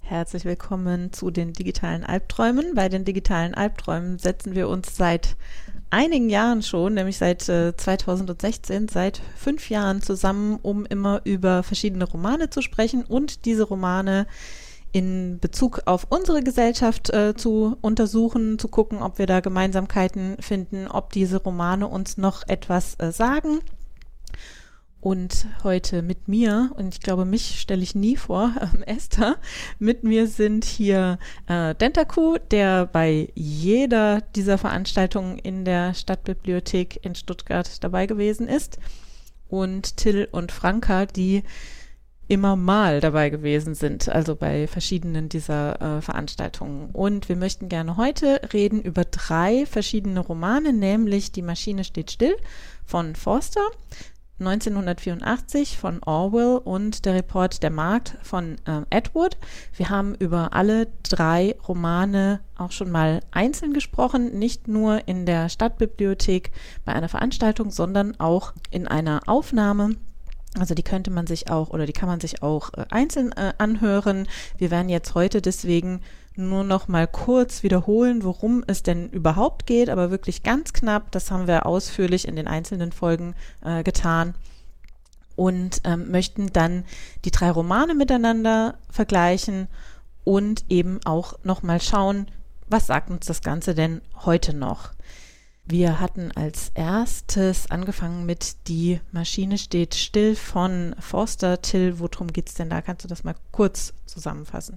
Herzlich willkommen zu den digitalen Albträumen. Bei den digitalen Albträumen setzen wir uns seit einigen Jahren schon, nämlich seit äh, 2016, seit fünf Jahren zusammen, um immer über verschiedene Romane zu sprechen und diese Romane in Bezug auf unsere Gesellschaft äh, zu untersuchen, zu gucken, ob wir da Gemeinsamkeiten finden, ob diese Romane uns noch etwas äh, sagen. Und heute mit mir, und ich glaube, mich stelle ich nie vor, ähm, Esther, mit mir sind hier äh, Dentaku, der bei jeder dieser Veranstaltungen in der Stadtbibliothek in Stuttgart dabei gewesen ist, und Till und Franka, die immer mal dabei gewesen sind, also bei verschiedenen dieser äh, Veranstaltungen. Und wir möchten gerne heute reden über drei verschiedene Romane, nämlich Die Maschine steht still von Forster, 1984 von Orwell und der Report Der Markt von äh, Edward. Wir haben über alle drei Romane auch schon mal einzeln gesprochen, nicht nur in der Stadtbibliothek bei einer Veranstaltung, sondern auch in einer Aufnahme. Also die könnte man sich auch oder die kann man sich auch äh, einzeln äh, anhören. Wir werden jetzt heute deswegen nur noch mal kurz wiederholen, worum es denn überhaupt geht, aber wirklich ganz knapp. Das haben wir ausführlich in den einzelnen Folgen äh, getan und ähm, möchten dann die drei Romane miteinander vergleichen und eben auch noch mal schauen, was sagt uns das Ganze denn heute noch? Wir hatten als erstes angefangen mit Die Maschine steht still von Forster. Till, worum geht es denn da? Kannst du das mal kurz zusammenfassen?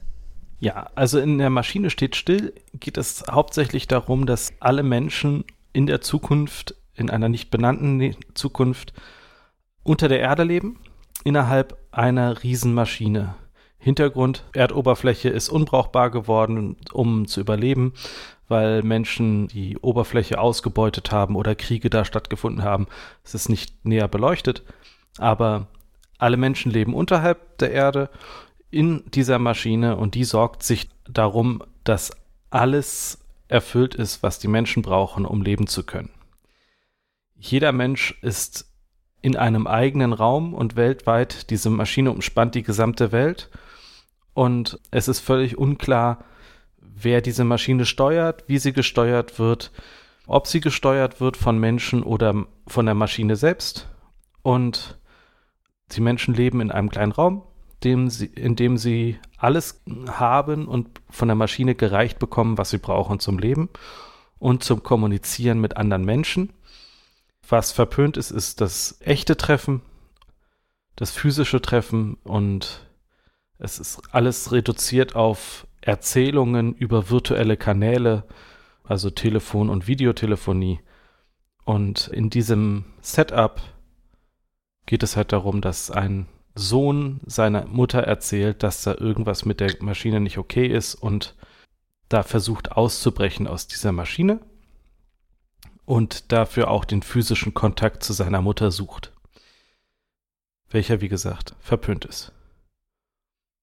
Ja, also in der Maschine steht still geht es hauptsächlich darum, dass alle Menschen in der Zukunft, in einer nicht benannten Zukunft, unter der Erde leben, innerhalb einer Riesenmaschine. Hintergrund, Erdoberfläche ist unbrauchbar geworden, um zu überleben, weil Menschen die Oberfläche ausgebeutet haben oder Kriege da stattgefunden haben. Es ist nicht näher beleuchtet, aber alle Menschen leben unterhalb der Erde in dieser Maschine und die sorgt sich darum, dass alles erfüllt ist, was die Menschen brauchen, um leben zu können. Jeder Mensch ist in einem eigenen Raum und weltweit. Diese Maschine umspannt die gesamte Welt und es ist völlig unklar, wer diese Maschine steuert, wie sie gesteuert wird, ob sie gesteuert wird von Menschen oder von der Maschine selbst. Und die Menschen leben in einem kleinen Raum, dem sie, in dem sie alles haben und von der Maschine gereicht bekommen, was sie brauchen zum Leben und zum Kommunizieren mit anderen Menschen. Was verpönt ist, ist das echte Treffen, das physische Treffen und es ist alles reduziert auf Erzählungen über virtuelle Kanäle, also Telefon und Videotelefonie. Und in diesem Setup geht es halt darum, dass ein Sohn seiner Mutter erzählt, dass da irgendwas mit der Maschine nicht okay ist und da versucht auszubrechen aus dieser Maschine und dafür auch den physischen Kontakt zu seiner Mutter sucht. Welcher, wie gesagt, verpönt ist.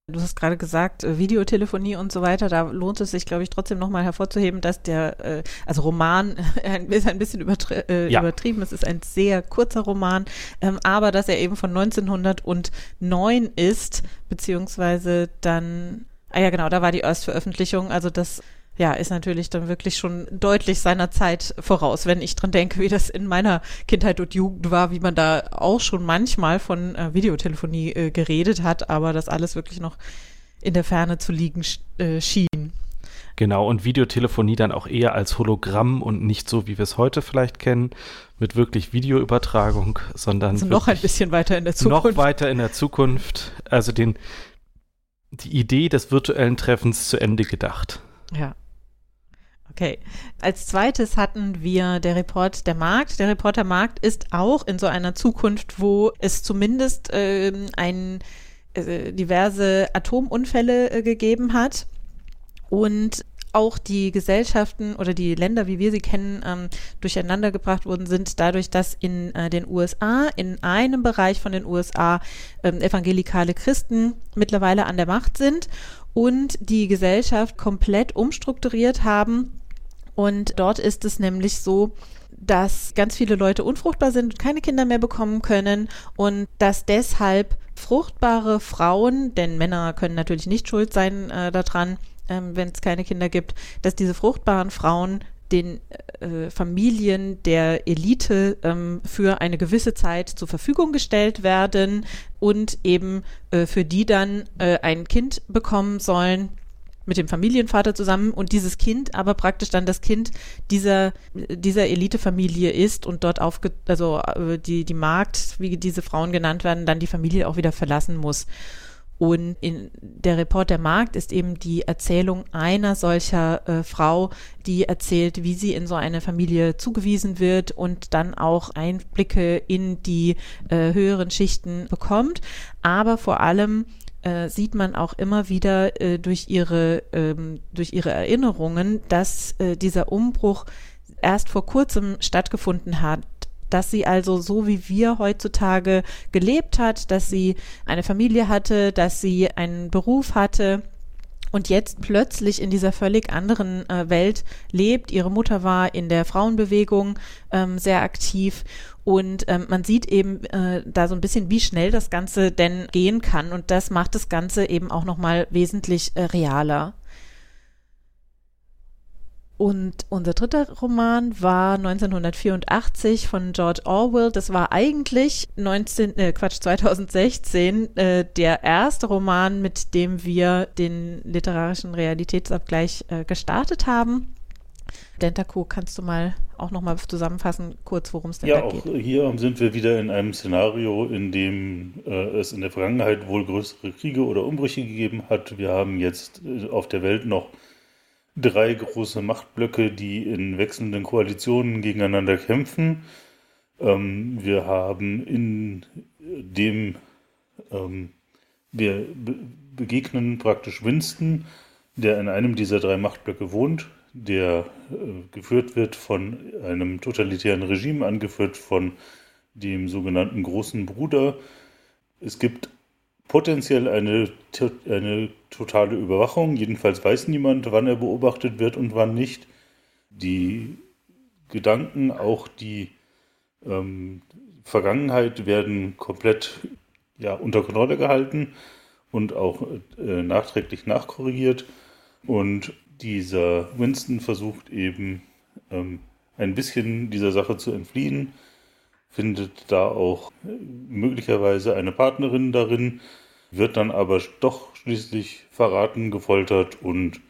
Du hast gerade gesagt, äh, Videotelefonie und so weiter, da lohnt es sich, glaube ich, trotzdem nochmal hervorzuheben, dass der, äh, also Roman ist ein bisschen übertri äh, ja. übertrieben, es ist ein sehr kurzer Roman, ähm, aber dass er eben von 1909 ist, beziehungsweise dann, ah ja genau, da war die Erstveröffentlichung, also das ja, ist natürlich dann wirklich schon deutlich seiner Zeit voraus, wenn ich dran denke, wie das in meiner Kindheit und Jugend war, wie man da auch schon manchmal von äh, Videotelefonie äh, geredet hat, aber das alles wirklich noch in der Ferne zu liegen äh, schien. Genau, und Videotelefonie dann auch eher als Hologramm und nicht so, wie wir es heute vielleicht kennen, mit wirklich Videoübertragung, sondern also noch ein bisschen weiter in der Zukunft. Noch weiter in der Zukunft, also den, die Idee des virtuellen Treffens zu Ende gedacht. Ja. Okay. Als zweites hatten wir der Report der Markt. Der Report der Markt ist auch in so einer Zukunft, wo es zumindest ähm, ein, äh, diverse Atomunfälle äh, gegeben hat und auch die Gesellschaften oder die Länder, wie wir sie kennen, ähm, durcheinander gebracht worden sind, dadurch, dass in äh, den USA, in einem Bereich von den USA, ähm, evangelikale Christen mittlerweile an der Macht sind und die Gesellschaft komplett umstrukturiert haben. Und dort ist es nämlich so, dass ganz viele Leute unfruchtbar sind und keine Kinder mehr bekommen können und dass deshalb fruchtbare Frauen, denn Männer können natürlich nicht schuld sein äh, daran, ähm, wenn es keine Kinder gibt, dass diese fruchtbaren Frauen den äh, Familien der Elite ähm, für eine gewisse Zeit zur Verfügung gestellt werden und eben äh, für die dann äh, ein Kind bekommen sollen mit dem Familienvater zusammen und dieses Kind aber praktisch dann das Kind dieser dieser Elitefamilie ist und dort aufge also äh, die die Magd wie diese Frauen genannt werden dann die Familie auch wieder verlassen muss und in der Report der Markt ist eben die Erzählung einer solcher äh, Frau, die erzählt, wie sie in so eine Familie zugewiesen wird und dann auch Einblicke in die äh, höheren Schichten bekommt. Aber vor allem äh, sieht man auch immer wieder äh, durch ihre ähm, durch ihre Erinnerungen, dass äh, dieser Umbruch erst vor kurzem stattgefunden hat dass sie also so wie wir heutzutage gelebt hat, dass sie eine Familie hatte, dass sie einen Beruf hatte und jetzt plötzlich in dieser völlig anderen äh, Welt lebt. Ihre Mutter war in der Frauenbewegung ähm, sehr aktiv und ähm, man sieht eben äh, da so ein bisschen, wie schnell das Ganze denn gehen kann und das macht das Ganze eben auch nochmal wesentlich äh, realer. Und unser dritter Roman war 1984 von George Orwell. Das war eigentlich 19, äh, Quatsch, 2016 äh, der erste Roman, mit dem wir den literarischen Realitätsabgleich äh, gestartet haben. Dentaco, kannst du mal auch nochmal zusammenfassen, kurz, worum es denn ja, da geht? Ja, auch hier sind wir wieder in einem Szenario, in dem äh, es in der Vergangenheit wohl größere Kriege oder Umbrüche gegeben hat. Wir haben jetzt äh, auf der Welt noch drei große Machtblöcke, die in wechselnden Koalitionen gegeneinander kämpfen. Ähm, wir haben in dem, ähm, wir be begegnen praktisch Winston, der in einem dieser drei Machtblöcke wohnt, der äh, geführt wird von einem totalitären Regime, angeführt von dem sogenannten großen Bruder. Es gibt potenziell eine, eine totale Überwachung. Jedenfalls weiß niemand, wann er beobachtet wird und wann nicht. Die Gedanken, auch die ähm, Vergangenheit werden komplett ja, unter Kontrolle gehalten und auch äh, nachträglich nachkorrigiert. Und dieser Winston versucht eben ähm, ein bisschen dieser Sache zu entfliehen, findet da auch äh, möglicherweise eine Partnerin darin, wird dann aber doch schließlich verraten, gefoltert und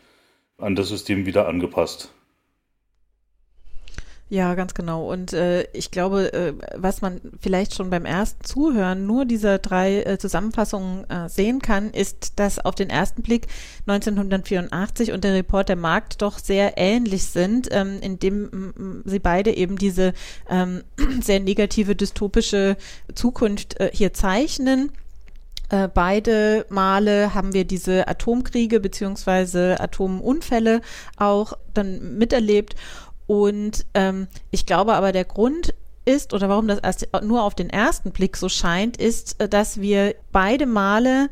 an das System wieder angepasst. Ja, ganz genau. Und äh, ich glaube, äh, was man vielleicht schon beim ersten Zuhören nur dieser drei äh, Zusammenfassungen äh, sehen kann, ist, dass auf den ersten Blick 1984 und der Report der Markt doch sehr ähnlich sind, ähm, indem sie beide eben diese ähm, sehr negative dystopische Zukunft äh, hier zeichnen äh, beide Male haben wir diese Atomkriege beziehungsweise Atomunfälle auch dann miterlebt. Und ähm, ich glaube aber, der Grund ist oder warum das erst nur auf den ersten Blick so scheint, ist, äh, dass wir beide Male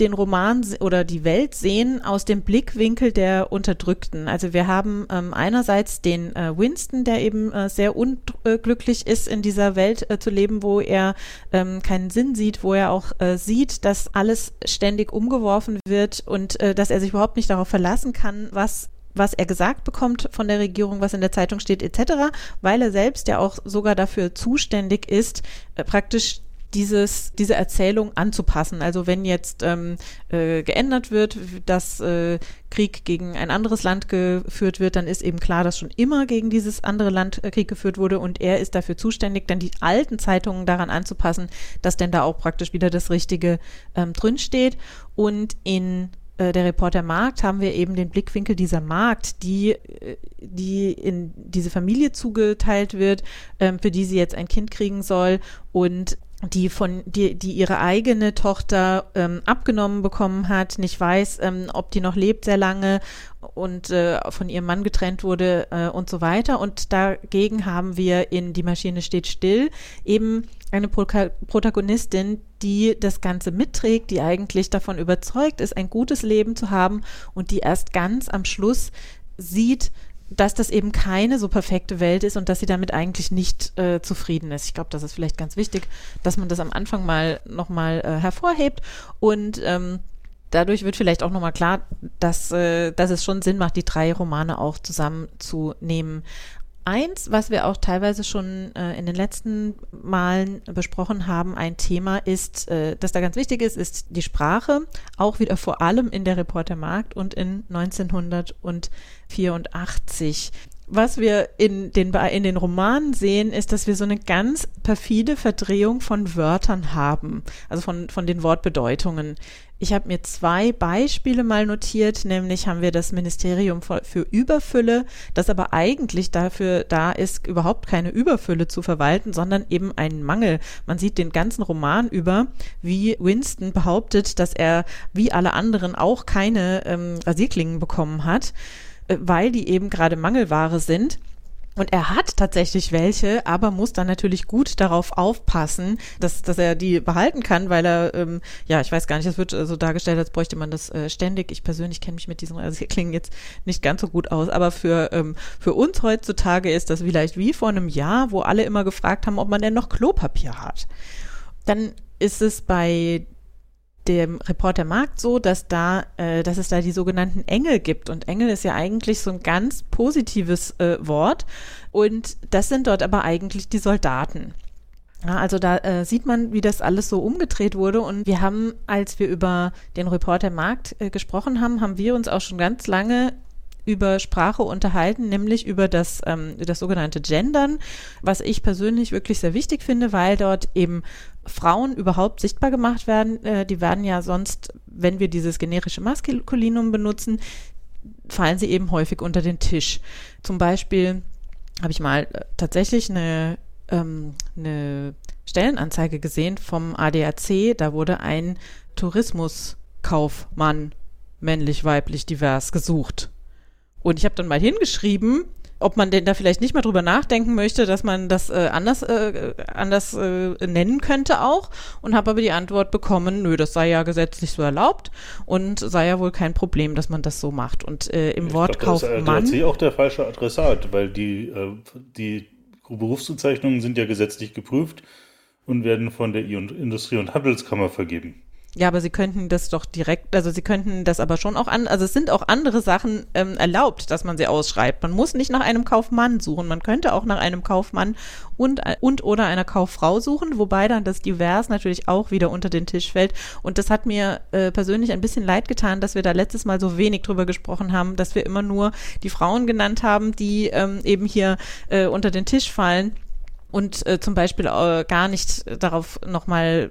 den Roman oder die Welt sehen aus dem Blickwinkel der Unterdrückten. Also wir haben ähm, einerseits den äh, Winston, der eben äh, sehr unglücklich ist, in dieser Welt äh, zu leben, wo er ähm, keinen Sinn sieht, wo er auch äh, sieht, dass alles ständig umgeworfen wird und äh, dass er sich überhaupt nicht darauf verlassen kann, was was er gesagt bekommt von der Regierung, was in der Zeitung steht, etc., weil er selbst ja auch sogar dafür zuständig ist, äh, praktisch dieses, diese Erzählung anzupassen. Also wenn jetzt ähm, äh, geändert wird, dass äh, Krieg gegen ein anderes Land geführt wird, dann ist eben klar, dass schon immer gegen dieses andere Land äh, Krieg geführt wurde und er ist dafür zuständig, dann die alten Zeitungen daran anzupassen, dass denn da auch praktisch wieder das Richtige ähm, drinsteht. Und in der Reporter Markt haben wir eben den Blickwinkel dieser Markt, die, äh, die in diese Familie zugeteilt wird, ähm, für die sie jetzt ein Kind kriegen soll. Und die von die die ihre eigene Tochter ähm, abgenommen bekommen hat, nicht weiß, ähm, ob die noch lebt sehr lange und äh, von ihrem Mann getrennt wurde äh, und so weiter. Und dagegen haben wir in Die Maschine steht still eben eine Pro Protagonistin, die das Ganze mitträgt, die eigentlich davon überzeugt ist, ein gutes Leben zu haben und die erst ganz am Schluss sieht, dass das eben keine so perfekte Welt ist und dass sie damit eigentlich nicht äh, zufrieden ist. Ich glaube, das ist vielleicht ganz wichtig, dass man das am Anfang mal nochmal äh, hervorhebt und ähm, dadurch wird vielleicht auch nochmal klar, dass, äh, dass es schon Sinn macht, die drei Romane auch zusammenzunehmen. Eins, was wir auch teilweise schon äh, in den letzten Malen besprochen haben, ein Thema ist, äh, das da ganz wichtig ist, ist die Sprache, auch wieder vor allem in der Reportermarkt und in 1984. Was wir in den, in den Romanen sehen, ist, dass wir so eine ganz perfide Verdrehung von Wörtern haben, also von, von den Wortbedeutungen. Ich habe mir zwei Beispiele mal notiert, nämlich haben wir das Ministerium für Überfülle, das aber eigentlich dafür da ist, überhaupt keine Überfülle zu verwalten, sondern eben einen Mangel. Man sieht den ganzen Roman über, wie Winston behauptet, dass er wie alle anderen auch keine ähm, Rasierklingen bekommen hat, äh, weil die eben gerade Mangelware sind. Und er hat tatsächlich welche, aber muss dann natürlich gut darauf aufpassen, dass, dass er die behalten kann, weil er, ähm, ja, ich weiß gar nicht, es wird so dargestellt, als bräuchte man das äh, ständig. Ich persönlich kenne mich mit diesen also klingen jetzt nicht ganz so gut aus, aber für, ähm, für uns heutzutage ist das vielleicht wie vor einem Jahr, wo alle immer gefragt haben, ob man denn noch Klopapier hat. Dann ist es bei dem Reporter Markt so, dass da, äh, dass es da die sogenannten Engel gibt. Und Engel ist ja eigentlich so ein ganz positives äh, Wort. Und das sind dort aber eigentlich die Soldaten. Ja, also da äh, sieht man, wie das alles so umgedreht wurde. Und wir haben, als wir über den Reporter Markt äh, gesprochen haben, haben wir uns auch schon ganz lange über Sprache unterhalten, nämlich über das, ähm, das sogenannte Gendern, was ich persönlich wirklich sehr wichtig finde, weil dort eben Frauen überhaupt sichtbar gemacht werden. Äh, die werden ja sonst, wenn wir dieses generische Maskulinum benutzen, fallen sie eben häufig unter den Tisch. Zum Beispiel habe ich mal äh, tatsächlich eine, ähm, eine Stellenanzeige gesehen vom ADAC. Da wurde ein Tourismuskaufmann männlich, weiblich, divers gesucht. Und ich habe dann mal hingeschrieben, ob man denn da vielleicht nicht mal drüber nachdenken möchte, dass man das äh, anders, äh, anders äh, nennen könnte auch und habe aber die Antwort bekommen, nö, das sei ja gesetzlich so erlaubt und sei ja wohl kein Problem, dass man das so macht. Und äh, im ich Wortkauf glaub, das ist auch der falsche Adressat, weil die, äh, die Berufsbezeichnungen sind ja gesetzlich geprüft und werden von der Industrie- und Handelskammer vergeben. Ja, aber sie könnten das doch direkt, also sie könnten das aber schon auch an, also es sind auch andere Sachen ähm, erlaubt, dass man sie ausschreibt. Man muss nicht nach einem Kaufmann suchen, man könnte auch nach einem Kaufmann und, und oder einer Kauffrau suchen, wobei dann das Divers natürlich auch wieder unter den Tisch fällt. Und das hat mir äh, persönlich ein bisschen leid getan, dass wir da letztes Mal so wenig drüber gesprochen haben, dass wir immer nur die Frauen genannt haben, die ähm, eben hier äh, unter den Tisch fallen und äh, zum Beispiel äh, gar nicht darauf nochmal,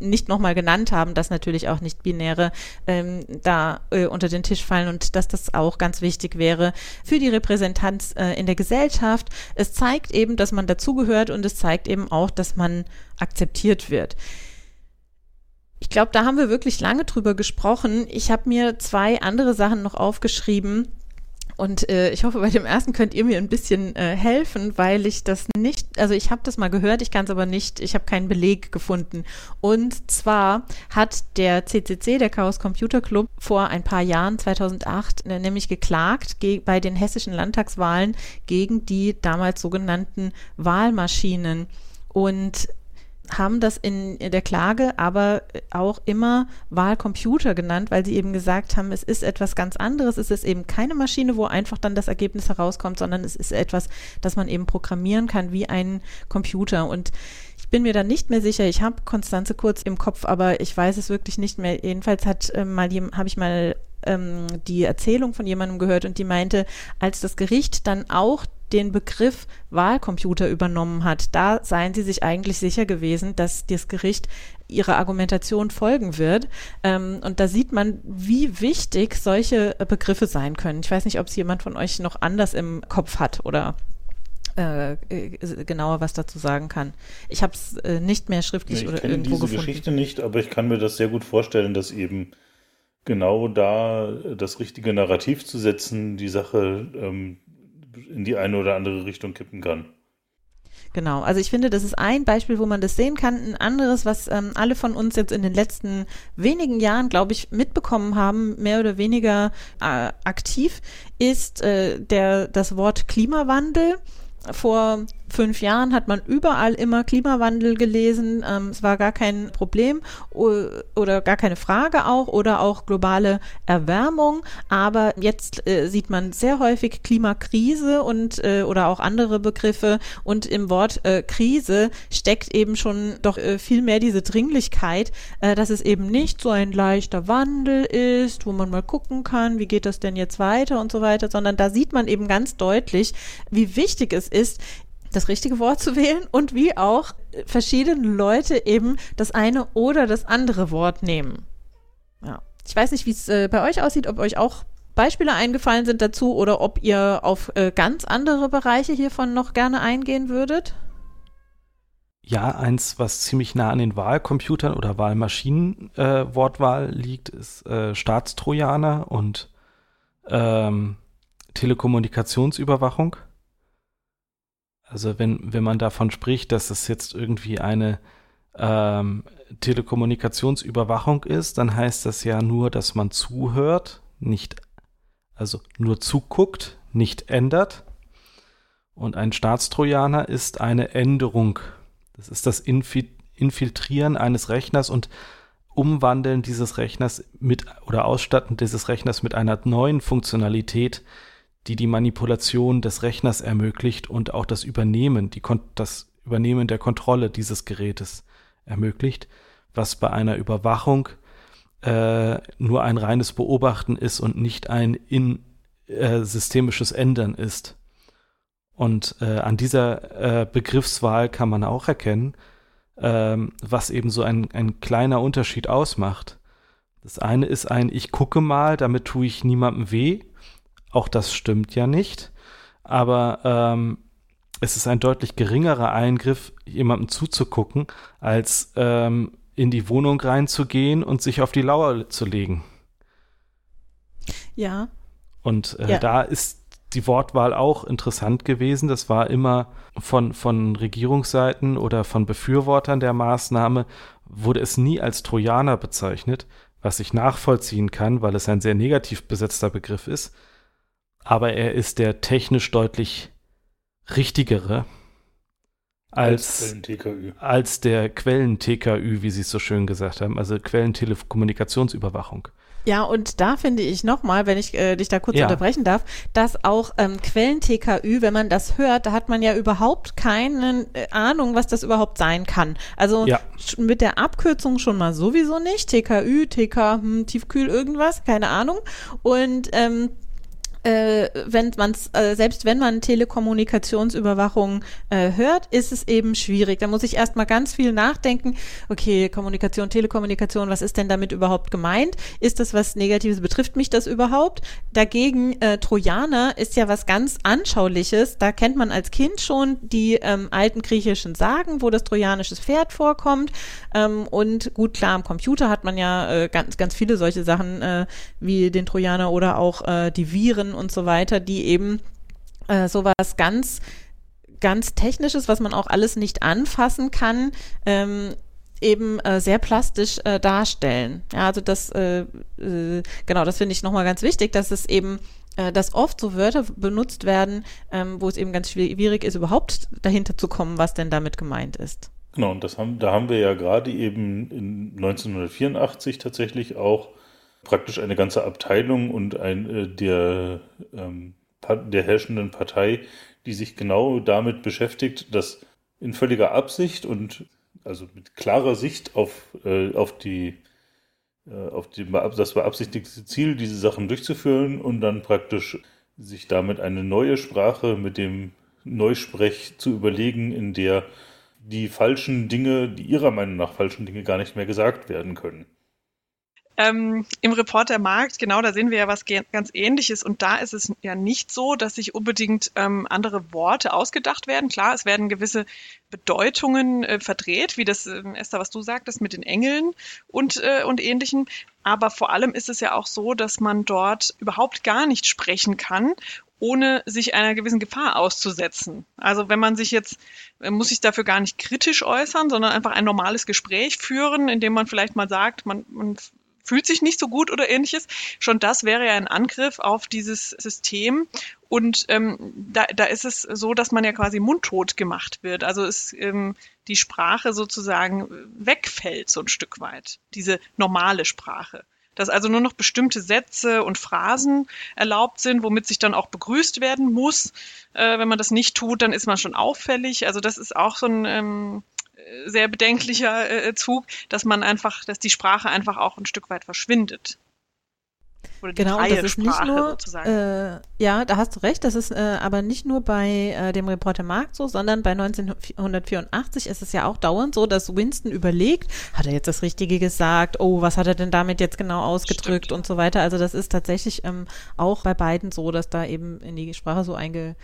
nicht nochmal genannt haben, dass natürlich auch nicht binäre ähm, da äh, unter den Tisch fallen und dass das auch ganz wichtig wäre für die Repräsentanz äh, in der Gesellschaft. Es zeigt eben, dass man dazugehört und es zeigt eben auch, dass man akzeptiert wird. Ich glaube, da haben wir wirklich lange drüber gesprochen. Ich habe mir zwei andere Sachen noch aufgeschrieben, und äh, ich hoffe, bei dem ersten könnt ihr mir ein bisschen äh, helfen, weil ich das nicht, also ich habe das mal gehört, ich kann es aber nicht, ich habe keinen Beleg gefunden. Und zwar hat der CCC, der Chaos Computer Club, vor ein paar Jahren, 2008, äh, nämlich geklagt bei den hessischen Landtagswahlen gegen die damals sogenannten Wahlmaschinen. Und haben das in der Klage aber auch immer Wahlcomputer genannt, weil sie eben gesagt haben, es ist etwas ganz anderes. Es ist eben keine Maschine, wo einfach dann das Ergebnis herauskommt, sondern es ist etwas, das man eben programmieren kann wie ein Computer. Und ich bin mir da nicht mehr sicher. Ich habe Konstanze kurz im Kopf, aber ich weiß es wirklich nicht mehr. Jedenfalls hat äh, mal habe ich mal ähm, die Erzählung von jemandem gehört und die meinte, als das Gericht dann auch den Begriff Wahlcomputer übernommen hat, da seien sie sich eigentlich sicher gewesen, dass das Gericht ihrer Argumentation folgen wird. Ähm, und da sieht man, wie wichtig solche Begriffe sein können. Ich weiß nicht, ob es jemand von euch noch anders im Kopf hat oder äh, äh genauer was dazu sagen kann. Ich habe es äh, nicht mehr schriftlich nee, oder irgendwo gefunden. Ich kenne diese Geschichte nicht, aber ich kann mir das sehr gut vorstellen, dass eben genau da das richtige Narrativ zu setzen, die Sache ähm, in die eine oder andere Richtung kippen kann. Genau, also ich finde, das ist ein Beispiel, wo man das sehen kann. Ein anderes, was ähm, alle von uns jetzt in den letzten wenigen Jahren, glaube ich, mitbekommen haben, mehr oder weniger äh, aktiv, ist äh, der, das Wort Klimawandel. Vor fünf Jahren hat man überall immer Klimawandel gelesen. Ähm, es war gar kein Problem oder gar keine Frage auch oder auch globale Erwärmung. Aber jetzt äh, sieht man sehr häufig Klimakrise und äh, oder auch andere Begriffe. Und im Wort äh, Krise steckt eben schon doch äh, viel mehr diese Dringlichkeit, äh, dass es eben nicht so ein leichter Wandel ist, wo man mal gucken kann, wie geht das denn jetzt weiter und so weiter, sondern da sieht man eben ganz deutlich, wie wichtig es ist, das richtige Wort zu wählen und wie auch verschiedene Leute eben das eine oder das andere Wort nehmen. Ja. Ich weiß nicht, wie es äh, bei euch aussieht, ob euch auch Beispiele eingefallen sind dazu oder ob ihr auf äh, ganz andere Bereiche hiervon noch gerne eingehen würdet. Ja, eins, was ziemlich nah an den Wahlcomputern oder Wahlmaschinen-Wortwahl äh, liegt, ist äh, Staatstrojaner und ähm, Telekommunikationsüberwachung. Also wenn, wenn man davon spricht, dass es jetzt irgendwie eine ähm, Telekommunikationsüberwachung ist, dann heißt das ja nur, dass man zuhört, nicht, also nur zuguckt, nicht ändert. Und ein Staatstrojaner ist eine Änderung. Das ist das Infiltrieren eines Rechners und Umwandeln dieses Rechners mit oder Ausstatten dieses Rechners mit einer neuen Funktionalität, die die Manipulation des Rechners ermöglicht und auch das Übernehmen, die, das Übernehmen der Kontrolle dieses Gerätes ermöglicht, was bei einer Überwachung äh, nur ein reines Beobachten ist und nicht ein in äh, systemisches Ändern ist. Und äh, an dieser äh, Begriffswahl kann man auch erkennen, ähm, was eben so ein, ein kleiner Unterschied ausmacht. Das eine ist ein, ich gucke mal, damit tue ich niemandem weh. Auch das stimmt ja nicht. Aber ähm, es ist ein deutlich geringerer Eingriff, jemandem zuzugucken, als ähm, in die Wohnung reinzugehen und sich auf die Lauer zu legen. Ja. Und äh, ja. da ist die Wortwahl auch interessant gewesen. Das war immer von, von Regierungsseiten oder von Befürwortern der Maßnahme, wurde es nie als Trojaner bezeichnet, was ich nachvollziehen kann, weil es ein sehr negativ besetzter Begriff ist aber er ist der technisch deutlich richtigere als, als, als der Quellen-TKÜ, wie Sie es so schön gesagt haben, also Quellentelekommunikationsüberwachung. Ja, und da finde ich nochmal, wenn ich äh, dich da kurz ja. unterbrechen darf, dass auch ähm, Quellen-TKÜ, wenn man das hört, da hat man ja überhaupt keine äh, Ahnung, was das überhaupt sein kann. Also ja. mit der Abkürzung schon mal sowieso nicht. TKÜ, TK, hm, Tiefkühl, irgendwas, keine Ahnung. Und ähm, äh, wenn man äh, selbst wenn man Telekommunikationsüberwachung äh, hört, ist es eben schwierig. Da muss ich erstmal ganz viel nachdenken. Okay, Kommunikation, Telekommunikation, was ist denn damit überhaupt gemeint? Ist das was Negatives? Betrifft mich das überhaupt? Dagegen äh, Trojaner ist ja was ganz Anschauliches. Da kennt man als Kind schon die ähm, alten griechischen Sagen, wo das trojanische Pferd vorkommt. Ähm, und gut, klar, am Computer hat man ja äh, ganz, ganz viele solche Sachen äh, wie den Trojaner oder auch äh, die Viren und so weiter, die eben äh, sowas ganz, ganz Technisches, was man auch alles nicht anfassen kann, ähm, eben äh, sehr plastisch äh, darstellen. Ja, also das, äh, äh, genau, das finde ich nochmal ganz wichtig, dass es eben äh, dass oft so Wörter benutzt werden, ähm, wo es eben ganz schwierig ist, überhaupt dahinter zu kommen, was denn damit gemeint ist. Genau, und das haben, da haben wir ja gerade eben in 1984 tatsächlich auch praktisch eine ganze Abteilung und ein, äh, der, ähm, der herrschenden Partei, die sich genau damit beschäftigt, dass in völliger Absicht und also mit klarer Sicht auf, äh, auf die äh, auf die, das beabsichtigte Ziel, diese Sachen durchzuführen und dann praktisch sich damit eine neue Sprache mit dem Neusprech zu überlegen, in der die falschen Dinge, die ihrer Meinung nach falschen Dinge gar nicht mehr gesagt werden können. Ähm, Im Report der Markt, genau, da sehen wir ja was ganz Ähnliches. Und da ist es ja nicht so, dass sich unbedingt ähm, andere Worte ausgedacht werden. Klar, es werden gewisse Bedeutungen äh, verdreht, wie das, äh, Esther, was du sagtest, mit den Engeln und, äh, und ähnlichem. Aber vor allem ist es ja auch so, dass man dort überhaupt gar nicht sprechen kann ohne sich einer gewissen Gefahr auszusetzen. Also wenn man sich jetzt, muss sich dafür gar nicht kritisch äußern, sondern einfach ein normales Gespräch führen, in dem man vielleicht mal sagt, man, man fühlt sich nicht so gut oder ähnliches. Schon das wäre ja ein Angriff auf dieses System. Und ähm, da, da ist es so, dass man ja quasi mundtot gemacht wird. Also ist ähm, die Sprache sozusagen wegfällt so ein Stück weit, diese normale Sprache dass also nur noch bestimmte Sätze und Phrasen erlaubt sind, womit sich dann auch begrüßt werden muss. Äh, wenn man das nicht tut, dann ist man schon auffällig. Also das ist auch so ein ähm, sehr bedenklicher äh, Zug, dass man einfach, dass die Sprache einfach auch ein Stück weit verschwindet. Oder genau, freie das ist Sprache nicht nur. Äh, ja, da hast du recht, das ist äh, aber nicht nur bei äh, dem Reporter Markt so, sondern bei 1984 ist es ja auch dauernd so, dass Winston überlegt, hat er jetzt das Richtige gesagt, oh, was hat er denn damit jetzt genau ausgedrückt Stimmt. und so weiter. Also das ist tatsächlich ähm, auch bei beiden so, dass da eben in die Sprache so einge,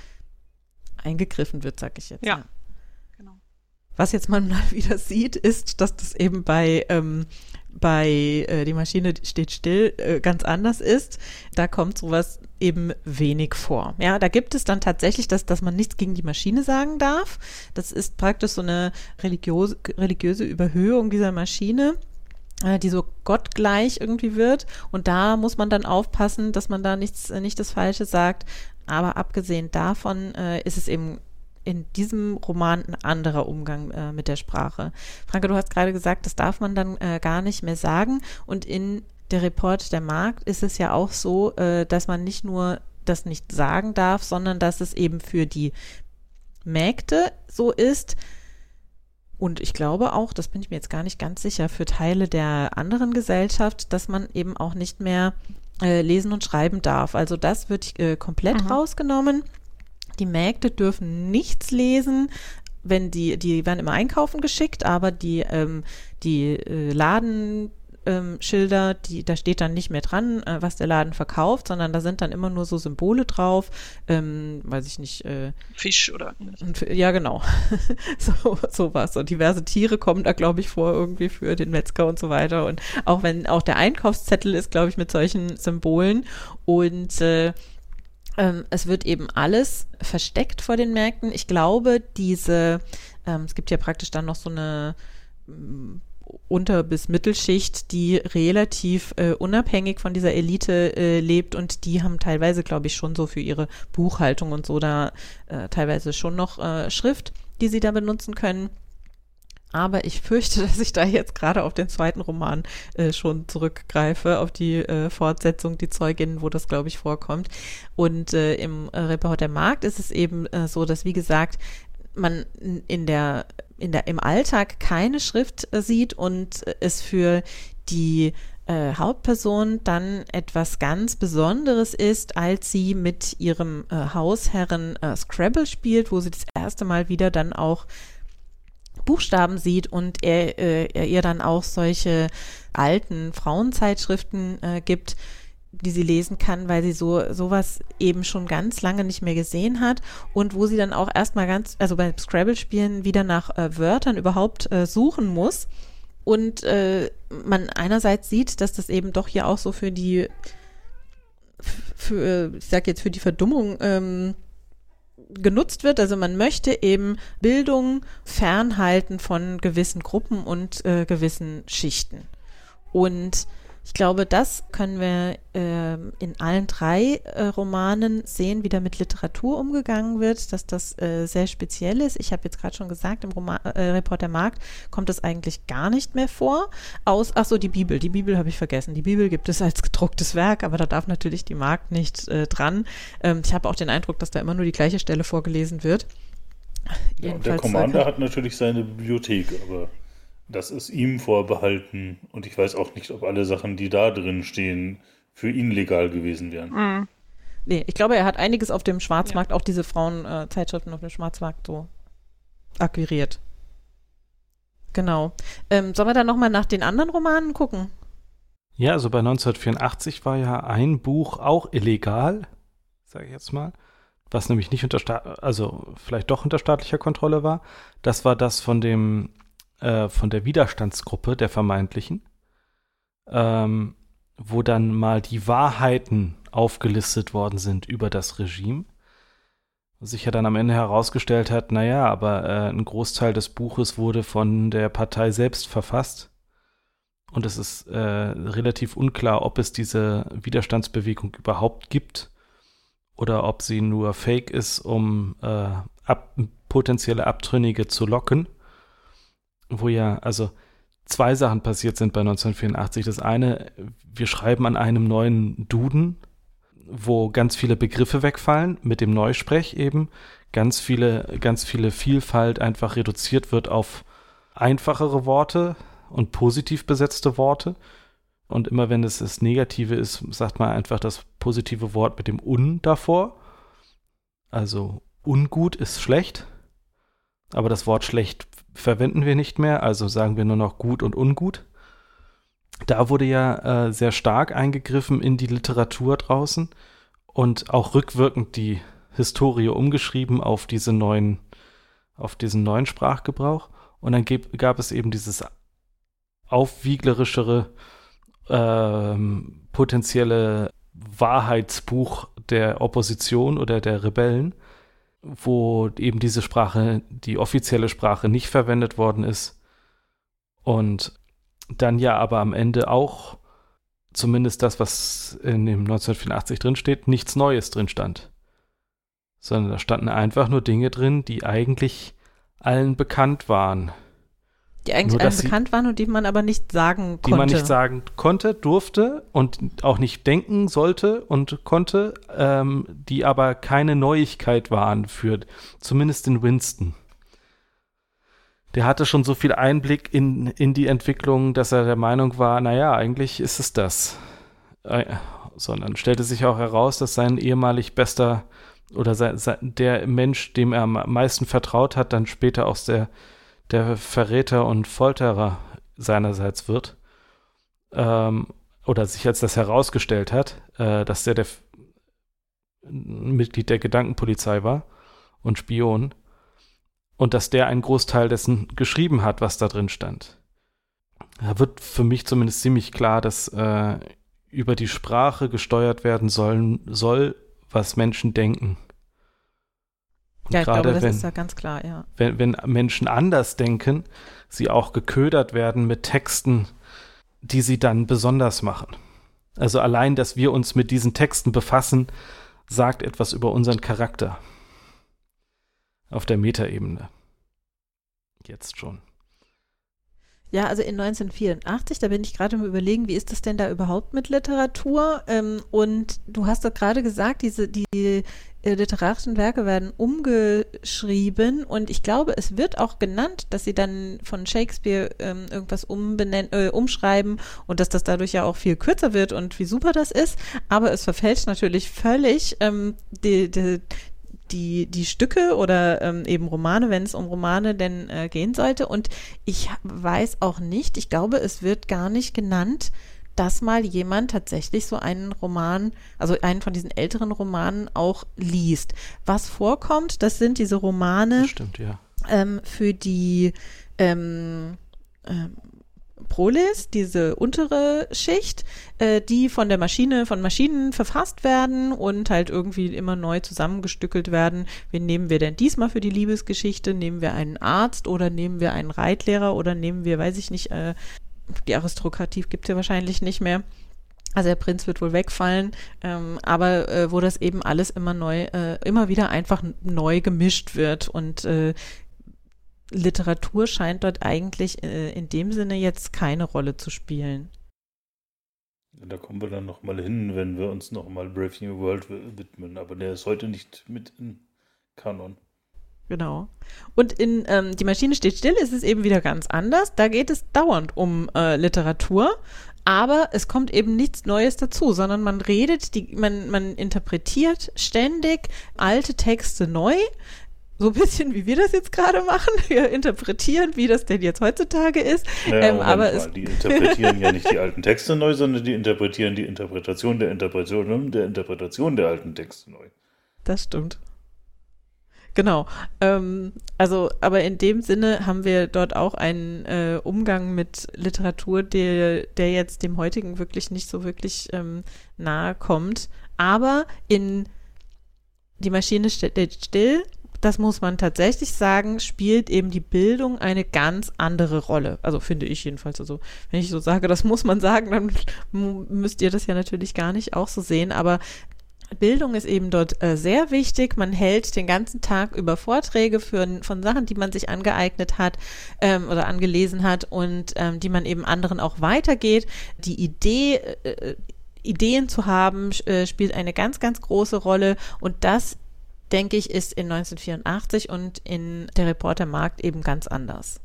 eingegriffen wird, sag ich jetzt. Ja. ja. Was jetzt man mal wieder sieht, ist, dass das eben bei ähm, bei äh, die Maschine steht still äh, ganz anders ist. Da kommt sowas eben wenig vor. Ja, da gibt es dann tatsächlich, dass, dass man nichts gegen die Maschine sagen darf. Das ist praktisch so eine religiöse, religiöse Überhöhung dieser Maschine äh, die so gottgleich irgendwie wird. Und da muss man dann aufpassen, dass man da nichts, äh, nicht das Falsche sagt. Aber abgesehen davon äh, ist es eben in diesem Roman ein anderer Umgang äh, mit der Sprache. Franke, du hast gerade gesagt, das darf man dann äh, gar nicht mehr sagen. Und in der Report der Markt ist es ja auch so, äh, dass man nicht nur das nicht sagen darf, sondern dass es eben für die Mägde so ist, und ich glaube auch, das bin ich mir jetzt gar nicht ganz sicher, für Teile der anderen Gesellschaft, dass man eben auch nicht mehr äh, lesen und schreiben darf. Also das wird äh, komplett mhm. rausgenommen. Die Mägde dürfen nichts lesen, wenn die, die werden immer einkaufen geschickt, aber die, ähm, die äh, Laden, ähm, Schilder, die, da steht dann nicht mehr dran, äh, was der Laden verkauft, sondern da sind dann immer nur so Symbole drauf, ähm, weiß ich nicht. Äh, Fisch oder? Und, ja, genau. so, sowas. Und diverse Tiere kommen da, glaube ich, vor, irgendwie für den Metzger und so weiter. Und auch wenn auch der Einkaufszettel ist, glaube ich, mit solchen Symbolen. Und äh, es wird eben alles versteckt vor den Märkten. Ich glaube, diese, ähm, es gibt ja praktisch dann noch so eine ähm, Unter- bis Mittelschicht, die relativ äh, unabhängig von dieser Elite äh, lebt und die haben teilweise, glaube ich, schon so für ihre Buchhaltung und so da äh, teilweise schon noch äh, Schrift, die sie da benutzen können. Aber ich fürchte, dass ich da jetzt gerade auf den zweiten Roman äh, schon zurückgreife, auf die äh, Fortsetzung, die Zeugin, wo das, glaube ich, vorkommt. Und äh, im äh, Reporter Markt ist es eben äh, so, dass, wie gesagt, man in der, in der, im Alltag keine Schrift äh, sieht und es für die äh, Hauptperson dann etwas ganz Besonderes ist, als sie mit ihrem äh, Hausherren äh, Scrabble spielt, wo sie das erste Mal wieder dann auch Buchstaben sieht und er, äh, er ihr dann auch solche alten Frauenzeitschriften äh, gibt, die sie lesen kann, weil sie so sowas eben schon ganz lange nicht mehr gesehen hat und wo sie dann auch erstmal ganz, also beim Scrabble-Spielen wieder nach äh, Wörtern überhaupt äh, suchen muss. Und äh, man einerseits sieht, dass das eben doch hier auch so für die, für, ich sag jetzt für die Verdummung ähm, genutzt wird. Also man möchte eben Bildung fernhalten von gewissen Gruppen und äh, gewissen Schichten. Und ich glaube, das können wir äh, in allen drei äh, Romanen sehen, wie da mit Literatur umgegangen wird, dass das äh, sehr speziell ist. Ich habe jetzt gerade schon gesagt, im Roman, äh, Report der Markt kommt das eigentlich gar nicht mehr vor. Aus, ach so, die Bibel. Die Bibel habe ich vergessen. Die Bibel gibt es als gedrucktes Werk, aber da darf natürlich die Markt nicht äh, dran. Ähm, ich habe auch den Eindruck, dass da immer nur die gleiche Stelle vorgelesen wird. Ja, der Commander hat natürlich seine Bibliothek, aber das ist ihm vorbehalten und ich weiß auch nicht, ob alle Sachen, die da drin stehen, für ihn legal gewesen wären. Mhm. Nee, ich glaube, er hat einiges auf dem Schwarzmarkt, ja. auch diese Frauenzeitschriften auf dem Schwarzmarkt so akquiriert. Genau. Ähm, sollen wir dann nochmal nach den anderen Romanen gucken? Ja, also bei 1984 war ja ein Buch auch illegal, sage ich jetzt mal, was nämlich nicht unter, Staat, also vielleicht doch unter staatlicher Kontrolle war. Das war das von dem äh, von der Widerstandsgruppe, der vermeintlichen, ähm, wo dann mal die Wahrheiten aufgelistet worden sind über das Regime. Sich ja dann am Ende herausgestellt hat, naja, aber äh, ein Großteil des Buches wurde von der Partei selbst verfasst. Und es ist äh, relativ unklar, ob es diese Widerstandsbewegung überhaupt gibt oder ob sie nur fake ist, um äh, ab, potenzielle Abtrünnige zu locken. Wo ja, also zwei Sachen passiert sind bei 1984. Das eine, wir schreiben an einem neuen Duden, wo ganz viele Begriffe wegfallen, mit dem Neusprech eben, ganz viele, ganz viele Vielfalt einfach reduziert wird auf einfachere Worte und positiv besetzte Worte. Und immer wenn es das Negative ist, sagt man einfach das positive Wort mit dem un davor. Also ungut ist schlecht, aber das Wort schlecht verwenden wir nicht mehr, also sagen wir nur noch gut und ungut. Da wurde ja äh, sehr stark eingegriffen in die Literatur draußen und auch rückwirkend die Historie umgeschrieben auf diese neuen, auf diesen neuen Sprachgebrauch. Und dann gab, es eben dieses aufwieglerischere ähm, potenzielle Wahrheitsbuch der Opposition oder der Rebellen, wo eben diese Sprache, die offizielle Sprache, nicht verwendet worden ist. Und dann ja aber am Ende auch, zumindest das, was in dem 1984 drin steht, nichts Neues drin stand. Sondern da standen einfach nur Dinge drin, die eigentlich allen bekannt waren. Die eigentlich Nur, allen dass sie- bekannt waren und die man aber nicht sagen die konnte. man nicht sagen konnte, durfte und auch nicht denken sollte und konnte, ähm, die aber keine Neuigkeit waren für zumindest den Winston. Der hatte schon so viel Einblick in, in die Entwicklung, dass er der Meinung war, naja, eigentlich ist es das. Äh, sondern stellte sich auch heraus, dass sein ehemalig bester oder sein, sein, der Mensch, dem er am meisten vertraut hat, dann später auch der, der Verräter und Folterer seinerseits wird. Ähm, oder sich als das herausgestellt hat, äh, dass der, der Mitglied der Gedankenpolizei war und Spion. Und dass der einen Großteil dessen geschrieben hat, was da drin stand. Da wird für mich zumindest ziemlich klar, dass äh, über die Sprache gesteuert werden sollen, soll, was Menschen denken. Und ja, ich glaube, gerade das wenn, ist ja ganz klar, ja. wenn, wenn Menschen anders denken, sie auch geködert werden mit Texten, die sie dann besonders machen. Also allein, dass wir uns mit diesen Texten befassen, sagt etwas über unseren Charakter. Auf der Metaebene. Jetzt schon. Ja, also in 1984, da bin ich gerade im Überlegen, wie ist das denn da überhaupt mit Literatur? Ähm, und du hast doch gerade gesagt, diese, die äh, literarischen Werke werden umgeschrieben und ich glaube, es wird auch genannt, dass sie dann von Shakespeare ähm, irgendwas umbenennen, äh, umschreiben und dass das dadurch ja auch viel kürzer wird und wie super das ist. Aber es verfälscht natürlich völlig ähm, die, die, die, die Stücke oder ähm, eben Romane, wenn es um Romane denn äh, gehen sollte. Und ich weiß auch nicht, ich glaube, es wird gar nicht genannt, dass mal jemand tatsächlich so einen Roman, also einen von diesen älteren Romanen auch liest. Was vorkommt, das sind diese Romane stimmt, ja. ähm, für die ähm, ähm, Proles, diese untere Schicht, äh, die von der Maschine, von Maschinen verfasst werden und halt irgendwie immer neu zusammengestückelt werden. Wen nehmen wir denn diesmal für die Liebesgeschichte? Nehmen wir einen Arzt oder nehmen wir einen Reitlehrer oder nehmen wir, weiß ich nicht, äh, die Aristokratie gibt es ja wahrscheinlich nicht mehr. Also der Prinz wird wohl wegfallen, ähm, aber äh, wo das eben alles immer neu, äh, immer wieder einfach neu gemischt wird und äh, Literatur scheint dort eigentlich äh, in dem Sinne jetzt keine Rolle zu spielen. Da kommen wir dann nochmal hin, wenn wir uns nochmal Brave New World widmen. Aber der ist heute nicht mit in Kanon. Genau. Und in ähm, Die Maschine steht still ist es eben wieder ganz anders. Da geht es dauernd um äh, Literatur, aber es kommt eben nichts Neues dazu, sondern man redet, die, man, man interpretiert ständig alte Texte neu. So ein bisschen wie wir das jetzt gerade machen. Wir interpretieren, wie das denn jetzt heutzutage ist. Naja, Ähm, aber mal, die interpretieren ja nicht die alten Texte neu, sondern die interpretieren die Interpretation der Interpretation der Interpretation der alten Texte neu. Das stimmt. Genau. Ähm, also, aber in dem Sinne haben wir dort auch einen äh, Umgang mit Literatur, der, der jetzt dem heutigen wirklich nicht so wirklich ähm, nahe kommt. Aber in Die Maschine steht still, das muss man tatsächlich sagen, spielt eben die Bildung eine ganz andere Rolle. Also finde ich jedenfalls. Also wenn ich so sage, das muss man sagen, dann müsst ihr das ja natürlich gar nicht auch so sehen. Aber Bildung ist eben dort äh, sehr wichtig. Man hält den ganzen Tag über Vorträge für, von Sachen, die man sich angeeignet hat ähm, oder angelesen hat und ähm, die man eben anderen auch weitergeht. Die Idee, äh, Ideen zu haben, äh, spielt eine ganz, ganz große Rolle und das, denke ich, ist in 1984 und in der Reportermarkt eben ganz anders.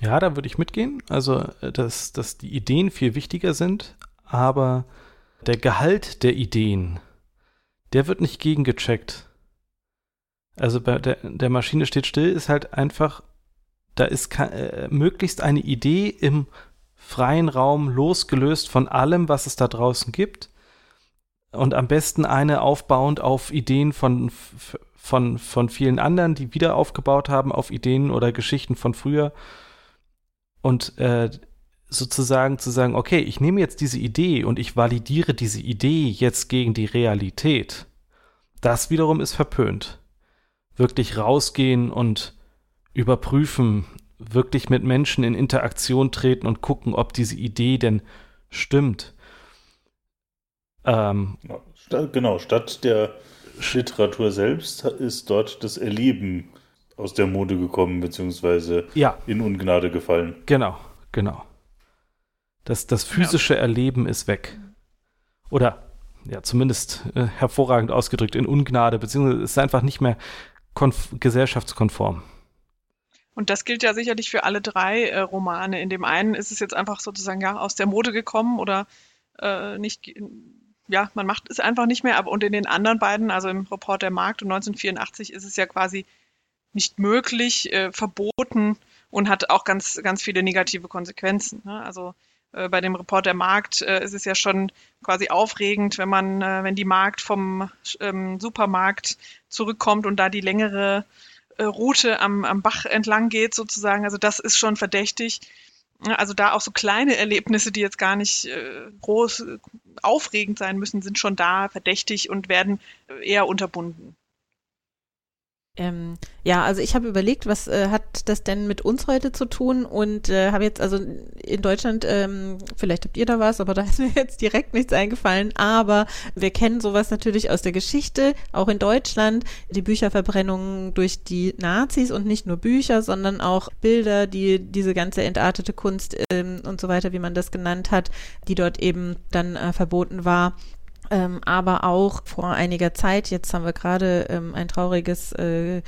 Ja, da würde ich mitgehen. Also, äh, dass, dass die Ideen viel wichtiger sind, aber der Gehalt der Ideen, der wird nicht gegengecheckt. Also bei der, der Maschine steht still ist halt einfach, da ist äh, möglichst eine Idee im freien Raum losgelöst von allem, was es da draußen gibt. Und am besten eine aufbauend auf Ideen von, von, von vielen anderen, die wieder aufgebaut haben, auf Ideen oder Geschichten von früher. Und äh, sozusagen zu sagen, okay, ich nehme jetzt diese Idee und ich validiere diese Idee jetzt gegen die Realität, das wiederum ist verpönt. Wirklich rausgehen und überprüfen, wirklich mit Menschen in Interaktion treten und gucken, ob diese Idee denn stimmt. Ähm, genau, statt der Literatur selbst ist dort das Erleben aus der Mode gekommen, beziehungsweise ja. in Ungnade gefallen. Genau, genau. Das, das physische ja. Erleben ist weg. Oder ja, zumindest äh, hervorragend ausgedrückt in Ungnade, beziehungsweise ist einfach nicht mehr gesellschaftskonform. Und das gilt ja sicherlich für alle drei äh, Romane. In dem einen ist es jetzt einfach sozusagen ja aus der Mode gekommen oder äh, nicht, ja, man macht es einfach nicht mehr. Aber und in den anderen beiden, also im Report der Markt und 1984, ist es ja quasi nicht möglich, äh, verboten und hat auch ganz, ganz viele negative Konsequenzen. Ne? Also äh, bei dem Reporter Markt äh, ist es ja schon quasi aufregend, wenn man, äh, wenn die Markt vom ähm, Supermarkt zurückkommt und da die längere äh, Route am, am Bach entlang geht sozusagen. Also das ist schon verdächtig. Also da auch so kleine Erlebnisse, die jetzt gar nicht äh, groß äh, aufregend sein müssen, sind schon da verdächtig und werden eher unterbunden. Ähm, ja, also ich habe überlegt, was äh, hat das denn mit uns heute zu tun? Und äh, habe jetzt also in Deutschland, ähm, vielleicht habt ihr da was, aber da ist mir jetzt direkt nichts eingefallen, aber wir kennen sowas natürlich aus der Geschichte, auch in Deutschland, die Bücherverbrennungen durch die Nazis und nicht nur Bücher, sondern auch Bilder, die diese ganze entartete Kunst ähm, und so weiter, wie man das genannt hat, die dort eben dann äh, verboten war ähm, aber auch vor einiger Zeit, jetzt haben wir gerade ähm, ein trauriges, äh,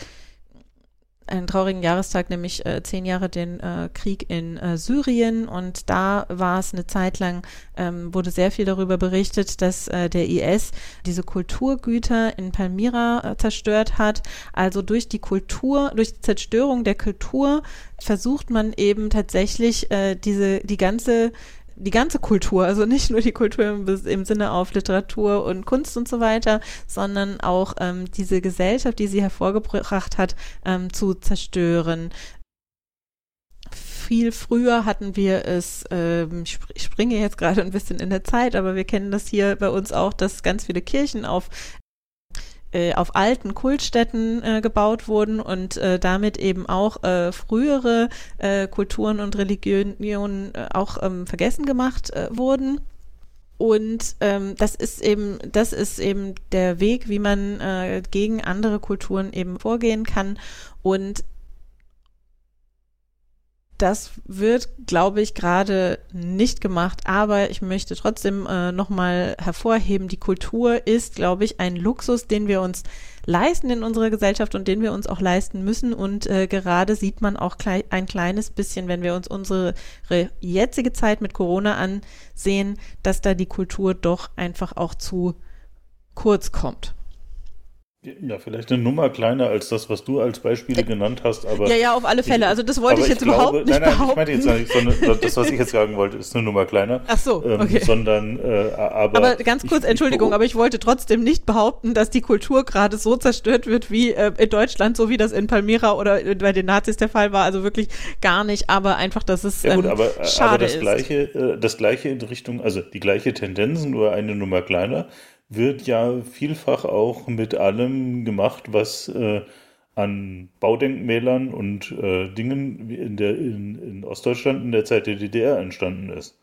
einen traurigen Jahrestag, nämlich äh, zehn Jahre den äh, Krieg in äh, Syrien und da war es eine Zeit lang, ähm, wurde sehr viel darüber berichtet, dass äh, der IS diese Kulturgüter in Palmyra äh, zerstört hat. Also durch die Kultur, durch die Zerstörung der Kultur versucht man eben tatsächlich diese, die ganze die ganze Kultur, also nicht nur die Kultur im, im, Sinne auf Literatur und Kunst und so weiter, sondern auch ähm, diese Gesellschaft, die sie hervorgebracht hat, ähm, zu zerstören. Viel früher hatten wir es, ähm, ich springe jetzt gerade ein bisschen in der Zeit, aber wir kennen das hier bei uns auch, dass ganz viele Kirchen auf äh, auf alten Kultstätten äh, gebaut wurden und äh, damit eben auch äh, frühere äh, Kulturen und Religionen äh, auch ähm, vergessen gemacht wurden. Und ähm, das ist eben, das ist eben der Weg, wie man äh, gegen andere Kulturen eben vorgehen kann. Und das wird, glaube ich, gerade nicht gemacht, aber ich möchte trotzdem äh, nochmal hervorheben, die Kultur ist, glaube ich, ein Luxus, den wir uns leisten in unserer Gesellschaft und den wir uns auch leisten müssen. Und äh, gerade sieht man auch klei ein kleines bisschen, wenn wir uns unsere jetzige Zeit mit Corona ansehen, dass da die Kultur doch einfach auch zu kurz kommt. Ja, vielleicht eine Nummer kleiner als das, was du als Beispiele genannt hast, aber. Ja, ja, auf alle Fälle. Also das wollte ich jetzt glaube, überhaupt nicht nein, nein, behaupten. Ich meine jetzt nicht, sondern das, was ich jetzt sagen wollte, ist eine Nummer kleiner. Ach so, ähm, okay. Ähm, sondern, äh, aber. Aber ganz kurz, ich, Entschuldigung, ich, aber ich wollte trotzdem nicht behaupten, dass die Kultur gerade so zerstört wird wie äh, in Deutschland, so wie das in Palmyra oder bei den Nazis der Fall war. Also wirklich gar nicht, aber einfach, dass es ja, gut, ähm, aber, schade aber das ist. Gleiche, äh, das gleiche in Richtung, also die gleiche Tendenz, nur eine Nummer kleiner wird ja vielfach auch mit allem gemacht, was äh, an Baudenkmälern und äh, Dingen in, der, in, in Ostdeutschland in der Zeit der DDR entstanden ist.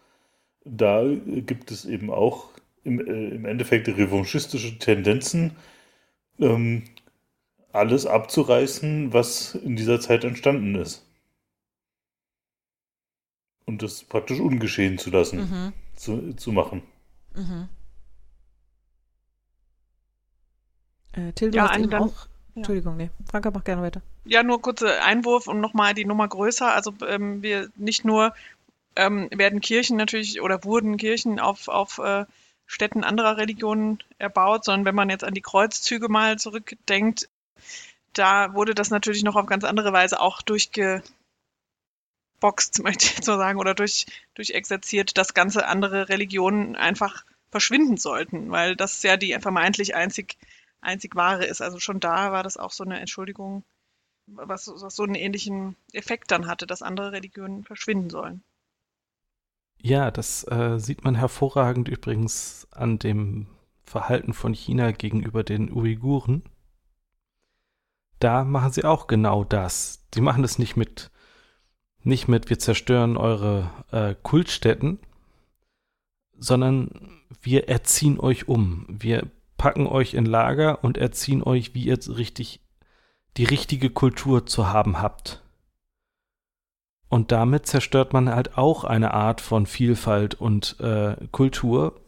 Da gibt es eben auch im, äh, im Endeffekt revanchistische Tendenzen, ähm, alles abzureißen, was in dieser Zeit entstanden ist. Und das praktisch ungeschehen zu lassen, mhm. zu, zu machen. Mhm. Äh, Till, du ja, hast dann, auch. Ja. Entschuldigung, nee. Franka, mach gerne weiter. Ja, nur kurzer Einwurf und nochmal die Nummer größer. Also ähm, wir nicht nur ähm, werden Kirchen natürlich oder wurden Kirchen auf, auf äh, Städten anderer Religionen erbaut, sondern wenn man jetzt an die Kreuzzüge mal zurückdenkt, da wurde das natürlich noch auf ganz andere Weise auch durchgeboxt, möchte ich jetzt mal sagen, oder durch, durchexerziert, dass ganze andere Religionen einfach verschwinden sollten, weil das ja die vermeintlich einzig einzig wahre ist. Also schon da war das auch so eine Entschuldigung, was, was so einen ähnlichen Effekt dann hatte, dass andere Religionen verschwinden sollen. Ja, das äh, sieht man hervorragend übrigens an dem Verhalten von China gegenüber den Uiguren. Da machen sie auch genau das. Die machen das nicht mit, nicht mit, wir zerstören eure äh, Kultstätten, sondern wir erziehen euch um. Wir packen euch in Lager und erziehen euch, wie ihr richtig die richtige Kultur zu haben habt. Und damit zerstört man halt auch eine Art von Vielfalt und äh, Kultur.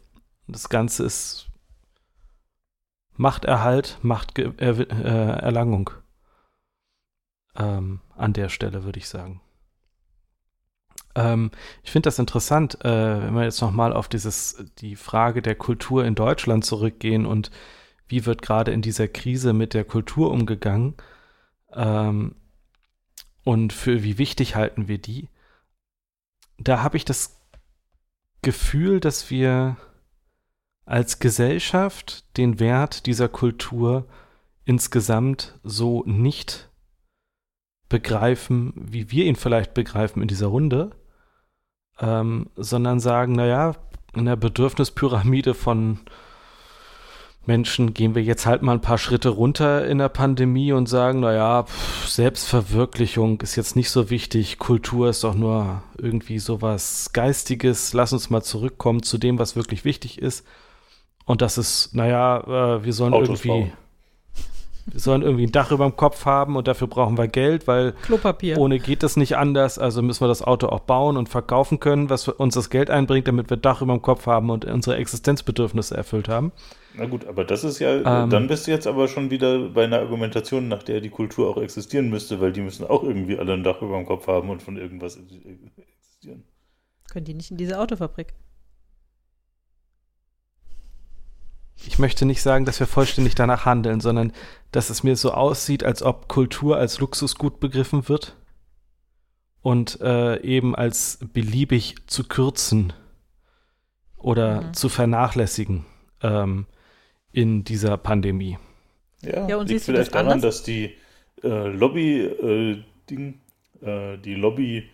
Das Ganze ist Machterhalt, Machterlangung. Äh, ähm, an der Stelle würde ich sagen. Ähm, ich finde das interessant, äh, wenn wir jetzt nochmal auf dieses, die Frage der Kultur in Deutschland zurückgehen und wie wird gerade in dieser Krise mit der Kultur umgegangen ähm, und für wie wichtig halten wir die. Da habe ich das Gefühl, dass wir als Gesellschaft den Wert dieser Kultur insgesamt so nicht begreifen, wie wir ihn vielleicht begreifen in dieser Runde ähm, sondern sagen, naja, in der Bedürfnispyramide von Menschen gehen wir jetzt halt mal ein paar Schritte runter in der Pandemie und sagen, naja, Selbstverwirklichung ist jetzt nicht so wichtig, Kultur ist doch nur irgendwie sowas Geistiges, lass uns mal zurückkommen zu dem, was wirklich wichtig ist. Und das ist, naja, äh, wir sollen Autos irgendwie. Bauen. Wir sollen irgendwie ein Dach über dem Kopf haben und dafür brauchen wir Geld, weil Klopapier. ohne geht das nicht anders. Also müssen wir das Auto auch bauen und verkaufen können, was uns das Geld einbringt, damit wir Dach über dem Kopf haben und unsere Existenzbedürfnisse erfüllt haben. Na gut, aber das ist ja, ähm, dann bist du jetzt aber schon wieder bei einer Argumentation, nach der die Kultur auch existieren müsste, weil die müssen auch irgendwie alle ein Dach über dem Kopf haben und von irgendwas existieren. Können die nicht in diese Autofabrik? Ich möchte nicht sagen, dass wir vollständig danach handeln, sondern dass es mir so aussieht, als ob Kultur als Luxusgut begriffen wird und äh, eben als beliebig zu kürzen oder mhm. zu vernachlässigen ähm, in dieser Pandemie. Ja, ja und liegt vielleicht das daran, dass die äh, Lobby, äh, Ding, äh, die Lobby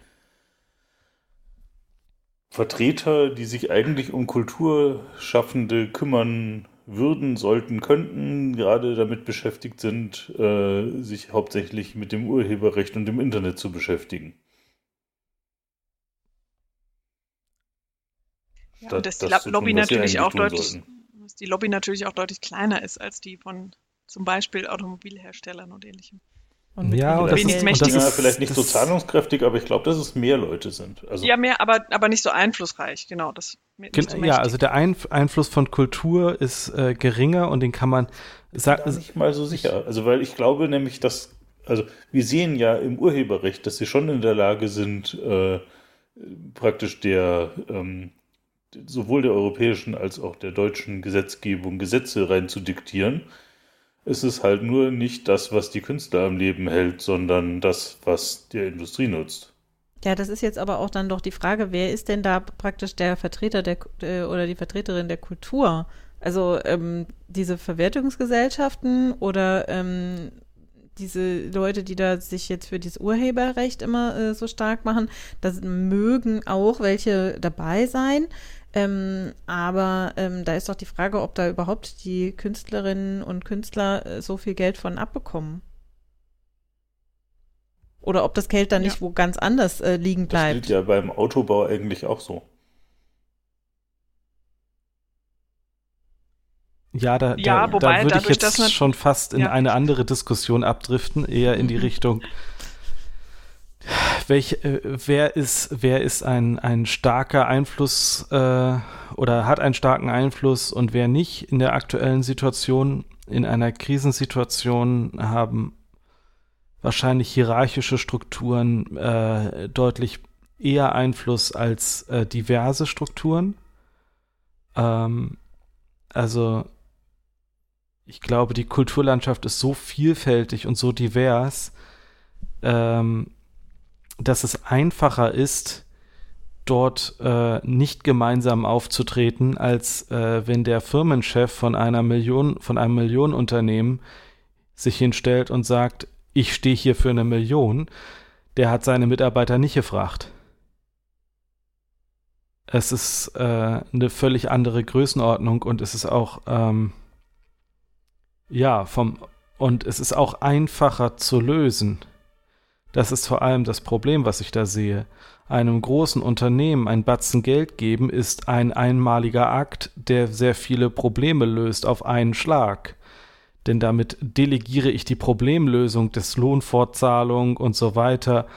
Vertreter, die sich eigentlich um Kulturschaffende kümmern würden, sollten, könnten, gerade damit beschäftigt sind, äh, sich hauptsächlich mit dem Urheberrecht und dem Internet zu beschäftigen. Ja, und dass das die Lobby tun, natürlich auch deutlich, dass die Lobby natürlich auch deutlich kleiner ist als die von zum Beispiel Automobilherstellern und ähnlichem. Und ja, und das ist, und das ist, vielleicht nicht so zahlungskräftig, aber ich glaube, dass es mehr Leute sind. Also ja, mehr, aber, aber nicht so einflussreich, genau. Das, so ja, also der Ein Einfluss von Kultur ist äh, geringer und den kann man sagen. nicht mal so sicher. Also, weil ich glaube nämlich, dass, also wir sehen ja im Urheberrecht, dass sie schon in der Lage sind, äh, praktisch der ähm, sowohl der europäischen als auch der deutschen Gesetzgebung Gesetze rein zu diktieren Es ist halt nur nicht das, was die Künstler am Leben hält, sondern das, was der Industrie nutzt. Ja, das ist jetzt aber auch dann doch die Frage, wer ist denn da praktisch der Vertreter der oder die Vertreterin der Kultur? Also ähm, diese Verwertungsgesellschaften oder ähm, diese Leute, die da sich jetzt für dieses Urheberrecht immer äh, so stark machen, das mögen auch welche dabei sein. Ähm, aber ähm, da ist doch die Frage, ob da überhaupt die Künstlerinnen und Künstler äh, so viel Geld von abbekommen. Oder ob das Geld dann ja. nicht wo ganz anders äh, liegen bleibt. Das gilt ja beim Autobau eigentlich auch so. Ja, da, ja, da, wobei, da würde ich jetzt schon fast in ja. eine andere Diskussion abdriften, eher in die mhm. Richtung, welch, äh, wer ist, wer ist ein, ein starker Einfluss äh, oder hat einen starken Einfluss und wer nicht in der aktuellen Situation, in einer Krisensituation haben wahrscheinlich hierarchische Strukturen äh, deutlich eher Einfluss als äh, diverse Strukturen. Ähm, also ich glaube, die Kulturlandschaft ist so vielfältig und so divers, ähm, dass es einfacher ist, dort äh, nicht gemeinsam aufzutreten, als äh, wenn der Firmenchef von einer Million, von einem Millionenunternehmen sich hinstellt und sagt, ich stehe hier für eine Million, der hat seine Mitarbeiter nicht gefragt. Es ist äh, eine völlig andere Größenordnung und es ist auch ähm, ja, vom, und es ist auch einfacher zu lösen. Das ist vor allem das Problem, was ich da sehe. Einem großen Unternehmen ein Batzen Geld geben ist ein einmaliger Akt, der sehr viele Probleme löst auf einen Schlag. Denn damit delegiere ich die Problemlösung des Lohnfortzahlung und so weiter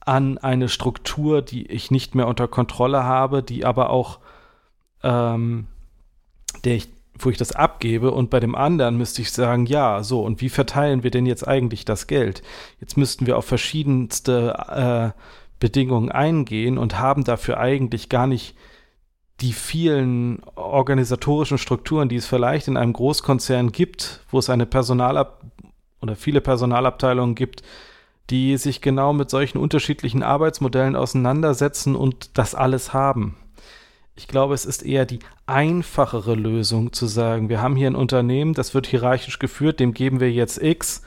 an eine Struktur, die ich nicht mehr unter Kontrolle habe, die aber auch ähm, der ich wo ich das abgebe und bei dem anderen müsste ich sagen, ja, so, und wie verteilen wir denn jetzt eigentlich das Geld? Jetzt müssten wir auf verschiedenste äh, Bedingungen eingehen und haben dafür eigentlich gar nicht die vielen organisatorischen Strukturen, die es vielleicht in einem Großkonzern gibt, wo es eine Personalab oder viele Personalabteilungen gibt, die sich genau mit solchen unterschiedlichen Arbeitsmodellen auseinandersetzen und das alles haben. Ich glaube, es ist eher die einfachere Lösung zu sagen, wir haben hier ein Unternehmen, das wird hierarchisch geführt, dem geben wir jetzt X.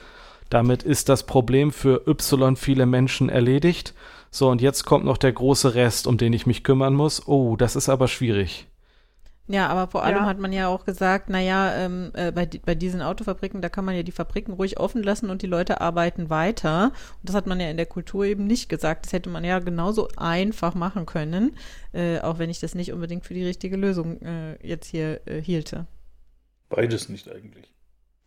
Damit ist das Problem für Y viele Menschen erledigt. So, und jetzt kommt noch der große Rest, um den ich mich kümmern muss. Oh, das ist aber schwierig. Ja, aber vor allem ja. hat man ja auch gesagt, naja, ähm, äh, bei, bei diesen Autofabriken, da kann man ja die Fabriken ruhig offen lassen und die Leute arbeiten weiter. Und das hat man ja in der Kultur eben nicht gesagt. Das hätte man ja genauso einfach machen können, äh, auch wenn ich das nicht unbedingt für die richtige Lösung äh, jetzt hier äh, hielte. Beides nicht eigentlich.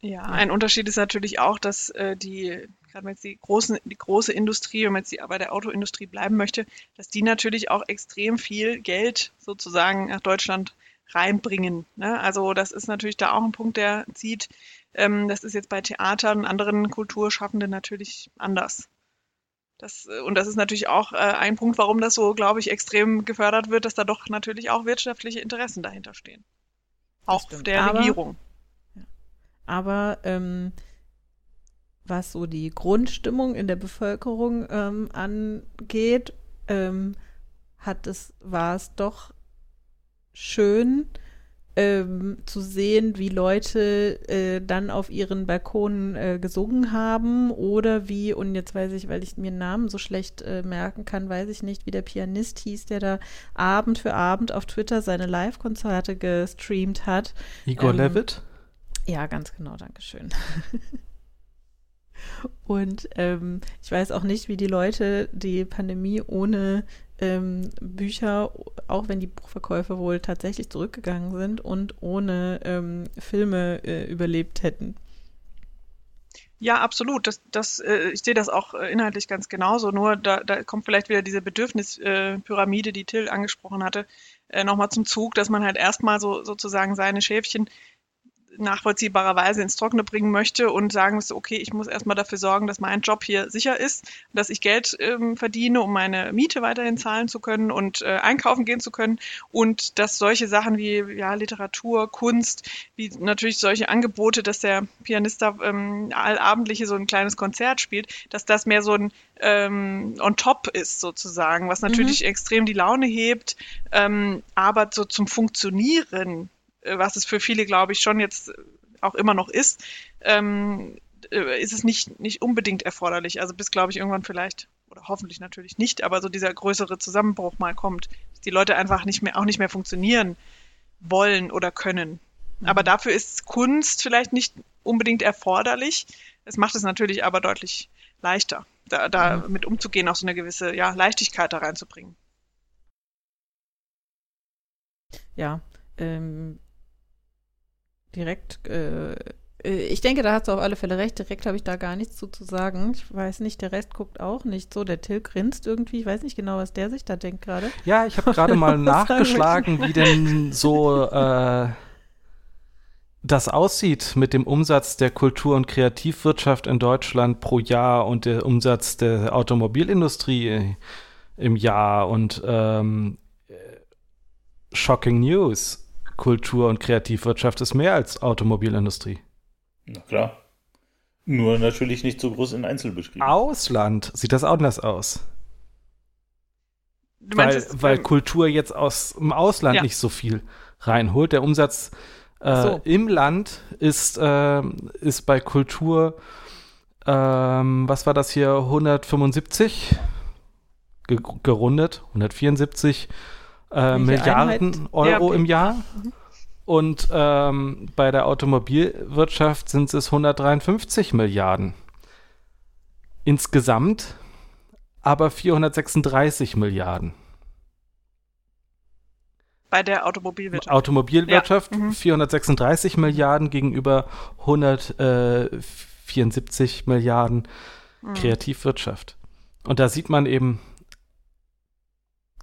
Ja, ein Unterschied ist natürlich auch, dass äh, die, gerade wenn jetzt die, großen, die große Industrie, wenn man jetzt die, bei der Autoindustrie bleiben möchte, dass die natürlich auch extrem viel Geld sozusagen nach Deutschland reinbringen. Ne? Also das ist natürlich da auch ein Punkt, der zieht. Ähm, das ist jetzt bei Theatern und anderen Kulturschaffenden natürlich anders. Das, äh, und das ist natürlich auch äh, ein Punkt, warum das so, glaube ich, extrem gefördert wird, dass da doch natürlich auch wirtschaftliche Interessen dahinter stehen. Auch der aber, Regierung. Ja. Aber ähm, was so die Grundstimmung in der Bevölkerung ähm, angeht, ähm, hat es, war es doch schön ähm, zu sehen, wie Leute äh, dann auf ihren Balkonen äh, gesungen haben oder wie, und jetzt weiß ich, weil ich mir Namen so schlecht äh, merken kann, weiß ich nicht, wie der Pianist hieß, der da Abend für Abend auf Twitter seine Live-Konzerte gestreamt hat. Igor ähm, Levitt? Ja, ganz genau, Dankeschön. Und ähm, ich weiß auch nicht, wie die Leute die Pandemie ohne ähm, Bücher, auch wenn die Buchverkäufe wohl tatsächlich zurückgegangen sind und ohne ähm, Filme äh, überlebt hätten. Ja, absolut. Das, das, äh, ich sehe das auch äh, inhaltlich ganz genauso. Nur da, da kommt vielleicht wieder diese Bedürfnispyramide, die Till angesprochen hatte, äh, nochmal zum Zug, dass man halt erstmal so sozusagen seine Schäfchen nachvollziehbarerweise ins Trockene bringen möchte und sagen müsste, okay, ich muss erstmal dafür sorgen, dass mein Job hier sicher ist, dass ich Geld ähm, verdiene, um meine Miete weiterhin zahlen zu können und äh, einkaufen gehen zu können und dass solche Sachen wie ja, Literatur, Kunst, wie natürlich solche Angebote, dass der Pianist da ähm, allabendliche so ein kleines Konzert spielt, dass das mehr so ein ähm, on top ist sozusagen, was natürlich mhm. extrem die Laune hebt, ähm, aber so zum Funktionieren was es für viele, glaube ich, schon jetzt auch immer noch ist, ähm, äh, ist es nicht, nicht unbedingt erforderlich. Also bis, glaube ich, irgendwann vielleicht, oder hoffentlich natürlich nicht, aber so dieser größere Zusammenbruch mal kommt, dass die Leute einfach nicht mehr, auch nicht mehr funktionieren wollen oder können. Mhm. Aber dafür ist Kunst vielleicht nicht unbedingt erforderlich. Es macht es natürlich aber deutlich leichter, da, da mhm. mit umzugehen, auch so eine gewisse ja, Leichtigkeit da reinzubringen. Ja, ähm, direkt, äh, äh, ich denke, da hast du auf alle Fälle recht. Direkt habe ich da gar nichts zu, zu sagen. Ich weiß nicht, der Rest guckt auch nicht so. Der Till grinst irgendwie. Ich weiß nicht genau, was der sich da denkt gerade. Ja, ich habe gerade mal nachgeschlagen, wie denn so äh, das aussieht mit dem Umsatz der Kultur- und Kreativwirtschaft in Deutschland pro Jahr und der Umsatz der Automobilindustrie im Jahr. Und ähm, äh, Shocking News Kultur- und Kreativwirtschaft ist mehr als Automobilindustrie. Na klar. Nur natürlich nicht so groß in Einzelbetrieben. Ausland sieht das anders aus. weil, es, weil ähm, Kultur jetzt aus dem Ausland ja. nicht so viel reinholt. Der Umsatz äh, so. im Land ist, äh, ist bei Kultur, ähm, was war das hier, 175 ge gerundet, 174 äh, Milliarden Einheit? Euro ja, im Jahr. Mhm. Und ähm, bei der Automobilwirtschaft sind es 153 Milliarden. Insgesamt aber 436 Milliarden. Bei der Automobilwirtschaft. Automobilwirtschaft ja. mhm. 436 Milliarden gegenüber 174 Milliarden mhm. Kreativwirtschaft. Und da sieht man eben,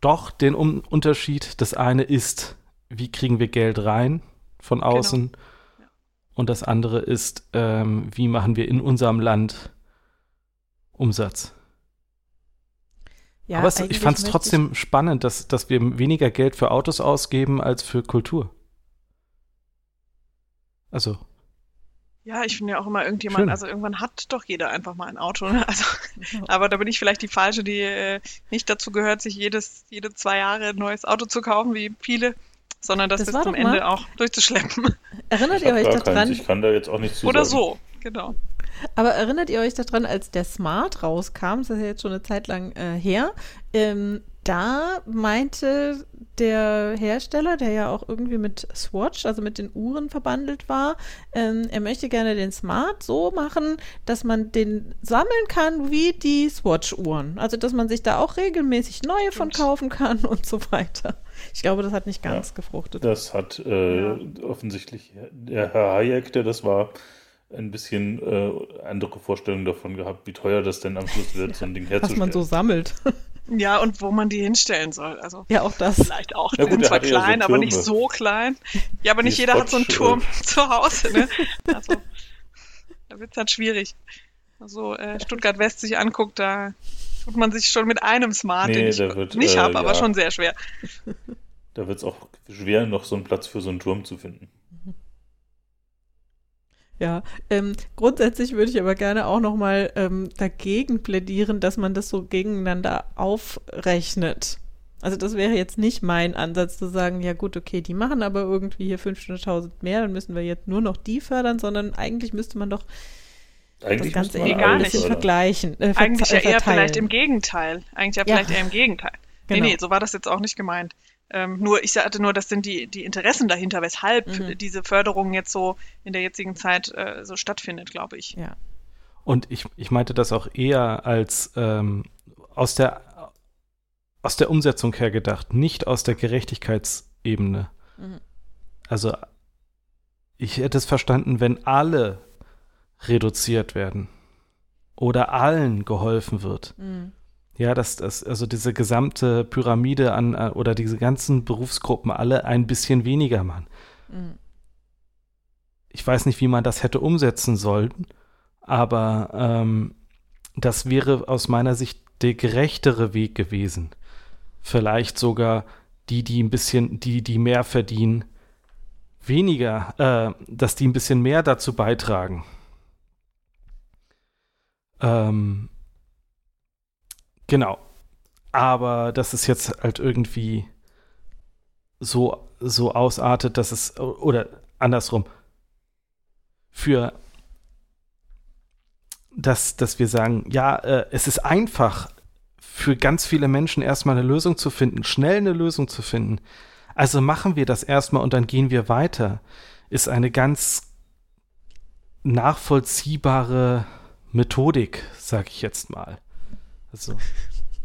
doch den um Unterschied. Das eine ist, wie kriegen wir Geld rein von genau. außen? Genau. Ja. Und das andere ist, ähm, wie machen wir in unserem Land Umsatz? Ja, Aber es, ich fand es trotzdem spannend, dass, dass wir weniger Geld für Autos ausgeben als für Kultur. Also ja, ich finde ja auch immer irgendjemand, Schön. also irgendwann hat doch jeder einfach mal ein Auto. Ne? Also, aber da bin ich vielleicht die Falsche, die äh, nicht dazu gehört, sich jedes, jede zwei Jahre ein neues Auto zu kaufen, wie viele, sondern das, das bis zum Ende auch durchzuschleppen. Erinnert ihr euch daran? Ich kann da jetzt auch nicht zu Oder so, genau. Aber erinnert ihr euch daran, als der Smart rauskam, das ist ja jetzt schon eine Zeit lang äh, her, ähm, da meinte der Hersteller, der ja auch irgendwie mit Swatch, also mit den Uhren verbandelt war, ähm, er möchte gerne den Smart so machen, dass man den sammeln kann wie die Swatch-Uhren. Also, dass man sich da auch regelmäßig neue von kaufen kann und so weiter. Ich glaube, das hat nicht ganz ja, gefruchtet. Das hat äh, ja. offensichtlich der Herr Hayek, der das war, ein bisschen äh, andere Vorstellungen davon gehabt, wie teuer das denn am Schluss wird, so ein Ding herzustellen. Was man so sammelt. Ja, und wo man die hinstellen soll. Also ja, auch das. Vielleicht auch. Ja, die sind zwar klein, so aber nicht so klein. Ja, aber nicht jeder hat so einen Turm äh. zu Hause. Ne? Also, da wird es halt schwierig. Also äh, Stuttgart West sich anguckt, da tut man sich schon mit einem Smart, nee, den ich wird, nicht äh, habe, aber ja. schon sehr schwer. Da wird es auch schwer, noch so einen Platz für so einen Turm zu finden. Ja, ähm, grundsätzlich würde ich aber gerne auch nochmal ähm, dagegen plädieren, dass man das so gegeneinander aufrechnet. Also das wäre jetzt nicht mein Ansatz zu sagen, ja gut, okay, die machen aber irgendwie hier 500.000 mehr, dann müssen wir jetzt nur noch die fördern, sondern eigentlich müsste man doch eigentlich das Ganze eher ein bisschen vergleichen. Äh, eigentlich ja eher vielleicht im Gegenteil. Eigentlich ja, ja. vielleicht eher im Gegenteil. Genau. Nee, nee, so war das jetzt auch nicht gemeint. Ähm, nur, ich sagte nur, das sind die, die Interessen dahinter, weshalb mhm. diese Förderung jetzt so in der jetzigen Zeit äh, so stattfindet, glaube ich. Ja. Und ich, ich meinte das auch eher als ähm, aus, der, aus der Umsetzung her gedacht, nicht aus der Gerechtigkeitsebene. Mhm. Also ich hätte es verstanden, wenn alle reduziert werden oder allen geholfen wird. Mhm. Ja, dass das, also diese gesamte Pyramide an äh, oder diese ganzen Berufsgruppen alle ein bisschen weniger machen. Mhm. ich weiß nicht, wie man das hätte umsetzen sollen, aber ähm, das wäre aus meiner Sicht der gerechtere Weg gewesen. Vielleicht sogar die, die ein bisschen, die, die mehr verdienen, weniger, äh, dass die ein bisschen mehr dazu beitragen. Ähm, genau. Aber dass es jetzt halt irgendwie so, so ausartet, dass es, oder andersrum, für dass, dass wir sagen, ja, äh, es ist einfach für ganz viele Menschen erstmal eine Lösung zu finden, schnell eine Lösung zu finden. Also machen wir das erstmal und dann gehen wir weiter. Ist eine ganz nachvollziehbare Methodik, sage ich jetzt mal. Also,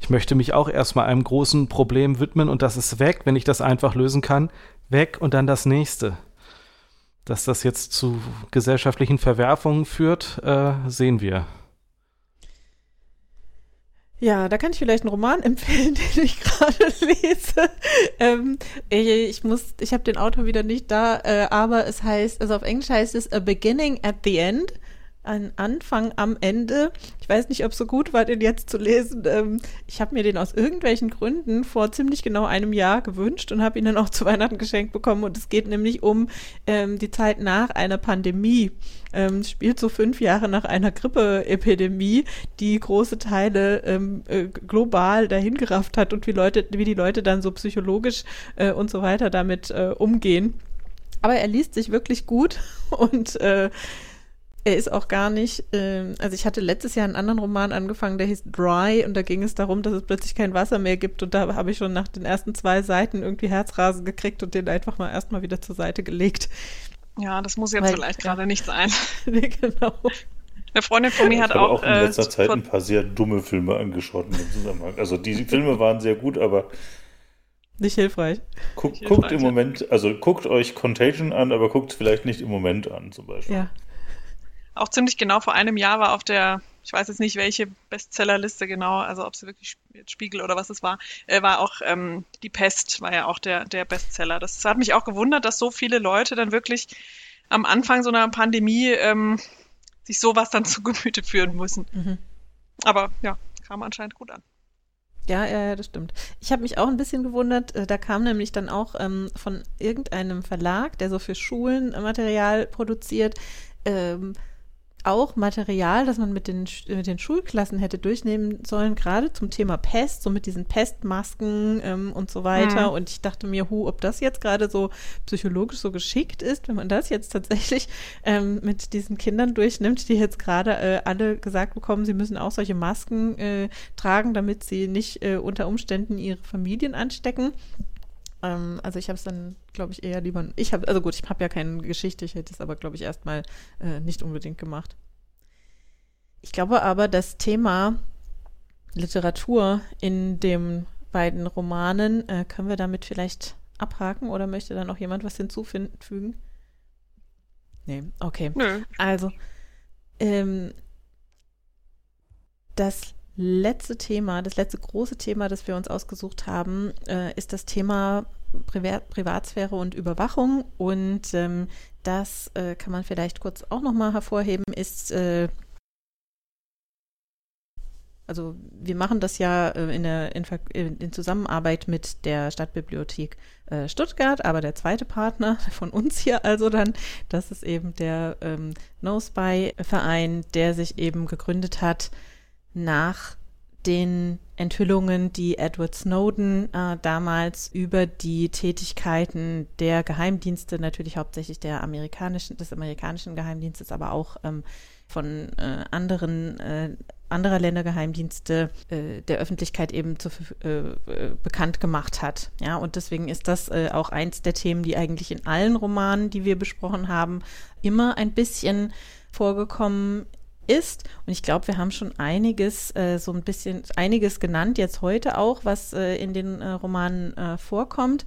ich möchte mich auch erstmal einem großen Problem widmen und das ist weg, wenn ich das einfach lösen kann. Weg und dann das nächste. Dass das jetzt zu gesellschaftlichen Verwerfungen führt, äh, sehen wir. Ja, da kann ich vielleicht einen Roman empfehlen, den ich gerade lese. Ähm, ich muss, ich habe den Autor wieder nicht da, äh, aber es heißt, also auf Englisch heißt es A Beginning at the End ein Anfang am Ende. Ich weiß nicht, ob es so gut war, den jetzt zu lesen. Ähm, ich habe mir den aus irgendwelchen Gründen vor ziemlich genau einem Jahr gewünscht und habe ihn dann auch zu Weihnachten geschenkt bekommen. Und es geht nämlich um ähm, die Zeit nach einer Pandemie. Ähm, spielt so fünf Jahre nach einer Grippeepidemie, die große Teile ähm, äh, global dahingerafft hat und wie Leute, wie die Leute dann so psychologisch äh, und so weiter damit äh, umgehen. Aber er liest sich wirklich gut und äh, er ist auch gar nicht, äh, also ich hatte letztes Jahr einen anderen Roman angefangen, der hieß Dry und da ging es darum, dass es plötzlich kein Wasser mehr gibt und da habe ich schon nach den ersten zwei Seiten irgendwie Herzrasen gekriegt und den einfach mal erstmal wieder zur Seite gelegt. Ja, das muss jetzt Weil, vielleicht ja. gerade nicht sein. nee, genau. Eine Freundin von mir hat auch, auch in äh, letzter äh, Zeit ein paar sehr dumme Filme angeschaut in dem Zusammenhang. Also die Filme waren sehr gut, aber nicht hilfreich. Guck, nicht guckt hilfreich, im Moment, also guckt euch Contagion an, aber guckt vielleicht nicht im Moment an, zum Beispiel. Ja, auch ziemlich genau vor einem Jahr war auf der, ich weiß jetzt nicht welche Bestsellerliste genau, also ob es wirklich Spiegel oder was es war, äh, war auch ähm, Die Pest, war ja auch der, der Bestseller. Das hat mich auch gewundert, dass so viele Leute dann wirklich am Anfang so einer Pandemie ähm, sich sowas dann zu Gemüte führen müssen. Mhm. Aber ja, kam anscheinend gut an. Ja, ja, das stimmt. Ich habe mich auch ein bisschen gewundert. Äh, da kam nämlich dann auch ähm, von irgendeinem Verlag, der so für Schulen Material produziert, ähm, auch Material, das man mit den, mit den Schulklassen hätte durchnehmen sollen, gerade zum Thema Pest, so mit diesen Pestmasken ähm, und so weiter. Mhm. Und ich dachte mir, hu, ob das jetzt gerade so psychologisch so geschickt ist, wenn man das jetzt tatsächlich ähm, mit diesen Kindern durchnimmt, die jetzt gerade äh, alle gesagt bekommen, sie müssen auch solche Masken äh, tragen, damit sie nicht äh, unter Umständen ihre Familien anstecken. Ähm, also ich habe es dann, glaube ich, eher lieber. Ich habe, also gut, ich habe ja keine Geschichte, ich hätte es aber, glaube ich, erstmal äh, nicht unbedingt gemacht. Ich glaube aber, das Thema Literatur in den beiden Romanen äh, können wir damit vielleicht abhaken oder möchte da noch jemand was hinzufügen? Nee, okay. Nö. Also, ähm, das letzte Thema, das letzte große Thema, das wir uns ausgesucht haben, äh, ist das Thema Privat Privatsphäre und Überwachung. Und ähm, das äh, kann man vielleicht kurz auch nochmal hervorheben, ist äh, also wir machen das ja äh, in, der, in, in, Zusammenarbeit mit der Stadtbibliothek äh, Stuttgart, aber der zweite Partner von uns hier also dann, das ist eben der ähm, No Spy Verein, der sich eben gegründet hat nach den Enthüllungen, die Edward Snowden äh, damals über die Tätigkeiten der Geheimdienste, natürlich hauptsächlich der amerikanischen, des amerikanischen Geheimdienstes, aber auch ähm, von äh, anderen äh, anderer Ländergeheimdienste äh, der Öffentlichkeit eben zu, äh, äh, bekannt gemacht hat. Ja, und deswegen ist das äh, auch eins der Themen, die eigentlich in allen Romanen, die wir besprochen haben, immer ein bisschen vorgekommen ist. Und ich glaube, wir haben schon einiges, äh, so ein bisschen, einiges genannt, jetzt heute auch, was äh, in den äh, Romanen äh, vorkommt.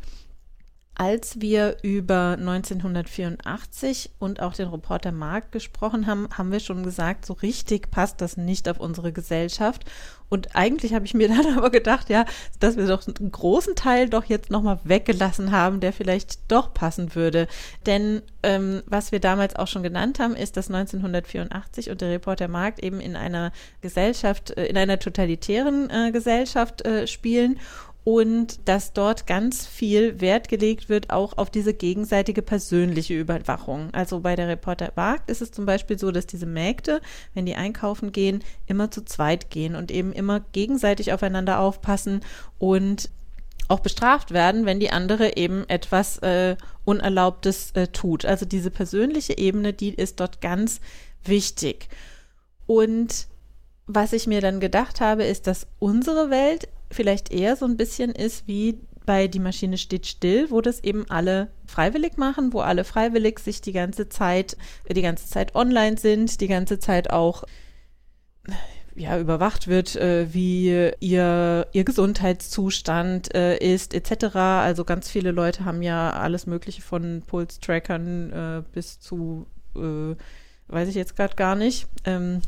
Als wir über 1984 und auch den Reporter Markt gesprochen haben, haben wir schon gesagt, so richtig passt das nicht auf unsere Gesellschaft. Und eigentlich habe ich mir dann aber gedacht, ja, dass wir doch einen großen Teil doch jetzt nochmal weggelassen haben, der vielleicht doch passen würde. Denn ähm, was wir damals auch schon genannt haben, ist, dass 1984 und der Reporter Markt eben in einer Gesellschaft, äh, in einer totalitären äh, Gesellschaft äh, spielen und dass dort ganz viel Wert gelegt wird auch auf diese gegenseitige persönliche Überwachung. Also bei der Reporter Markt ist es zum Beispiel so, dass diese Mägde, wenn die einkaufen gehen, immer zu zweit gehen und eben immer gegenseitig aufeinander aufpassen und auch bestraft werden, wenn die andere eben etwas äh, Unerlaubtes äh, tut. Also diese persönliche Ebene, die ist dort ganz wichtig. Und was ich mir dann gedacht habe, ist, dass unsere Welt vielleicht eher so ein bisschen ist wie bei Die Maschine steht still, wo das eben alle freiwillig machen, wo alle freiwillig sich die ganze Zeit, die ganze Zeit online sind, die ganze Zeit auch ja, überwacht wird, äh, wie ihr, ihr Gesundheitszustand äh, ist, etc. Also ganz viele Leute haben ja alles Mögliche von Pulstrackern äh, bis zu äh, weiß ich jetzt gerade gar nicht, ähm,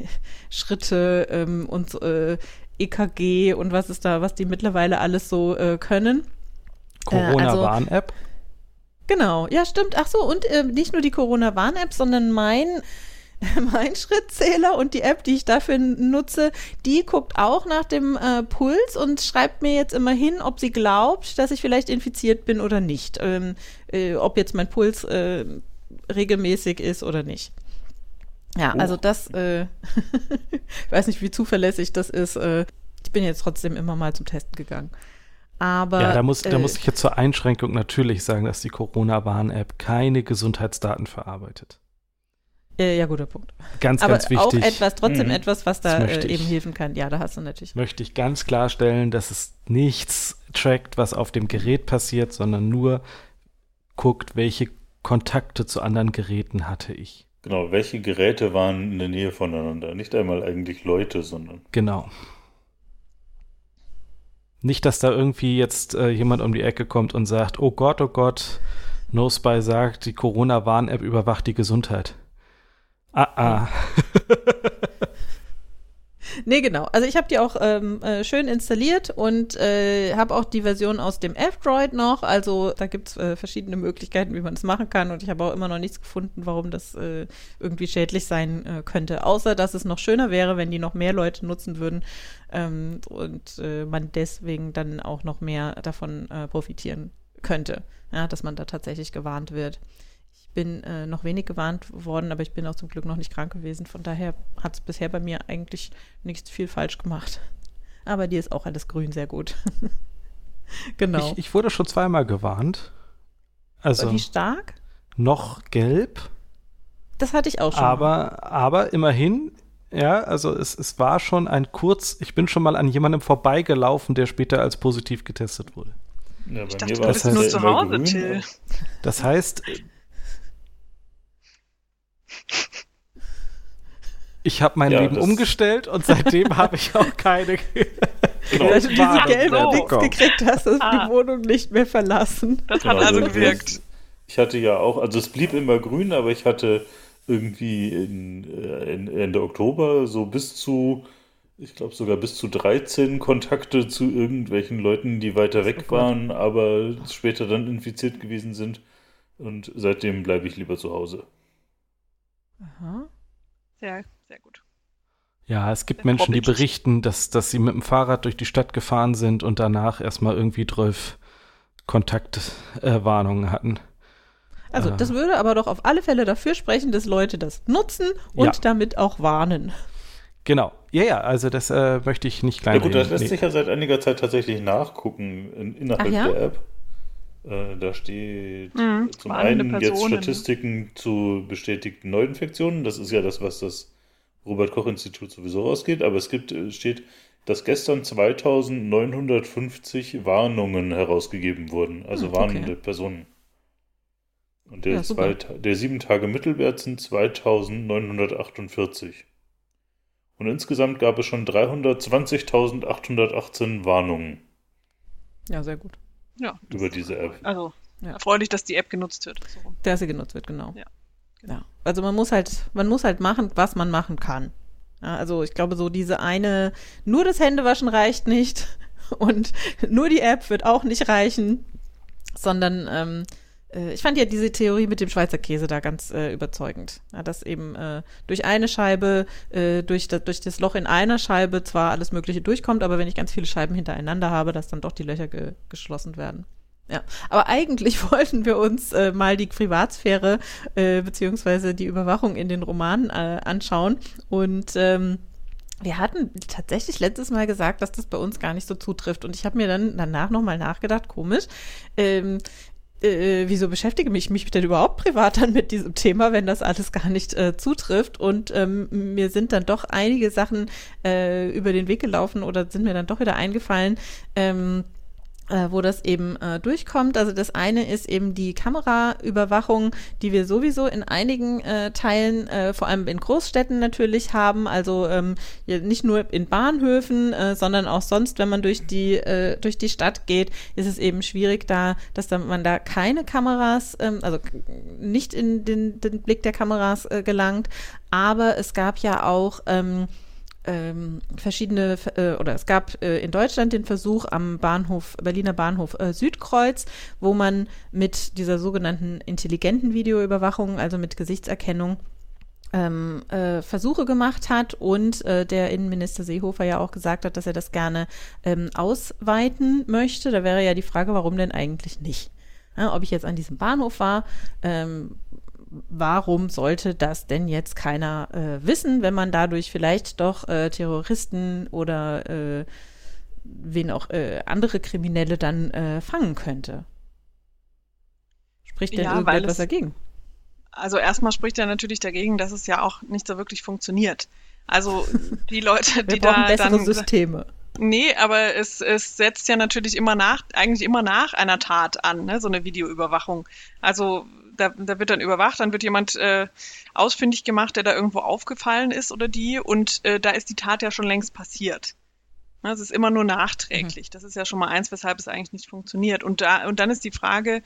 Schritte ähm, und äh, EKG und was ist da, was die mittlerweile alles so äh, können. Corona-Warn-App. Äh, also, genau, ja, stimmt. Ach so, und äh, nicht nur die Corona-Warn-App, sondern mein mein Schrittzähler und die App, die ich dafür nutze, die guckt auch nach dem äh, Puls und schreibt mir jetzt immer hin, ob sie glaubt, dass ich vielleicht infiziert bin oder nicht. Ähm, äh, ob jetzt mein Puls äh, regelmäßig ist oder nicht. Ja, oh. also das, äh, ich weiß nicht, wie zuverlässig das ist. Äh, ich bin jetzt trotzdem immer mal zum Testen gegangen. Aber. Ja, da muss, äh, da muss ich jetzt zur Einschränkung natürlich sagen, dass die Corona-Warn-App keine Gesundheitsdaten verarbeitet. Äh, ja, guter Punkt. Ganz, Aber ganz wichtig. Auch etwas, trotzdem mhm. etwas, was da äh, eben helfen kann. Ja, da hast du natürlich. Möchte ich ganz klarstellen, dass es nichts trackt, was auf dem Gerät passiert, sondern nur guckt, welche Kontakte zu anderen Geräten hatte ich. Genau, welche Geräte waren in der Nähe voneinander? Nicht einmal eigentlich Leute, sondern. Genau. Nicht, dass da irgendwie jetzt äh, jemand um die Ecke kommt und sagt, oh Gott, oh Gott, NoSpy sagt, die Corona-Warn-App überwacht die Gesundheit. Ah, ah. Nee, genau. Also ich habe die auch ähm, äh, schön installiert und äh, habe auch die Version aus dem F-Droid noch. Also da gibt es äh, verschiedene Möglichkeiten, wie man es machen kann. Und ich habe auch immer noch nichts gefunden, warum das äh, irgendwie schädlich sein äh, könnte. Außer, dass es noch schöner wäre, wenn die noch mehr Leute nutzen würden ähm, und äh, man deswegen dann auch noch mehr davon profitieren könnte. Ja, dass man da tatsächlich gewarnt wird bin äh, noch wenig gewarnt worden, aber ich bin auch zum Glück noch nicht krank gewesen. Von daher hat es bisher bei mir eigentlich nicht viel falsch gemacht. Aber dir ist auch alles grün sehr gut. genau. Ich, ich, wurde schon zweimal gewarnt. Also Wie stark? Noch gelb. Das hatte ich auch schon. Aber, aber immerhin, ja, also es, es war schon ein kurz, ich bin schon mal an jemandem vorbeigelaufen, der später als positiv getestet wurde. Ja, ich dachte, du bist nur zu Hause, Till. Das heißt, Ich habe mein ja, Leben umgestellt und seitdem habe ich auch keine. genau. Weil du diese gelbe Dings gekriegt hast, hast ah. die Wohnung nicht mehr verlassen. Das genau, hat also gewirkt. Ich hatte ja auch, also es blieb immer grün, aber ich hatte irgendwie in, äh, in Ende Oktober so bis zu, ich glaube sogar bis zu 13 Kontakte zu irgendwelchen Leuten, die weiter weg waren, aber später dann infiziert gewesen sind. Und seitdem bleibe ich lieber zu Hause. Aha. Sehr, sehr gut. Ja, es gibt Menschen, die berichten, dass, dass sie mit dem Fahrrad durch die Stadt gefahren sind und danach erstmal irgendwie 12 Kontaktwarnungen äh, hatten. Also, äh, das würde aber doch auf alle Fälle dafür sprechen, dass Leute das nutzen und ja. damit auch warnen. Genau. Ja, ja, also das äh, möchte ich nicht klein Ja gut, das lässt nee. sich ja seit einiger Zeit tatsächlich nachgucken in, innerhalb ja? der App. Äh, da steht mhm, zum einen jetzt Statistiken zu bestätigten Neuinfektionen. Das ist ja das, was das Robert-Koch-Institut sowieso rausgeht. Aber es gibt, äh, steht, dass gestern 2950 Warnungen herausgegeben wurden. Also hm, warnende okay. Personen. Und der, ja, zwei, der 7-Tage-Mittelwert sind 2948. Und insgesamt gab es schon 320.818 Warnungen. Ja, sehr gut ja, über diese App. Also ja. erfreulich, dass die App genutzt wird. So. Dass sie genutzt wird, genau. Ja. Genau. ja. Also man muss halt, man muss halt machen, was man machen kann. Ja, also ich glaube, so diese eine, nur das Händewaschen reicht nicht und nur die App wird auch nicht reichen, sondern ähm, äh, ich fand ja diese Theorie mit dem Schweizer Käse da ganz äh, überzeugend. Ja, dass eben äh, durch eine Scheibe, äh, durch, das, durch das Loch in einer Scheibe zwar alles Mögliche durchkommt, aber wenn ich ganz viele Scheiben hintereinander habe, dass dann doch die Löcher ge geschlossen werden. Ja, aber eigentlich wollten wir uns äh, mal die Privatsphäre äh, beziehungsweise die Überwachung in den Romanen äh, anschauen und ähm, wir hatten tatsächlich letztes Mal gesagt, dass das bei uns gar nicht so zutrifft. Und ich habe mir dann danach nochmal nachgedacht, komisch, ähm, äh, wieso beschäftige mich mich denn überhaupt privat dann mit diesem Thema, wenn das alles gar nicht äh, zutrifft? Und ähm, mir sind dann doch einige Sachen äh, über den Weg gelaufen oder sind mir dann doch wieder eingefallen, ähm, äh, wo das eben äh, durchkommt. Also das eine ist eben die Kameraüberwachung, die wir sowieso in einigen äh, Teilen, äh, vor allem in Großstädten natürlich haben. Also ähm, nicht nur in Bahnhöfen, äh, sondern auch sonst, wenn man durch die äh, durch die Stadt geht, ist es eben schwierig, da, dass da, man da keine Kameras, ähm, also nicht in den, den Blick der Kameras äh, gelangt. Aber es gab ja auch ähm, ähm, verschiedene, äh, oder es gab äh, in Deutschland den Versuch am Bahnhof, Berliner Bahnhof äh, Südkreuz, wo man mit dieser sogenannten intelligenten Videoüberwachung, also mit Gesichtserkennung, ähm, äh, Versuche gemacht hat und äh, der Innenminister Seehofer ja auch gesagt hat, dass er das gerne ähm, ausweiten möchte. Da wäre ja die Frage, warum denn eigentlich nicht? Ja, ob ich jetzt an diesem Bahnhof war, ähm, warum sollte das denn jetzt keiner äh, wissen, wenn man dadurch vielleicht doch äh, Terroristen oder äh, wen auch äh, andere Kriminelle dann äh, fangen könnte? Spricht denn ja, irgendetwas dagegen? Also erstmal spricht er natürlich dagegen, dass es ja auch nicht so wirklich funktioniert. Also die Leute, die da bessere dann, Systeme. Nee, aber es, es setzt ja natürlich immer nach, eigentlich immer nach einer Tat an, ne, so eine Videoüberwachung. Also da, da wird dann überwacht, dann wird jemand äh, ausfindig gemacht, der da irgendwo aufgefallen ist oder die und äh, da ist die Tat ja schon längst passiert. Es ist immer nur nachträglich. Mhm. Das ist ja schon mal eins, weshalb es eigentlich nicht funktioniert. Und da und dann ist die Frage,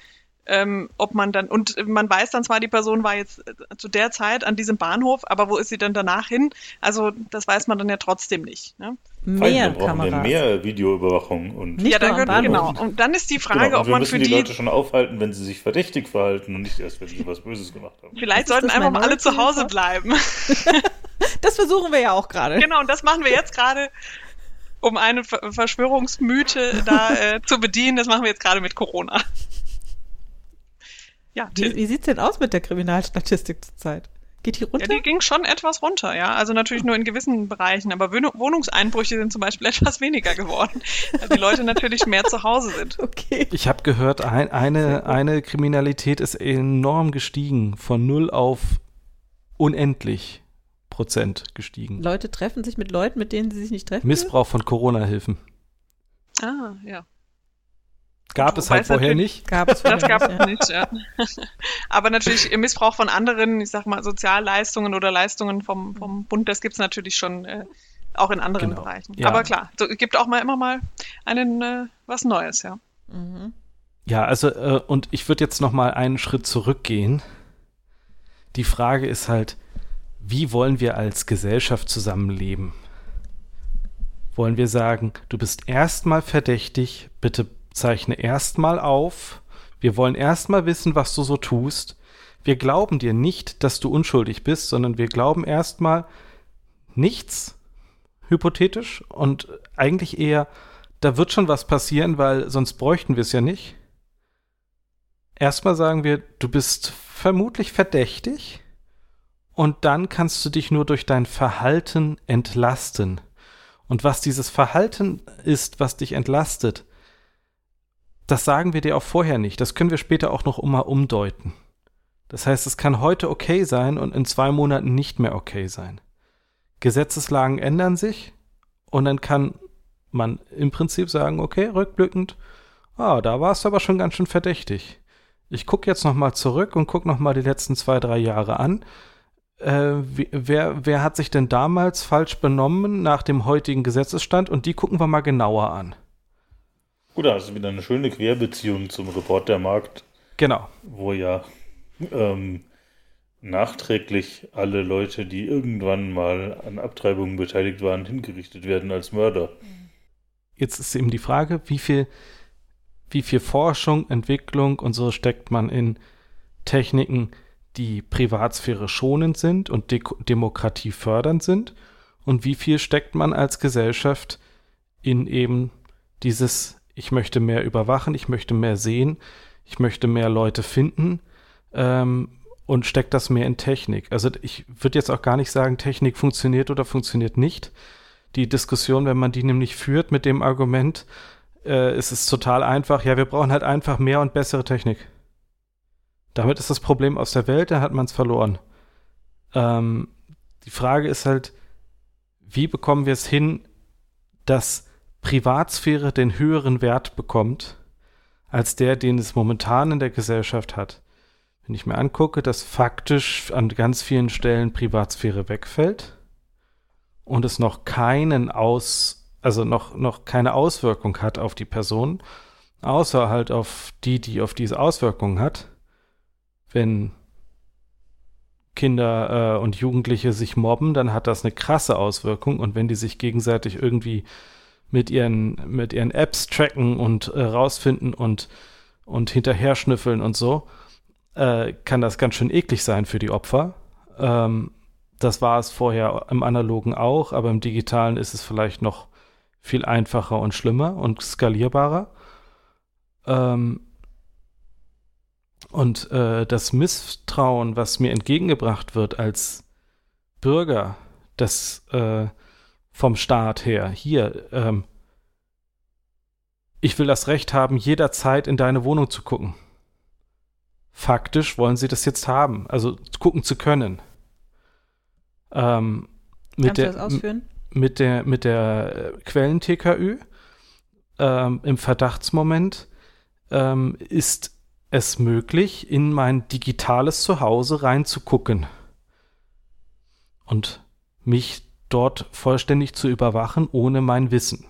ähm, ob man dann, und man weiß dann zwar, die Person war jetzt äh, zu der Zeit an diesem Bahnhof, aber wo ist sie dann danach hin? Also das weiß man dann ja trotzdem nicht. Ne? Mehr Fein, brauchen wir mehr Videoüberwachung und nicht ja, dann, genau. Und dann ist die Frage, genau, ob man für die, die Leute schon aufhalten, wenn sie sich verdächtig verhalten und nicht erst, wenn sie was Böses gemacht haben. Vielleicht sollten einfach mal alle zu Hause bleiben. das versuchen wir ja auch gerade. Genau, und das machen wir jetzt gerade um eine Verschwörungsmythe da äh, zu bedienen. Das machen wir jetzt gerade mit Corona. Ja, wie, wie sieht's denn aus mit der Kriminalstatistik zurzeit? Geht die runter? Ja, die ging schon etwas runter, ja. Also natürlich nur in gewissen Bereichen, aber Wohnungseinbrüche sind zum Beispiel etwas weniger geworden, weil die Leute natürlich mehr zu Hause sind. Okay. Ich habe gehört, ein, eine, eine Kriminalität ist enorm gestiegen, von null auf unendlich Prozent gestiegen. Leute treffen sich mit Leuten, mit denen sie sich nicht treffen. Missbrauch von Corona-Hilfen. Ah, ja. Gab es halt vorher nicht. Gab es das gab es nicht, ja. Aber natürlich Missbrauch von anderen, ich sag mal, Sozialleistungen oder Leistungen vom, vom Bund, das gibt es natürlich schon äh, auch in anderen genau. Bereichen. Ja. Aber klar, so, gibt auch mal immer mal einen äh, was Neues, ja. Mhm. Ja, also äh, und ich würde jetzt noch mal einen Schritt zurückgehen. Die Frage ist halt, wie wollen wir als Gesellschaft zusammenleben? Wollen wir sagen, du bist erstmal verdächtig, bitte zeichne erstmal auf. Wir wollen erstmal wissen, was du so tust. Wir glauben dir nicht, dass du unschuldig bist, sondern wir glauben erstmal nichts, hypothetisch, und eigentlich eher, da wird schon was passieren, weil sonst bräuchten wir es ja nicht. Erstmal sagen wir, du bist vermutlich verdächtig, und dann kannst du dich nur durch dein Verhalten entlasten. Und was dieses Verhalten ist, was dich entlastet, das sagen wir dir auch vorher nicht. Das können wir später auch noch mal umdeuten. Das heißt, es kann heute okay sein und in zwei Monaten nicht mehr okay sein. Gesetzeslagen ändern sich und dann kann man im Prinzip sagen, okay, rückblickend, ah, da war es aber schon ganz schön verdächtig. Ich gucke jetzt noch mal zurück und gucke noch mal die letzten zwei, drei Jahre an. Äh, wer, wer hat sich denn damals falsch benommen nach dem heutigen Gesetzesstand? Und die gucken wir mal genauer an. Gut, da hast du wieder eine schöne Querbeziehung zum Reportermarkt Genau. Wo ja ähm, nachträglich alle Leute, die irgendwann mal an Abtreibungen beteiligt waren, hingerichtet werden als Mörder. Jetzt ist eben die Frage, wie viel, wie viel Forschung, Entwicklung und so steckt man in Techniken, die Privatsphäre schonend sind und De Demokratie fördernd sind und wie viel steckt man als Gesellschaft in eben dieses, ich möchte mehr überwachen, ich möchte mehr sehen, ich möchte mehr Leute finden ähm, und steckt das mehr in Technik. Also ich würde jetzt auch gar nicht sagen, Technik funktioniert oder funktioniert nicht. Die Diskussion, wenn man die nämlich führt mit dem Argument, äh, ist es total einfach, ja, wir brauchen halt einfach mehr und bessere Technik. Damit ist das Problem aus der Welt, dann hat man es verloren. Ähm, die Frage ist halt, wie bekommen wir es hin, dass Privatsphäre den höheren Wert bekommt als der, den es momentan in der Gesellschaft hat. Wenn ich mir angucke, dass faktisch an ganz vielen Stellen Privatsphäre wegfällt und es noch keinen Aus, also noch, noch keine Auswirkung hat auf die Person, außer halt auf die, die auf diese Auswirkungen hat, wenn Kinder äh, und Jugendliche sich mobben, dann hat das eine krasse Auswirkung. Und wenn die sich gegenseitig irgendwie mit ihren, mit ihren Apps tracken und äh, rausfinden und, und hinterher schnüffeln und so, äh, kann das ganz schön eklig sein für die Opfer. Ähm, das war es vorher im Analogen auch, aber im Digitalen ist es vielleicht noch viel einfacher und schlimmer und skalierbarer. Ähm, und äh, das Misstrauen, was mir entgegengebracht wird als Bürger, das äh, vom Staat her, hier, ähm, ich will das Recht haben, jederzeit in deine Wohnung zu gucken. Faktisch wollen sie das jetzt haben, also gucken zu können. Ähm, mit Kannst der, du das ausführen? Mit der, mit der Quellen-TKÜ ähm, im Verdachtsmoment ähm, ist es möglich, in mein digitales Zuhause reinzugucken und mich dort vollständig zu überwachen, ohne mein Wissen.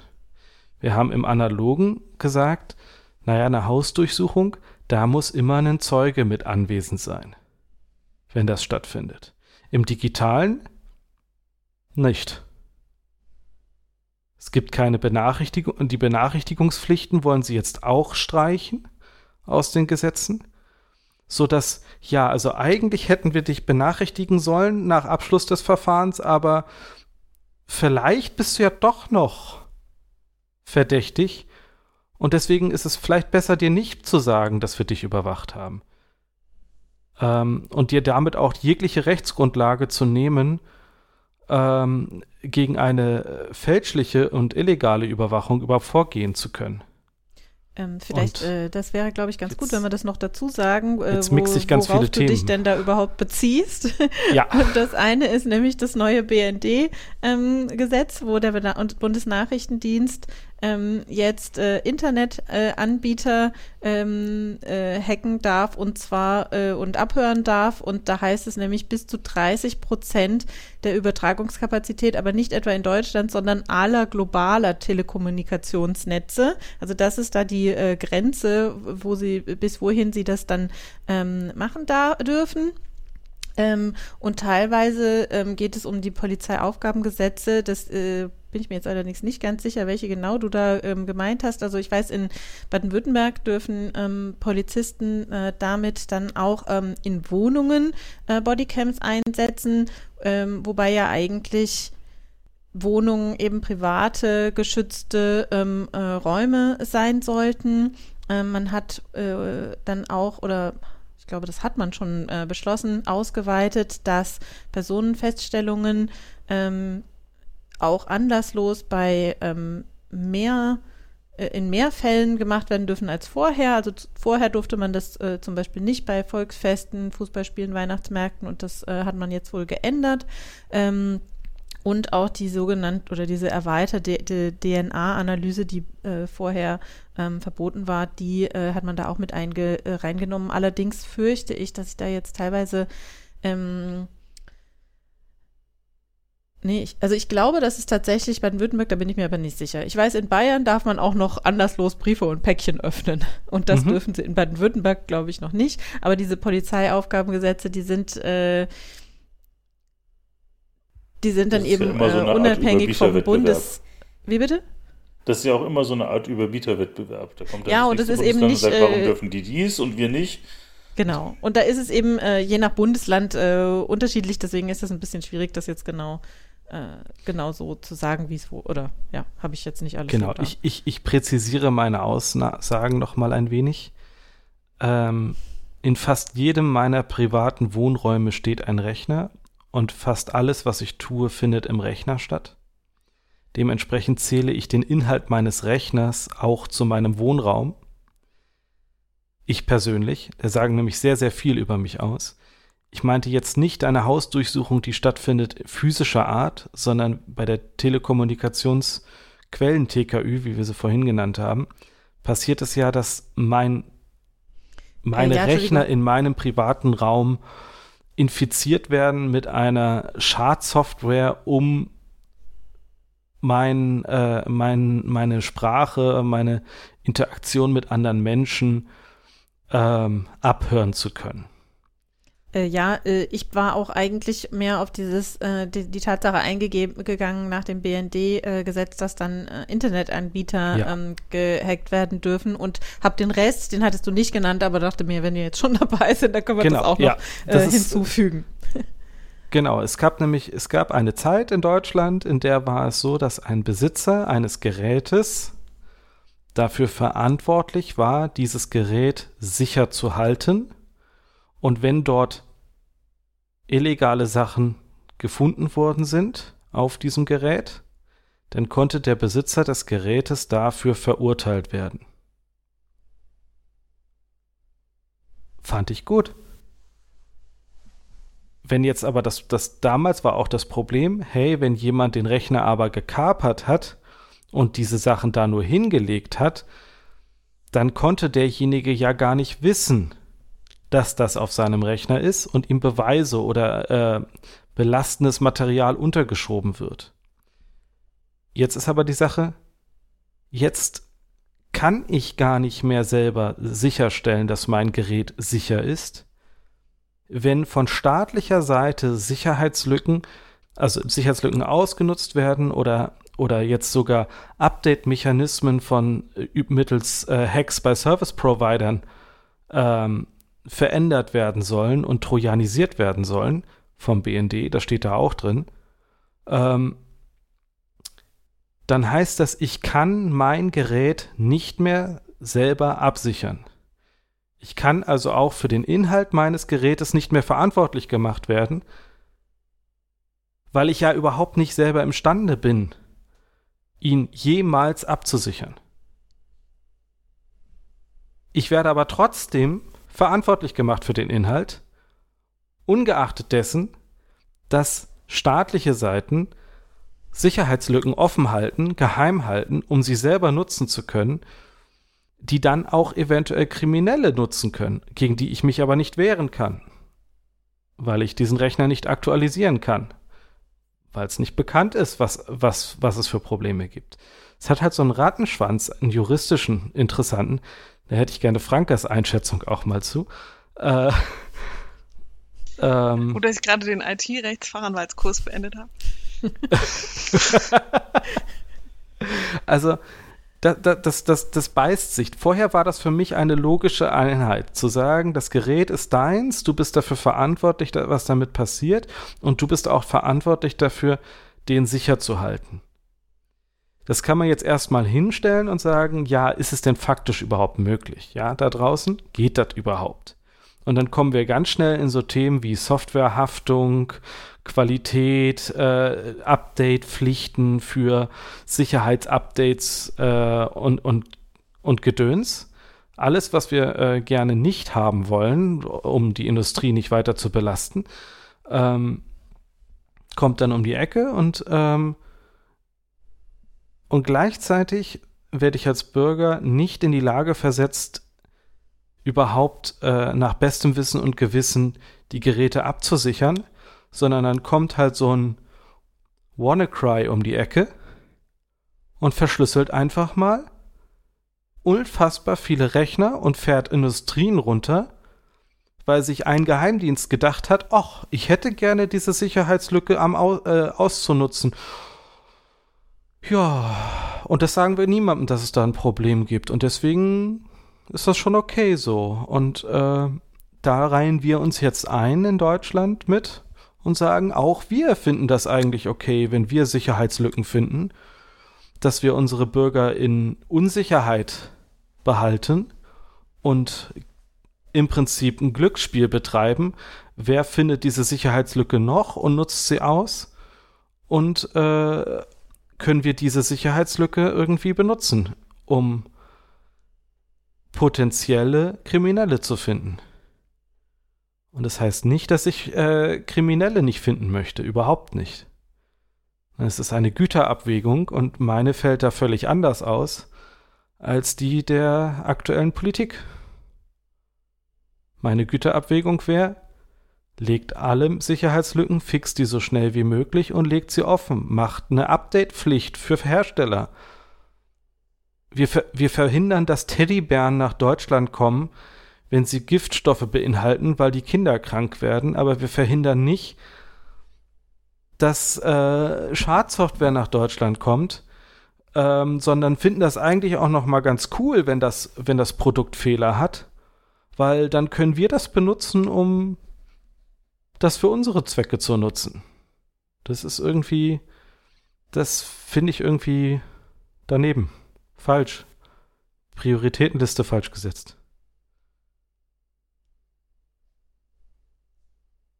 Wir haben im Analogen gesagt, naja, eine Hausdurchsuchung, da muss immer ein Zeuge mit anwesend sein, wenn das stattfindet. Im digitalen nicht. Es gibt keine Benachrichtigung und die Benachrichtigungspflichten wollen sie jetzt auch streichen aus den Gesetzen, so dass ja, also eigentlich hätten wir dich benachrichtigen sollen nach Abschluss des Verfahrens, aber vielleicht bist du ja doch noch verdächtig und deswegen ist es vielleicht besser, dir nicht zu sagen, dass wir dich überwacht haben. Ähm, und dir damit auch jegliche Rechtsgrundlage zu nehmen, ähm, gegen eine fälschliche und illegale Überwachung überhaupt vorgehen zu können. Ähm, vielleicht, äh, das wäre, glaube ich, ganz gut, wenn wir das noch dazu sagen, äh, jetzt wo, ich ganz worauf viele du Themen. dich denn da überhaupt beziehst. Ja. Und das eine ist nämlich das neue BND-Gesetz, ähm, wo der Bundesnachrichtendienst ähm, jetzt äh, Internetanbieter äh, ähm, äh, hacken darf und zwar äh, und abhören darf. Und da heißt es nämlich bis zu 30 Prozent der Übertragungskapazität, aber nicht etwa in Deutschland, sondern aller globaler Telekommunikationsnetze. Also das ist da die äh, Grenze, wo sie, bis wohin sie das dann ähm, machen da dürfen. Ähm, und teilweise ähm, geht es um die Polizeiaufgabengesetze. Das äh, bin ich mir jetzt allerdings nicht ganz sicher, welche genau du da ähm, gemeint hast. Also ich weiß, in Baden-Württemberg dürfen ähm, Polizisten äh, damit dann auch ähm, in Wohnungen äh, Bodycams einsetzen, ähm, wobei ja eigentlich Wohnungen eben private, geschützte ähm, äh, Räume sein sollten. Ähm, man hat äh, dann auch oder ich glaube, das hat man schon äh, beschlossen, ausgeweitet, dass Personenfeststellungen auch anlasslos bei ähm, mehr äh, in mehr Fällen gemacht werden dürfen als vorher. Also vorher durfte man das äh, zum Beispiel nicht bei Volksfesten, Fußballspielen, Weihnachtsmärkten und das äh, hat man jetzt wohl geändert. Ähm, und auch die sogenannte oder diese erweiterte DNA-Analyse, die äh, vorher ähm, verboten war, die äh, hat man da auch mit äh, reingenommen. Allerdings fürchte ich, dass ich da jetzt teilweise ähm, Nee, ich, also ich glaube, das ist tatsächlich Baden-Württemberg, da bin ich mir aber nicht sicher. Ich weiß, in Bayern darf man auch noch anderslos Briefe und Päckchen öffnen. Und das mhm. dürfen sie in Baden-Württemberg, glaube ich, noch nicht. Aber diese Polizeiaufgabengesetze, die sind, äh, die sind dann eben ja so äh, unabhängig vom Bundes. Wie bitte? Das ist ja auch immer so eine Art Überbieterwettbewerb. Da kommt ja, und das ist eben nicht. Sagt, warum äh, dürfen die dies und wir nicht? Genau. Und da ist es eben äh, je nach Bundesland äh, unterschiedlich. Deswegen ist das ein bisschen schwierig, das jetzt genau genau so zu sagen, wie es wo, oder ja, habe ich jetzt nicht alles Genau, ich, ich, ich präzisiere meine Aussagen noch mal ein wenig. Ähm, in fast jedem meiner privaten Wohnräume steht ein Rechner und fast alles, was ich tue, findet im Rechner statt. Dementsprechend zähle ich den Inhalt meines Rechners auch zu meinem Wohnraum. Ich persönlich, der sagen nämlich sehr, sehr viel über mich aus. Ich meinte jetzt nicht eine Hausdurchsuchung, die stattfindet physischer Art, sondern bei der Telekommunikationsquellen TKÜ, wie wir sie vorhin genannt haben, passiert es ja, dass mein, meine ja, Rechner in meinem privaten Raum infiziert werden mit einer Schadsoftware, um mein, äh, mein, meine Sprache, meine Interaktion mit anderen Menschen ähm, abhören zu können. Äh, ja, äh, ich war auch eigentlich mehr auf dieses äh, die, die, Tatsache eingegangen nach dem BND-Gesetz, äh, dass dann äh, Internetanbieter ja. ähm, gehackt werden dürfen und habe den Rest, den hattest du nicht genannt, aber dachte mir, wenn wir jetzt schon dabei sind, dann können wir genau, das auch noch ja, äh, das hinzufügen. Ist, genau, es gab nämlich, es gab eine Zeit in Deutschland, in der war es so, dass ein Besitzer eines Gerätes dafür verantwortlich war, dieses Gerät sicher zu halten und wenn dort illegale Sachen gefunden worden sind auf diesem Gerät, dann konnte der Besitzer des Gerätes dafür verurteilt werden. Fand ich gut. Wenn jetzt aber das, das damals war auch das Problem, hey, wenn jemand den Rechner aber gekapert hat und diese Sachen da nur hingelegt hat, dann konnte derjenige ja gar nicht wissen, dass das auf seinem Rechner ist und ihm Beweise oder äh, belastendes Material untergeschoben wird. Jetzt ist aber die Sache, jetzt kann ich gar nicht mehr selber sicherstellen, dass mein Gerät sicher ist, wenn von staatlicher Seite Sicherheitslücken, also Sicherheitslücken ausgenutzt werden oder oder jetzt sogar Update-Mechanismen von äh, mittels äh, Hacks bei Service-Providern ähm, verändert werden sollen und trojanisiert werden sollen vom BND, das steht da auch drin, ähm, dann heißt das, ich kann mein Gerät nicht mehr selber absichern. Ich kann also auch für den Inhalt meines Gerätes nicht mehr verantwortlich gemacht werden, weil ich ja überhaupt nicht selber imstande bin, ihn jemals abzusichern. Ich werde aber trotzdem verantwortlich gemacht für den Inhalt, ungeachtet dessen, dass staatliche Seiten Sicherheitslücken offen halten, geheim halten, um sie selber nutzen zu können, die dann auch eventuell Kriminelle nutzen können, gegen die ich mich aber nicht wehren kann, weil ich diesen Rechner nicht aktualisieren kann, weil es nicht bekannt ist, was, was, was es für Probleme gibt. Es hat halt so einen Rattenschwanz, einen juristischen, interessanten, da hätte ich gerne Frankas Einschätzung auch mal zu. Äh, ähm, Oder ich gerade den IT-Rechtsfachanwaltskurs beendet habe. also, das, das, das, das beißt sich. Vorher war das für mich eine logische Einheit, zu sagen, das Gerät ist deins, du bist dafür verantwortlich, was damit passiert, und du bist auch verantwortlich dafür, den sicher zu halten. Das kann man jetzt erstmal hinstellen und sagen, ja, ist es denn faktisch überhaupt möglich? Ja, da draußen geht das überhaupt? Und dann kommen wir ganz schnell in so Themen wie Softwarehaftung, Qualität, äh, Update-Pflichten für Sicherheitsupdates äh, und, und, und Gedöns. Alles, was wir äh, gerne nicht haben wollen, um die Industrie nicht weiter zu belasten, ähm, kommt dann um die Ecke und ähm, und gleichzeitig werde ich als Bürger nicht in die Lage versetzt, überhaupt äh, nach bestem Wissen und Gewissen die Geräte abzusichern, sondern dann kommt halt so ein WannaCry um die Ecke und verschlüsselt einfach mal unfassbar viele Rechner und fährt Industrien runter, weil sich ein Geheimdienst gedacht hat, ach, ich hätte gerne diese Sicherheitslücke am äh, auszunutzen. Ja, und das sagen wir niemandem, dass es da ein Problem gibt. Und deswegen ist das schon okay so. Und äh, da reihen wir uns jetzt ein in Deutschland mit und sagen, auch wir finden das eigentlich okay, wenn wir Sicherheitslücken finden, dass wir unsere Bürger in Unsicherheit behalten und im Prinzip ein Glücksspiel betreiben. Wer findet diese Sicherheitslücke noch und nutzt sie aus? Und äh, können wir diese Sicherheitslücke irgendwie benutzen, um potenzielle Kriminelle zu finden? Und das heißt nicht, dass ich äh, Kriminelle nicht finden möchte, überhaupt nicht. Es ist eine Güterabwägung und meine fällt da völlig anders aus als die der aktuellen Politik. Meine Güterabwägung wäre, legt alle Sicherheitslücken, fixt die so schnell wie möglich und legt sie offen, macht eine Update-Pflicht für Hersteller. Wir, ver wir verhindern, dass Teddybären nach Deutschland kommen, wenn sie Giftstoffe beinhalten, weil die Kinder krank werden, aber wir verhindern nicht, dass äh, Schadsoftware nach Deutschland kommt, ähm, sondern finden das eigentlich auch noch mal ganz cool, wenn das, wenn das Produkt Fehler hat, weil dann können wir das benutzen, um das für unsere Zwecke zu nutzen. Das ist irgendwie, das finde ich irgendwie daneben. Falsch. Prioritätenliste falsch gesetzt.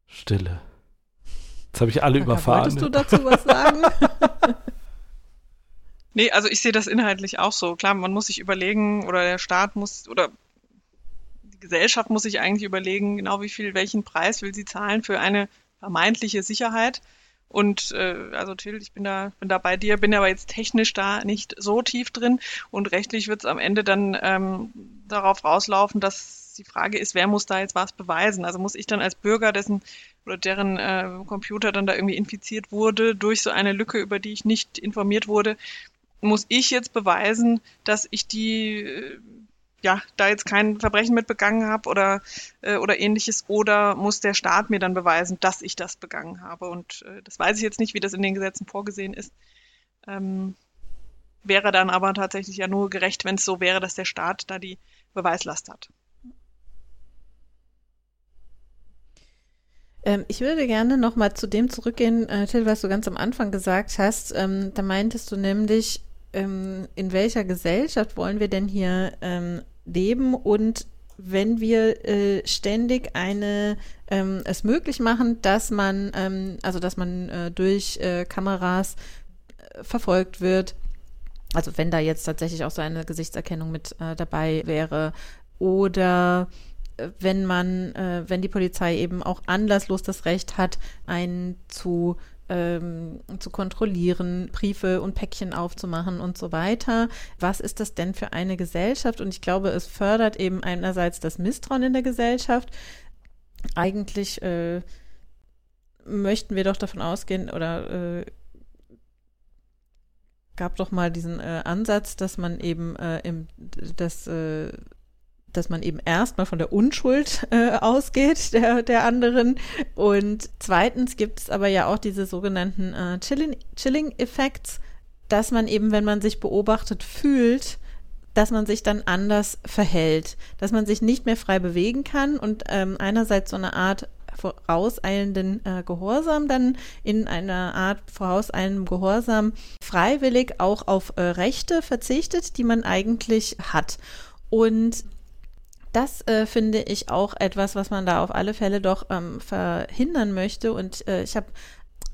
Stille. Jetzt habe ich alle Kaka, überfahren. Wolltest du dazu was sagen? nee, also ich sehe das inhaltlich auch so. Klar, man muss sich überlegen, oder der Staat muss, oder Gesellschaft muss sich eigentlich überlegen, genau wie viel, welchen Preis will sie zahlen für eine vermeintliche Sicherheit. Und äh, also Till, ich bin da, bin da bei dir, bin aber jetzt technisch da nicht so tief drin und rechtlich wird es am Ende dann ähm, darauf rauslaufen, dass die Frage ist, wer muss da jetzt was beweisen? Also muss ich dann als Bürger, dessen oder deren äh, Computer dann da irgendwie infiziert wurde durch so eine Lücke, über die ich nicht informiert wurde, muss ich jetzt beweisen, dass ich die äh, ja, da jetzt kein Verbrechen mit begangen habe oder, äh, oder ähnliches, oder muss der Staat mir dann beweisen, dass ich das begangen habe? Und äh, das weiß ich jetzt nicht, wie das in den Gesetzen vorgesehen ist. Ähm, wäre dann aber tatsächlich ja nur gerecht, wenn es so wäre, dass der Staat da die Beweislast hat. Ähm, ich würde gerne nochmal zu dem zurückgehen, äh, Till, was du ganz am Anfang gesagt hast. Ähm, da meintest du nämlich, ähm, in welcher Gesellschaft wollen wir denn hier ähm, leben und wenn wir äh, ständig eine ähm, es möglich machen, dass man ähm, also dass man äh, durch äh, Kameras äh, verfolgt wird, also wenn da jetzt tatsächlich auch so eine Gesichtserkennung mit äh, dabei wäre oder wenn man, äh, wenn die Polizei eben auch anlasslos das Recht hat, einen zu ähm, zu kontrollieren, Briefe und Päckchen aufzumachen und so weiter. Was ist das denn für eine Gesellschaft? Und ich glaube, es fördert eben einerseits das Misstrauen in der Gesellschaft. Eigentlich äh, möchten wir doch davon ausgehen oder äh, gab doch mal diesen äh, Ansatz, dass man eben äh, im, das äh, dass man eben erstmal von der Unschuld äh, ausgeht der, der anderen. Und zweitens gibt es aber ja auch diese sogenannten äh, Chilling-Effects, dass man eben, wenn man sich beobachtet fühlt, dass man sich dann anders verhält, dass man sich nicht mehr frei bewegen kann und ähm, einerseits so eine Art vorauseilenden äh, Gehorsam dann in einer Art vorauseilendem Gehorsam freiwillig auch auf äh, Rechte verzichtet, die man eigentlich hat. Und das äh, finde ich auch etwas, was man da auf alle Fälle doch ähm, verhindern möchte. Und äh, ich habe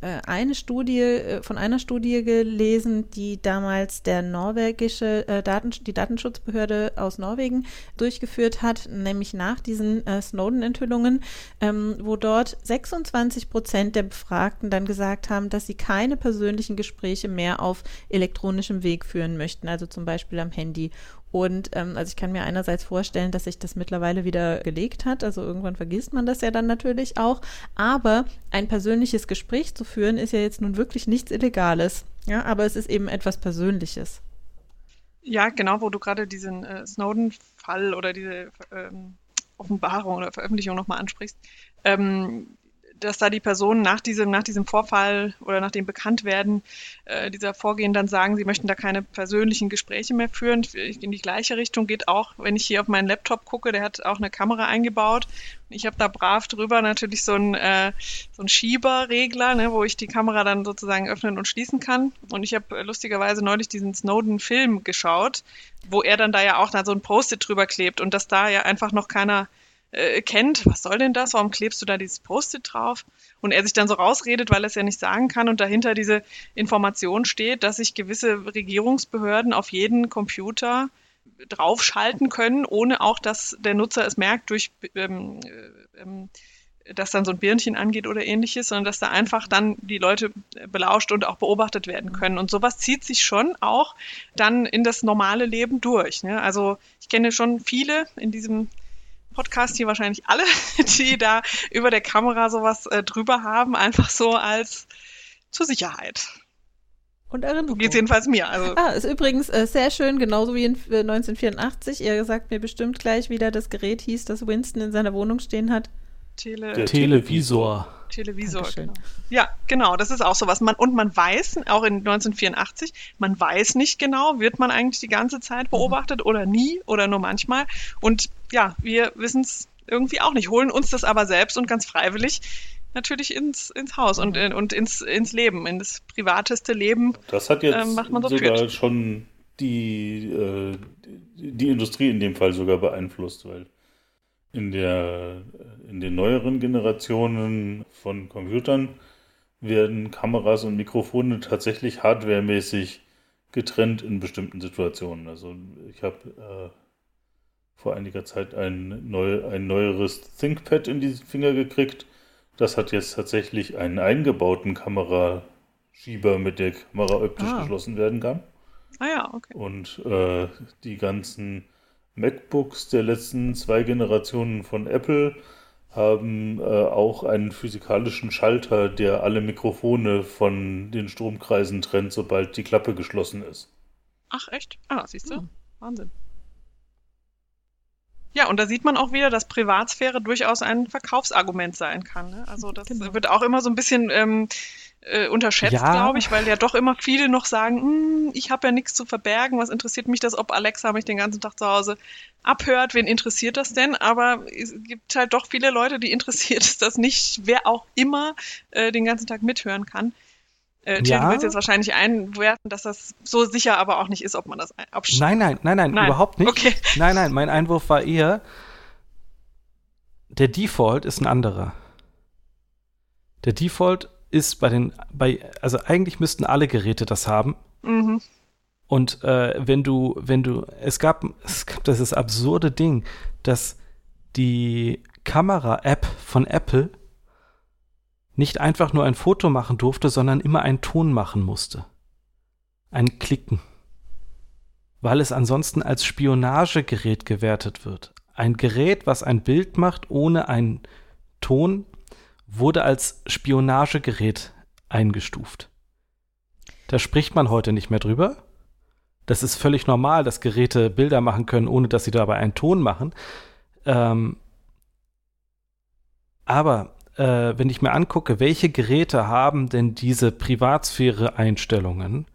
äh, eine Studie, äh, von einer Studie gelesen, die damals der norwegische äh, Daten, die Datenschutzbehörde aus Norwegen durchgeführt hat, nämlich nach diesen äh, Snowden-Enthüllungen, ähm, wo dort 26 Prozent der Befragten dann gesagt haben, dass sie keine persönlichen Gespräche mehr auf elektronischem Weg führen möchten, also zum Beispiel am Handy Und ähm, also ich kann mir einerseits vorstellen, dass sich das mittlerweile wieder gelegt hat. Also irgendwann vergisst man das ja dann natürlich auch. Aber ein persönliches Gespräch zu führen, ist ja jetzt nun wirklich nichts Illegales. Ja, aber es ist eben etwas Persönliches. Ja, genau, wo du gerade diesen äh, Snowden-Fall oder diese ähm, Offenbarung oder Veröffentlichung nochmal ansprichst. Ähm, dass da die Personen nach diesem, nach diesem Vorfall oder nach dem Bekanntwerden äh, dieser Vorgehen dann sagen, sie möchten da keine persönlichen Gespräche mehr führen. In die gleiche Richtung geht auch, wenn ich hier auf meinen Laptop gucke, der hat auch eine Kamera eingebaut. Ich habe da brav drüber natürlich so einen, äh, so einen Schieberregler, ne, wo ich die Kamera dann sozusagen öffnen und schließen kann. Und ich habe lustigerweise neulich diesen Snowden-Film geschaut, wo er dann da ja auch da so ein Post-it drüber klebt und dass da ja einfach noch keiner äh, kennt, was soll denn das? Warum klebst du da dieses Post-it drauf? Und er sich dann so rausredet, weil er es ja nicht sagen kann und dahinter diese Information steht, dass sich gewisse Regierungsbehörden auf jeden Computer draufschalten können, ohne auch, dass der Nutzer es merkt durch ähm, äh, ähm, dass dann so ein Birnchen angeht oder ähnliches, sondern dass da einfach dann die Leute belauscht und auch beobachtet werden können. Und sowas zieht sich schon auch dann in das normale Leben durch. Ne? Also ich kenne schon viele in diesem Podcast hier wahrscheinlich alle, die da über der Kamera sowas äh, drüber haben, einfach so als zur Sicherheit. Und Erinnerung. Geht jedenfalls mir. Also. Ah, ist übrigens äh, sehr schön, genauso wie in äh, 1984. Ihr sagt mir bestimmt gleich, wie da das Gerät hieß, das Winston in seiner Wohnung stehen hat. Tele Der Televisor. Televisor, genau. Ja, genau, das ist auch so was. Man, und man weiß, auch in 1984, man weiß nicht genau, wird man eigentlich die ganze Zeit mhm. beobachtet oder nie oder nur manchmal. Und ja, wir wissen es irgendwie auch nicht, holen uns das aber selbst und ganz freiwillig natürlich ins, ins Haus und, mhm. und ins, ins Leben, in das privateste Leben. Das hat jetzt ähm, so sogar führt. schon die, äh, die Industrie in dem Fall sogar beeinflusst, weil in, der, in den neueren Generationen von Computern werden Kameras und Mikrofone tatsächlich hardwaremäßig getrennt in bestimmten Situationen. Also ich habe äh, vor einiger Zeit ein, neu, ein neueres ThinkPad in die Finger gekriegt. Das hat jetzt tatsächlich einen eingebauten Kameraschieber, mit der Kamera optisch ah. geschlossen werden kann. Ah ja, okay. Und äh, die ganzen MacBooks der letzten zwei Generationen von Apple haben äh, auch einen physikalischen Schalter, der alle Mikrofone von den Stromkreisen trennt, sobald die Klappe geschlossen ist. Ach, echt? Ah, siehst du? Hm. Wahnsinn. Ja, und da sieht man auch wieder, dass Privatsphäre durchaus ein Verkaufsargument sein kann. Ne? Also das genau. wird auch immer so ein bisschen ähm, äh, unterschätzt, ja. glaube ich, weil ja doch immer viele noch sagen, hm, ich habe ja nichts zu verbergen, was interessiert mich das, ob Alexa mich den ganzen Tag zu Hause abhört, wen interessiert das denn? Aber es gibt halt doch viele Leute, die interessiert es das nicht, wer auch immer äh, den ganzen Tag mithören kann. Äh, ja. du willst jetzt wahrscheinlich einwerfen, dass das so sicher aber auch nicht ist, ob man das abschließt. Nein, nein, nein, nein, nein, überhaupt nicht. Okay. Nein, nein, mein Einwurf war eher, der Default ist ein anderer. Der Default ist bei den, bei, also eigentlich müssten alle Geräte das haben. Mhm. Und äh, wenn du, wenn du, es gab, es gab dieses absurde Ding, dass die Kamera-App von Apple nicht einfach nur ein Foto machen durfte, sondern immer einen Ton machen musste. Ein Klicken. Weil es ansonsten als Spionagegerät gewertet wird. Ein Gerät, was ein Bild macht ohne einen Ton, wurde als Spionagegerät eingestuft. Da spricht man heute nicht mehr drüber. Das ist völlig normal, dass Geräte Bilder machen können, ohne dass sie dabei einen Ton machen. Ähm, aber äh, wenn ich mir angucke, welche Geräte haben denn diese Privatsphäre-Einstellungen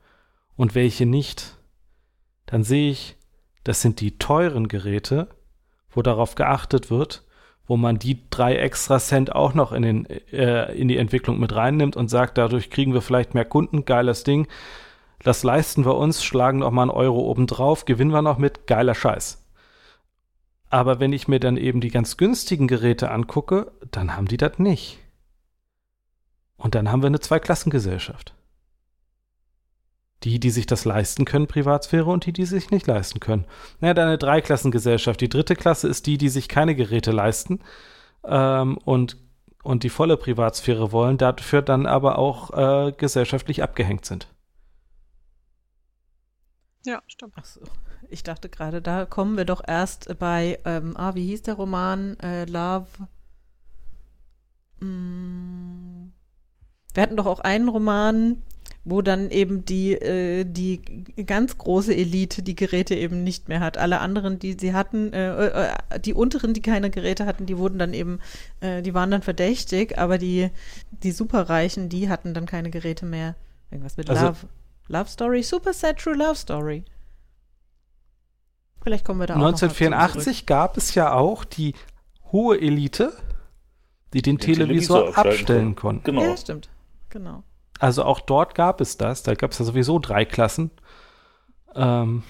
und welche nicht, dann sehe ich, das sind die teuren Geräte, wo darauf geachtet wird, wo man die drei extra Cent auch noch in, den, äh, in die Entwicklung mit reinnimmt und sagt, dadurch kriegen wir vielleicht mehr Kunden, geiles Ding. Das leisten wir uns, schlagen noch mal einen Euro obendrauf, gewinnen wir noch mit, geiler Scheiß. Aber wenn ich mir dann eben die ganz günstigen Geräte angucke, dann haben die das nicht. Und dann haben wir eine Zweiklassengesellschaft. Die, die sich das leisten können, Privatsphäre, und die, die sich nicht leisten können. Naja, dann eine Dreiklassengesellschaft. Die dritte Klasse ist die, die sich keine Geräte leisten ähm, und, und die volle Privatsphäre wollen, dafür dann aber auch äh, gesellschaftlich abgehängt sind. Ja, stimmt. Ach so. Ich dachte gerade, da kommen wir doch erst bei, ähm, ah, wie hieß der Roman? Äh, Love. Mm. Wir hatten doch auch einen Roman, wo dann eben die, äh, die ganz große Elite die Geräte eben nicht mehr hat. Alle anderen, die sie hatten, äh, äh, die unteren, die keine Geräte hatten, die wurden dann eben, äh, die waren dann verdächtig, aber die, die Superreichen, die hatten dann keine Geräte mehr. Irgendwas mit Also- Love. Love Story, Super Sad True Love Story. Vielleicht kommen wir da auch noch mal zu 1984 gab es ja auch die hohe Elite, die den Den Televisor, Televisor abstellen konnten. Genau. Ja, stimmt. Genau. Also auch dort gab es das. Da gab es ja sowieso drei Klassen. Ähm,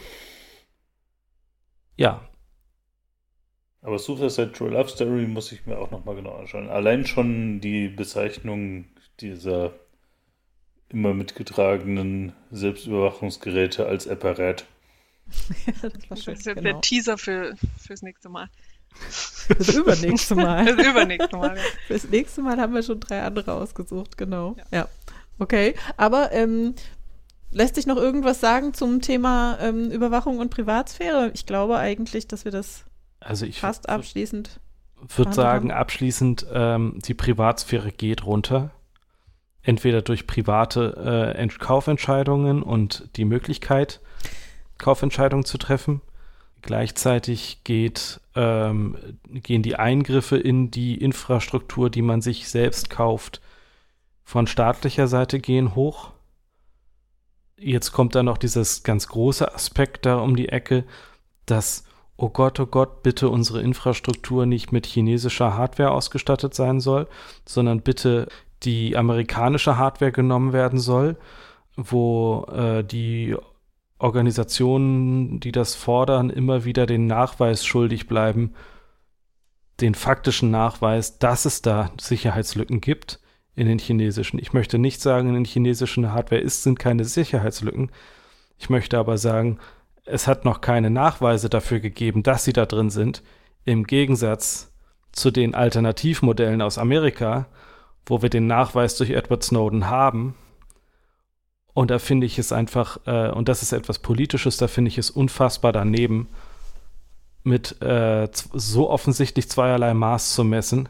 ja, Aber Suicide True Love Story muss ich mir auch nochmal genau anschauen. Allein schon die Bezeichnung dieser immer mitgetragenen Selbstüberwachungsgeräte als Apparat. ja, das war Das schön. ist jetzt Genau. der Teaser für, fürs nächste Mal. Das übernächste Mal. Das übernächste Mal. Ja. Fürs nächste Mal haben wir schon drei andere ausgesucht, genau. Ja. Okay, aber ähm, lässt sich noch irgendwas sagen zum Thema ähm, Überwachung und Privatsphäre? Ich glaube eigentlich, dass wir das also ich fast abschließend. würde verhandelt sagen, haben. abschließend, ähm, die Privatsphäre geht runter. Entweder durch private äh, Ent- Kaufentscheidungen und die Möglichkeit, Kaufentscheidungen zu treffen. Gleichzeitig geht, ähm, gehen die Eingriffe in die Infrastruktur, die man sich selbst kauft, von staatlicher Seite gehen hoch. Jetzt kommt dann noch dieses ganz große Aspekt da um die Ecke, dass, oh Gott, oh Gott, bitte unsere Infrastruktur nicht mit chinesischer Hardware ausgestattet sein soll, sondern bitte die amerikanische Hardware genommen werden soll, wo äh, die Organisationen, die das fordern, immer wieder den Nachweis schuldig bleiben, den faktischen Nachweis, dass es da Sicherheitslücken gibt in den chinesischen. Ich möchte nicht sagen, in den chinesischen Hardware ist, sind keine Sicherheitslücken. Ich möchte aber sagen, es hat noch keine Nachweise dafür gegeben, dass sie da drin sind, im Gegensatz zu den Alternativmodellen aus Amerika, wo wir den Nachweis durch Edward Snowden haben. Und da finde ich es einfach, äh, und das ist etwas Politisches, da finde ich es unfassbar daneben, mit äh, so offensichtlich zweierlei Maß zu messen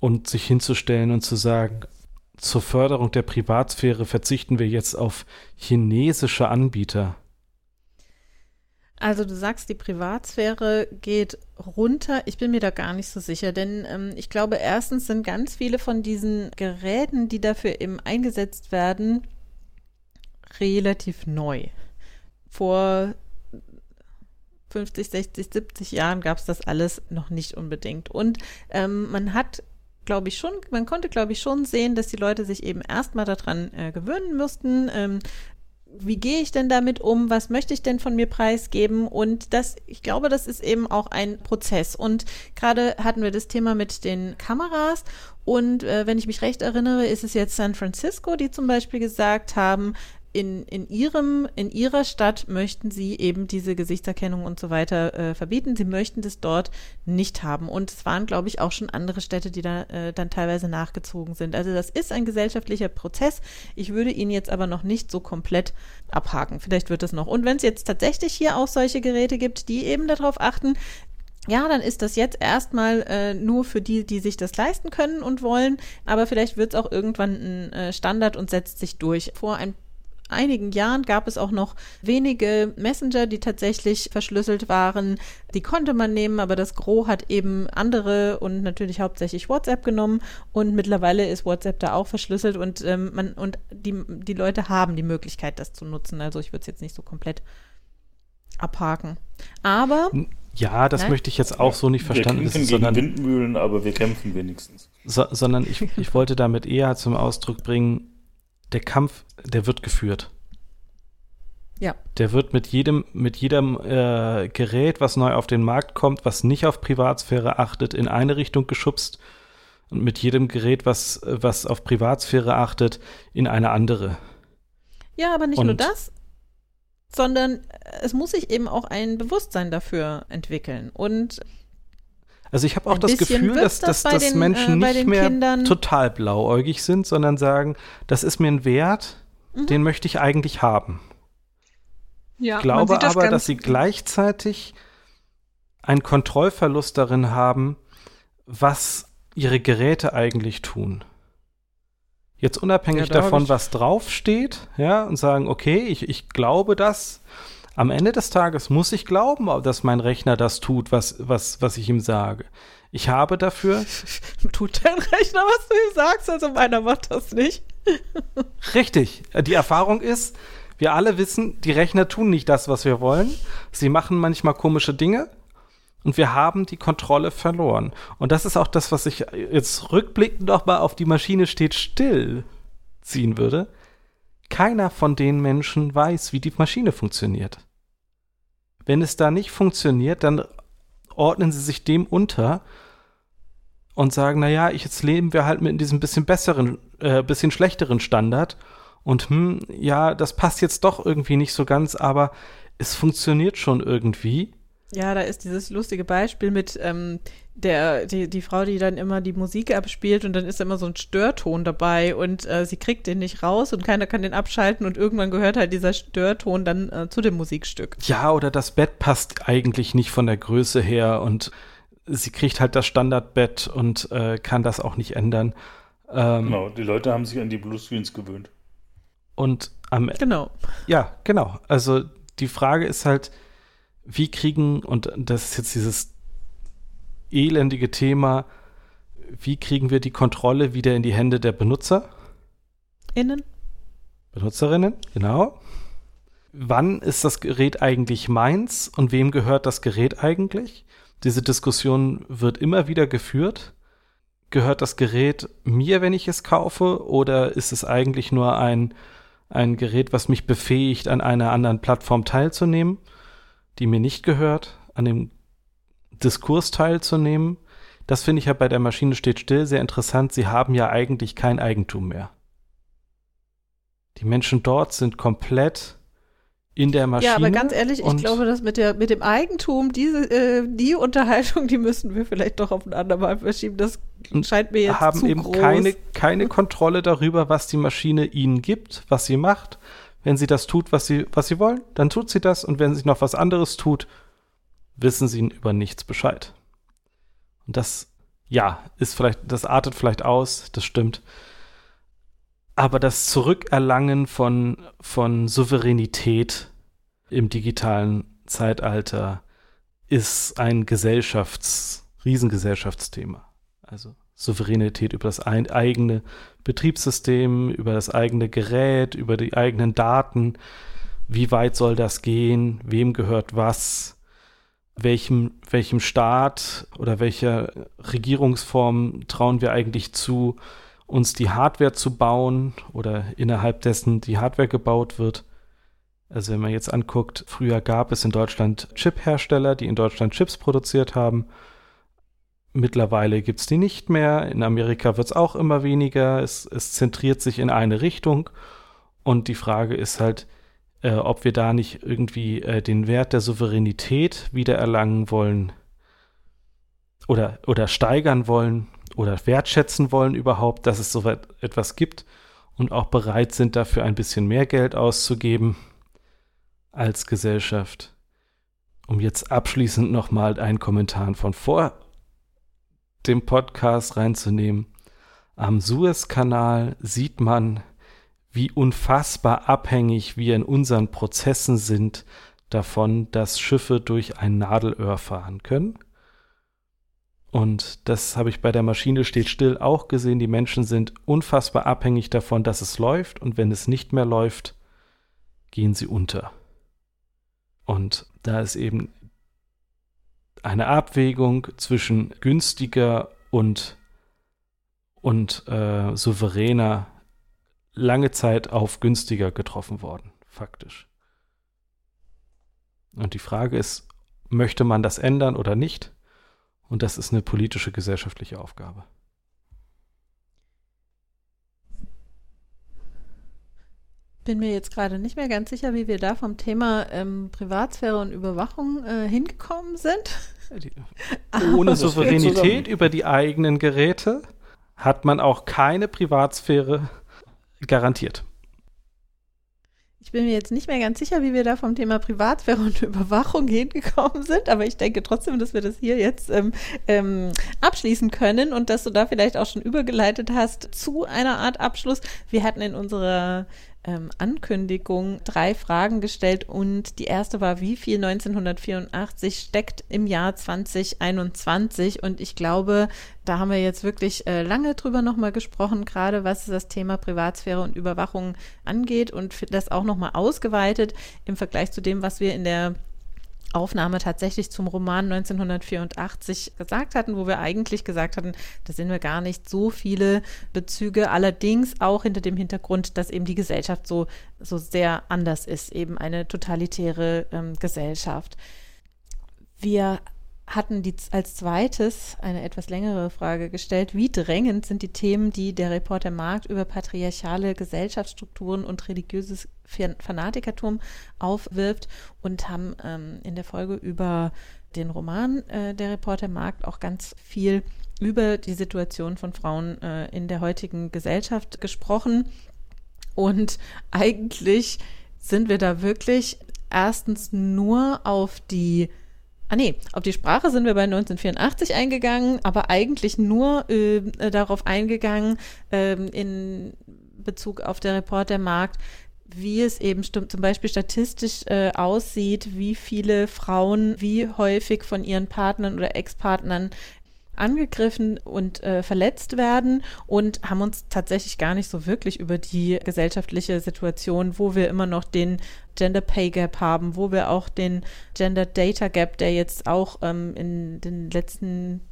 und sich hinzustellen und zu sagen, zur Förderung der Privatsphäre verzichten wir jetzt auf chinesische Anbieter. Also du sagst, die Privatsphäre geht runter. Ich bin mir da gar nicht so sicher, denn ähm, ich glaube, erstens sind ganz viele von diesen Geräten, die dafür eben eingesetzt werden, relativ neu. Vor 50, 60, 70 Jahren gab es das alles noch nicht unbedingt. Und ähm, man hat glaube ich schon, man konnte glaube ich schon sehen, dass die Leute sich eben erstmal daran äh, gewöhnen müssten, ähm, wie gehe ich denn damit um? Was möchte ich denn von mir preisgeben? Und das, ich glaube, das ist eben auch ein Prozess. Und gerade hatten wir das Thema mit den Kameras. Und äh, wenn ich mich recht erinnere, ist es jetzt San Francisco, die zum Beispiel gesagt haben, in, in, ihrem, in ihrer Stadt möchten sie eben diese Gesichtserkennung und so weiter äh, verbieten. Sie möchten das dort nicht haben. Und es waren, glaube ich, auch schon andere Städte, die da äh, dann teilweise nachgezogen sind. Also das ist ein gesellschaftlicher Prozess. Ich würde ihn jetzt aber noch nicht so komplett abhaken. Vielleicht wird es noch. Und wenn es jetzt tatsächlich hier auch solche Geräte gibt, die eben darauf achten, ja, dann ist das jetzt erstmal äh, nur für die, die sich das leisten können und wollen, aber vielleicht wird es auch irgendwann ein äh, Standard und setzt sich durch. Vor ein einigen Jahren gab es auch noch wenige Messenger, die tatsächlich verschlüsselt waren. Die konnte man nehmen, aber das Gros hat eben andere und natürlich hauptsächlich WhatsApp genommen. Und mittlerweile ist WhatsApp da auch verschlüsselt und ähm, man und die, die Leute haben die Möglichkeit, das zu nutzen. Also ich würde es jetzt nicht so komplett abhaken. Aber Ja, das Nein? möchte ich jetzt auch so nicht verstanden wir kämpfen wissen, gegen sondern, Windmühlen, aber wir kämpfen wenigstens. so, sondern ich, ich wollte damit eher zum Ausdruck bringen, der Kampf, der wird geführt. ja, Der wird mit jedem, mit jedem äh, Gerät, was neu auf den Markt kommt, was nicht auf Privatsphäre achtet, in eine Richtung geschubst und mit jedem Gerät, was, was auf Privatsphäre achtet, in eine andere. ja, aber nicht nur Und- das, sondern es muss sich eben auch ein Bewusstsein dafür entwickeln. Und Also ich habe auch Ein das Gefühl, dass, dass, das bei dass den, Menschen äh, nicht mehr Kindern- total blauäugig sind, sondern sagen, das ist mir ein Wert, Mhm. den möchte ich eigentlich haben. Ja, ich glaube das aber, dass sie gleichzeitig einen Kontrollverlust darin haben, was ihre Geräte eigentlich tun. Jetzt unabhängig ja, da davon, was draufsteht, ja, und sagen, okay, ich, ich glaube das. Am Ende des Tages muss ich glauben, dass mein Rechner das tut, was, was, was ich ihm sage. Ich habe dafür. Tut dein Rechner, was du ihm sagst, also meiner macht das nicht. Richtig. Die Erfahrung ist, wir alle wissen, die Rechner tun nicht das, was wir wollen. Sie machen manchmal komische Dinge und wir haben die Kontrolle verloren. Und das ist auch das, was ich jetzt rückblickend nochmal auf die Maschine steht still ziehen würde. Keiner von den Menschen weiß, wie die Maschine funktioniert. Wenn es da nicht funktioniert, dann ordnen sie sich dem unter und sagen, naja, jetzt leben wir halt mit diesem bisschen besseren, äh, bisschen schlechteren Standard und hm, ja, das passt jetzt doch irgendwie nicht so ganz, aber es funktioniert schon irgendwie. Ja, da ist dieses lustige Beispiel mit ähm, der, die, die Frau, die dann immer die Musik abspielt und dann ist immer so ein Störton dabei und äh, sie kriegt den nicht raus und keiner kann den abschalten und irgendwann gehört halt dieser Störton dann äh, zu dem Musikstück. Ja, oder das Bett passt eigentlich nicht von der Größe her und sie kriegt halt das Standardbett und äh, kann das auch nicht ändern. Ähm, genau, die Leute haben sich an die Bluescreens gewöhnt. Und am Genau. Ja, genau. Also die Frage ist halt, wie kriegen, und das ist jetzt dieses elendige Thema, wie kriegen wir die Kontrolle wieder in die Hände der Benutzer? Innen. Benutzerinnen, genau. Wann ist das Gerät eigentlich meins und wem gehört das Gerät eigentlich? Diese Diskussion wird immer wieder geführt. Gehört das Gerät mir, wenn ich es kaufe, oder ist es eigentlich nur ein, ein Gerät, was mich befähigt, an einer anderen Plattform teilzunehmen? Die mir nicht gehört, an dem Diskurs teilzunehmen. Das finde ich ja bei der Maschine steht still sehr interessant. Sie haben ja eigentlich kein Eigentum mehr. Die Menschen dort sind komplett in der Maschine. Ja, aber ganz ehrlich, ich glaube, dass mit, der, mit dem Eigentum, diese, äh, die Unterhaltung, die müssen wir vielleicht doch auf ein andermal verschieben. Das scheint mir jetzt haben zu eben groß. keine, keine Kontrolle darüber, was die Maschine ihnen gibt, was sie macht. Wenn sie das tut, was sie, was sie wollen, dann tut sie das. Und wenn sie noch was anderes tut, wissen sie über nichts Bescheid. Und das, ja, ist vielleicht, das artet vielleicht aus, das stimmt. Aber das Zurückerlangen von, von Souveränität im digitalen Zeitalter ist ein Gesellschafts-, Riesengesellschaftsthema. Also Souveränität über das eigene Betriebssystem, über das eigene Gerät, über die eigenen Daten. Wie weit soll das gehen? Wem gehört was? Welchem, welchem Staat oder welcher Regierungsform trauen wir eigentlich zu, uns die Hardware zu bauen oder innerhalb dessen die Hardware gebaut wird? Also wenn man jetzt anguckt, früher gab es in Deutschland Chip-Hersteller, die in Deutschland Chips produziert haben Mittlerweile gibt es die nicht mehr. In Amerika wird es auch immer weniger. Es, es, zentriert sich in eine Richtung. Und die Frage ist halt, äh, ob wir da nicht irgendwie äh, den Wert der Souveränität wiedererlangen wollen oder, oder steigern wollen oder wertschätzen wollen überhaupt, dass es so etwas gibt und auch bereit sind, dafür ein bisschen mehr Geld auszugeben als Gesellschaft. Um jetzt abschließend nochmal einen Kommentar von vor dem Podcast reinzunehmen. Am Suezkanal sieht man, wie unfassbar abhängig wir in unseren Prozessen sind davon, dass Schiffe durch ein Nadelöhr fahren können. Und das habe ich bei der Maschine steht still auch gesehen. Die Menschen sind unfassbar abhängig davon, dass es läuft. Und wenn es nicht mehr läuft, gehen sie unter. Und da ist eben eine Abwägung zwischen günstiger und, und äh, souveräner lange Zeit auf günstiger getroffen worden, faktisch. Und die Frage ist, möchte man das ändern oder nicht? Und das ist eine politische, gesellschaftliche Aufgabe. bin mir jetzt gerade nicht mehr ganz sicher, wie wir da vom Thema ähm, Privatsphäre und Überwachung äh, hingekommen sind. Ohne Souveränität über die eigenen Geräte hat man auch keine Privatsphäre garantiert. bin mir jetzt nicht mehr ganz sicher, wie wir da vom Thema Privatsphäre und Überwachung hingekommen sind, aber ich denke trotzdem, dass wir das hier jetzt ähm, ähm, abschließen können und dass du da vielleicht auch schon übergeleitet hast zu einer Art Abschluss. Wir hatten in unserer ähm, Ankündigung drei Fragen gestellt und die erste war, wie viel 1984 steckt im Jahr 2021? Und ich glaube, da haben wir jetzt wirklich äh, lange drüber nochmal gesprochen, gerade was das Thema Privatsphäre und Überwachung angeht und das auch nochmal ausgeweitet im Vergleich zu dem, was wir in der Aufnahme tatsächlich zum Roman 1984 gesagt hatten, wo wir eigentlich gesagt hatten, da sind wir gar nicht so viele Bezüge, allerdings auch hinter dem Hintergrund, dass eben die Gesellschaft so, so sehr anders ist, eben eine totalitäre ähm, Gesellschaft. Wir hatten die als zweites eine etwas längere Frage gestellt. Wie drängend sind die Themen, die der Reporter Markt über patriarchale Gesellschaftsstrukturen und religiöses Fanatikertum aufwirft und haben ähm, in der Folge über den Roman äh, Der Reporter Markt auch ganz viel über die Situation von Frauen äh, in der heutigen Gesellschaft gesprochen. Und eigentlich sind wir da wirklich erstens nur auf die Ah nee, auf die Sprache sind wir bei 1984 eingegangen, aber eigentlich nur äh, darauf eingegangen äh, in Bezug auf der Reportermarkt, wie es eben zum Beispiel statistisch äh, aussieht, wie viele Frauen wie häufig von ihren Partnern oder Ex-Partnern angegriffen und äh, verletzt werden und haben uns tatsächlich gar nicht so wirklich über die gesellschaftliche Situation, wo wir immer noch den Gender Pay Gap haben, wo wir auch den Gender Data Gap, der jetzt auch ähm, in den letzten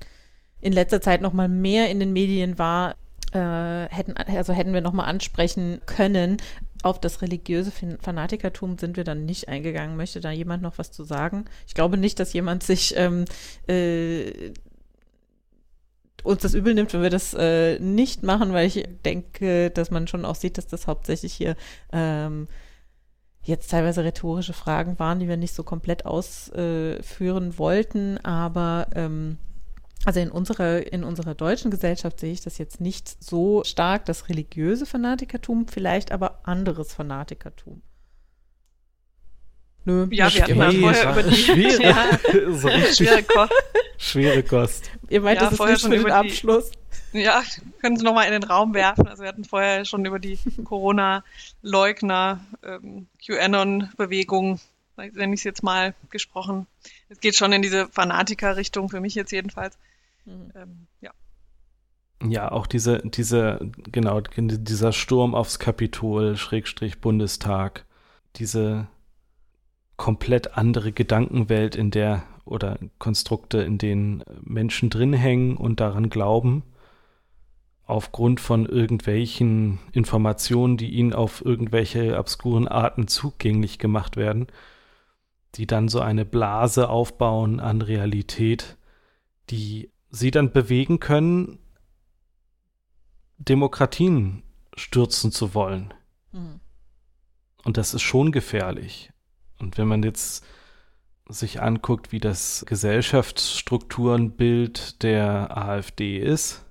in letzter Zeit noch mal mehr in den Medien war, äh, hätten also hätten wir noch mal ansprechen können. Auf das religiöse Fanatikertum sind wir dann nicht eingegangen. Möchte da jemand noch was zu sagen? Ich glaube nicht, dass jemand sich ähm, äh, uns das übel nimmt, wenn wir das äh, nicht machen, weil ich denke, dass man schon auch sieht, dass das hauptsächlich hier ähm, jetzt teilweise rhetorische Fragen waren, die wir nicht so komplett ausführen äh, wollten, aber ähm, also in unserer, in unserer deutschen Gesellschaft sehe ich das jetzt nicht so stark, das religiöse Fanatikertum, vielleicht aber anderes Fanatikertum. Nö, ja, wir hatten mal vorher über die schwere, ja, so schwere Kost. Schwere Kost. Ihr meint, ja, das ist nicht schon für den Abschluss. Die, ja, können Sie nochmal in den Raum werfen. Also wir hatten vorher schon über die Corona-Leugner, ähm, QAnon-Bewegung, nenne ich es jetzt mal, gesprochen. Es geht schon in diese Fanatiker-Richtung, für mich jetzt jedenfalls. Mhm. Ähm, ja. Ja, auch diese, diese, genau, dieser Sturm aufs Kapitol, Schrägstrich Bundestag, diese komplett andere Gedankenwelt, in der oder Konstrukte, in denen Menschen drin hängen und daran glauben, aufgrund von irgendwelchen Informationen, die ihnen auf irgendwelche obskuren Arten zugänglich gemacht werden, die dann so eine Blase aufbauen an Realität, die sie dann bewegen können, Demokratien stürzen zu wollen. Mhm. Und das ist schon gefährlich. Und wenn man jetzt sich anguckt, wie das Gesellschaftsstrukturenbild der AfD ist,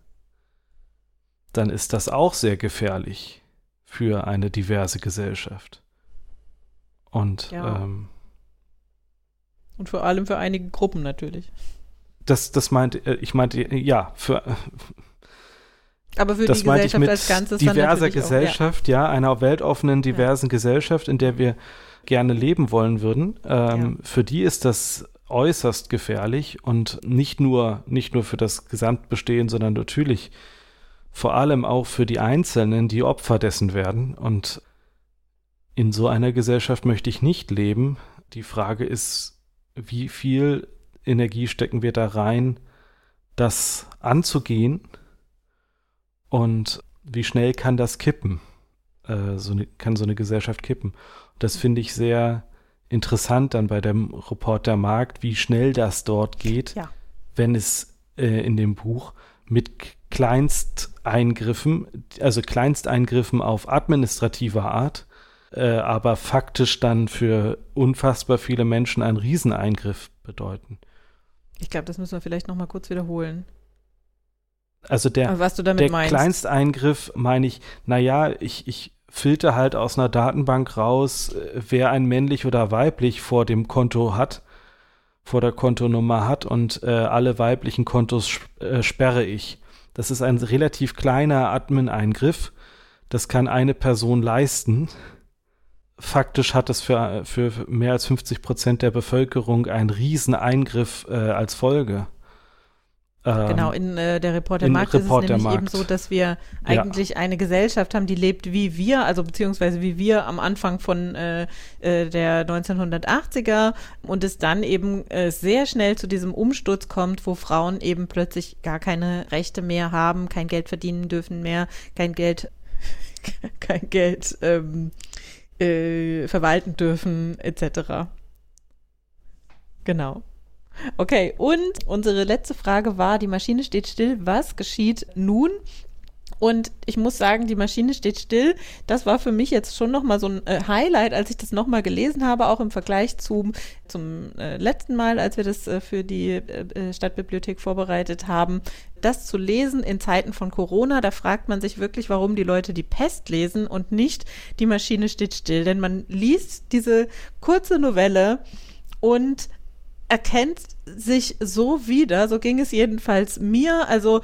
dann ist das auch sehr gefährlich für eine diverse Gesellschaft. Und, ja. ähm, und vor allem für einige Gruppen natürlich. Das, das meinte, äh, ich meinte, ja, für. Aber für das die Gesellschaft als Ganzes diverser Gesellschaft, auch, ja. ja. einer weltoffenen, diversen ja. Gesellschaft, in der wir gerne leben wollen würden, ähm, ja. für die ist das äußerst gefährlich und nicht nur, nicht nur für das Gesamtbestehen, sondern natürlich vor allem auch für die Einzelnen, die Opfer dessen werden. Und in so einer Gesellschaft möchte ich nicht leben. Die Frage ist, wie viel Energie stecken wir da rein, das anzugehen und wie schnell kann das kippen? Äh, so ne, kann so eine Gesellschaft kippen. Das finde ich sehr interessant dann bei dem Reporter Markt, wie schnell das dort geht, ja. wenn es äh, in dem Buch mit Kleinsteingriffen, also Kleinsteingriffen auf administrativer Art, äh, aber faktisch dann für unfassbar viele Menschen einen Rieseneingriff bedeuten. Ich glaube, das müssen wir vielleicht noch mal kurz wiederholen. Also der, was du damit der meinst. Kleinsteingriff meine ich, naja, ich, ich filter halt aus einer Datenbank raus, äh, wer ein männlich oder weiblich vor dem Konto hat, vor der Kontonummer hat und äh, alle weiblichen Kontos äh, sperre ich. Das ist ein relativ kleiner Admin-Eingriff. Das kann eine Person leisten. Faktisch hat es für, für mehr als 50 Prozent der Bevölkerung einen riesen Eingriff äh, als Folge. Ähm, genau, in äh, der Report der Markt Report ist es nämlich eben so, dass wir eigentlich ja. eine Gesellschaft haben, die lebt wie wir, also beziehungsweise wie wir am Anfang von äh, äh, der 1980er und es dann eben äh, sehr schnell zu diesem Umsturz kommt, wo Frauen eben plötzlich gar keine Rechte mehr haben, kein Geld verdienen dürfen mehr, kein Geld, kein Geld ähm, äh, verwalten dürfen, etc. Genau. Okay, und unsere letzte Frage war, die Maschine steht still, was geschieht nun? Und ich muss sagen, die Maschine steht still. Das war für mich jetzt schon nochmal so ein äh, Highlight, als ich das nochmal gelesen habe, auch im Vergleich zum, zum äh, letzten Mal, als wir das äh, für die Stadtbibliothek vorbereitet haben. Das zu lesen in Zeiten von Corona, da fragt man sich wirklich, warum die Leute die Pest lesen und nicht die Maschine steht still. Denn man liest diese kurze Novelle und erkennt sich so wieder, so ging es jedenfalls mir. Also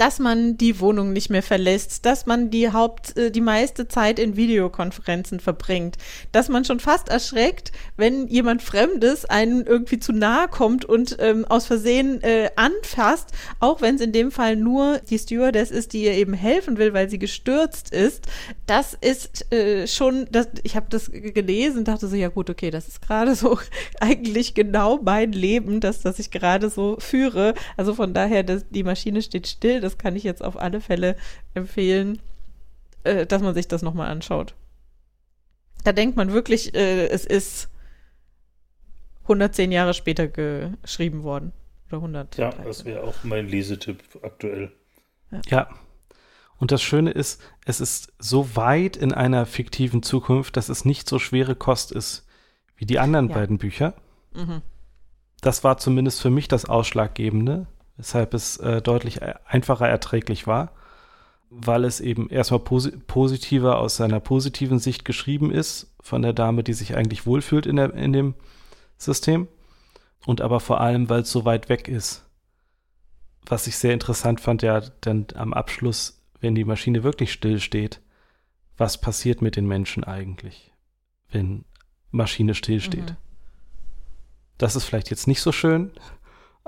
dass man die Wohnung nicht mehr verlässt, dass man die Haupt, äh, die meiste Zeit in Videokonferenzen verbringt, dass man schon fast erschreckt, wenn jemand Fremdes einen irgendwie zu nahe kommt und ähm, aus Versehen äh, anfasst, auch wenn es in dem Fall nur die Stewardess ist, die ihr eben helfen will, weil sie gestürzt ist. Das ist äh, schon, das, ich habe das gelesen, dachte so, ja gut, okay, das ist gerade so eigentlich genau mein Leben, das, das ich gerade so führe. Also von daher, das, die Maschine steht still, das kann ich jetzt auf alle Fälle empfehlen, äh, dass man sich das nochmal anschaut. Da denkt man wirklich, äh, es ist 110 Jahre später geschrieben worden. Oder 100. Ja, das wäre auch mein Lesetipp aktuell. Ja. ja. Und das Schöne ist, es ist so weit in einer fiktiven Zukunft, dass es nicht so schwere Kost ist wie die anderen ja. beiden Bücher. Mhm. Das war zumindest für mich das Ausschlaggebende weshalb es äh, deutlich e-, einfacher erträglich war, weil es eben erstmal posi positiver aus seiner positiven Sicht geschrieben ist, von der Dame, die sich eigentlich wohlfühlt in, der, in dem System, und aber vor allem, weil es so weit weg ist. Was ich sehr interessant fand, ja, dann am Abschluss, wenn die Maschine wirklich stillsteht, was passiert mit den Menschen eigentlich, wenn Maschine stillsteht? Mhm. Das ist vielleicht jetzt nicht so schön,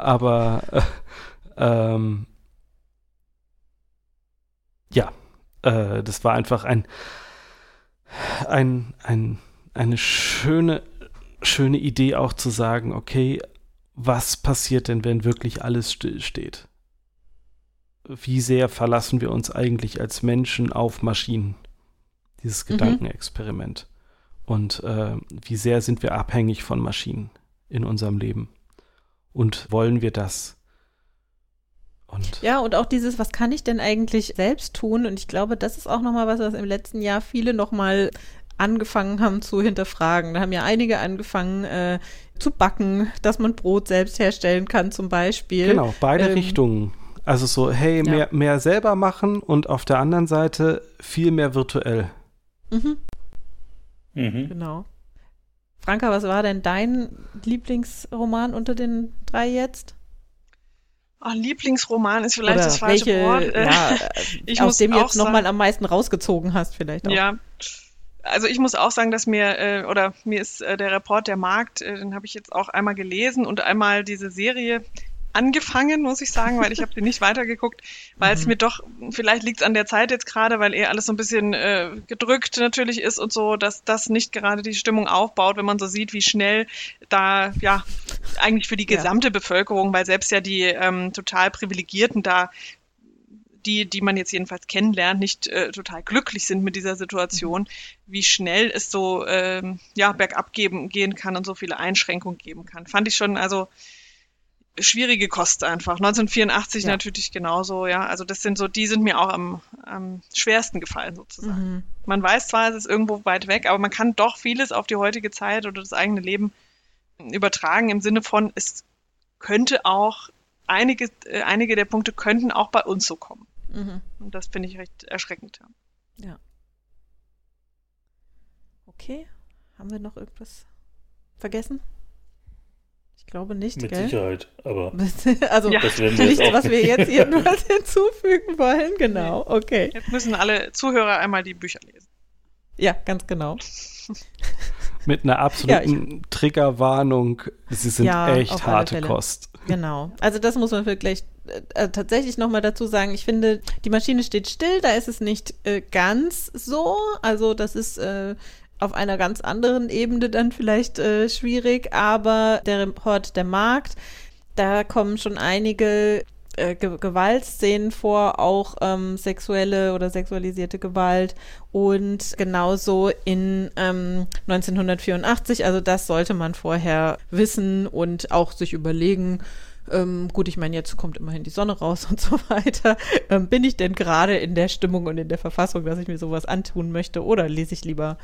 aber äh, ähm, ja, äh, das war einfach ein, ein, ein, eine schöne, schöne Idee auch zu sagen, okay, was passiert denn, wenn wirklich alles stillsteht? Wie sehr verlassen wir uns eigentlich als Menschen auf Maschinen? Dieses mhm. Gedankenexperiment. Und äh, wie sehr sind wir abhängig von Maschinen in unserem Leben? Und wollen wir das? Und ja, und auch dieses, was kann ich denn eigentlich selbst tun? Und ich glaube, das ist auch nochmal was, was im letzten Jahr viele nochmal angefangen haben zu hinterfragen. Da haben ja einige angefangen äh, zu backen, dass man Brot selbst herstellen kann zum Beispiel. Genau, beide ähm, Richtungen. Also so, hey, ja. mehr, mehr selber machen und auf der anderen Seite viel mehr virtuell. Mhm. Mhm. Genau. Franka, was war denn dein Lieblingsroman unter den drei jetzt? Oh, Lieblingsroman ist vielleicht Oder das falsche welche, Wort. Ja, ich aus dem jetzt nochmal am meisten rausgezogen hast, vielleicht auch. Ja. Also ich muss auch sagen, dass mir, äh, oder mir ist äh, der Report der Markt, äh, den habe ich jetzt auch einmal gelesen und einmal diese Serie angefangen, muss ich sagen, weil ich habe den nicht weitergeguckt, weil es mhm. mir doch, vielleicht liegt es an der Zeit jetzt gerade, weil eher alles so ein bisschen äh, gedrückt natürlich ist und so, dass das nicht gerade die Stimmung aufbaut, wenn man so sieht, wie schnell da, ja, eigentlich für die gesamte ja. Bevölkerung, weil selbst ja die ähm, total Privilegierten da die, die man jetzt jedenfalls kennenlernt, nicht äh, total glücklich sind mit dieser Situation, mhm. wie schnell es so ähm, ja bergab geben, gehen kann und so viele Einschränkungen geben kann. Fand ich schon, also schwierige Kost einfach. 1984 ja. natürlich genauso, ja. Also das sind so, die sind mir auch am, am schwersten gefallen sozusagen. Mhm. Man weiß zwar, es ist irgendwo weit weg, aber man kann doch vieles auf die heutige Zeit oder das eigene Leben übertragen im Sinne von, es könnte auch einige, äh, einige der Punkte könnten auch bei uns so kommen. Mhm. Und das finde ich recht erschreckend. Ja. ja. Okay, haben wir noch irgendwas vergessen? Ich glaube nicht, Mit gell? Sicherheit, aber also Ja. das werden wir nichts, was wir jetzt irgendwas hinzufügen wollen. Genau, okay. Jetzt müssen alle Zuhörer einmal die Bücher lesen. Ja, ganz genau. Mit einer absoluten Triggerwarnung. Sie sind Ja, echt harte. Kost. Genau. Also das muss man wirklich äh, tatsächlich nochmal dazu sagen. Ich finde, die Maschine steht still, da ist es nicht äh, ganz so. Also das ist äh, auf einer ganz anderen Ebene dann vielleicht äh, schwierig, aber der Report der Markt, da kommen schon einige äh, Ge Gewaltszenen vor, auch ähm, sexuelle oder sexualisierte Gewalt und genauso in ähm, 1984, also das sollte man vorher wissen und auch sich überlegen, ähm, gut, ich meine, jetzt kommt immerhin die Sonne raus und so weiter. Ähm, bin ich denn gerade in der Stimmung und in der Verfassung, dass ich mir sowas antun möchte oder lese ich lieber,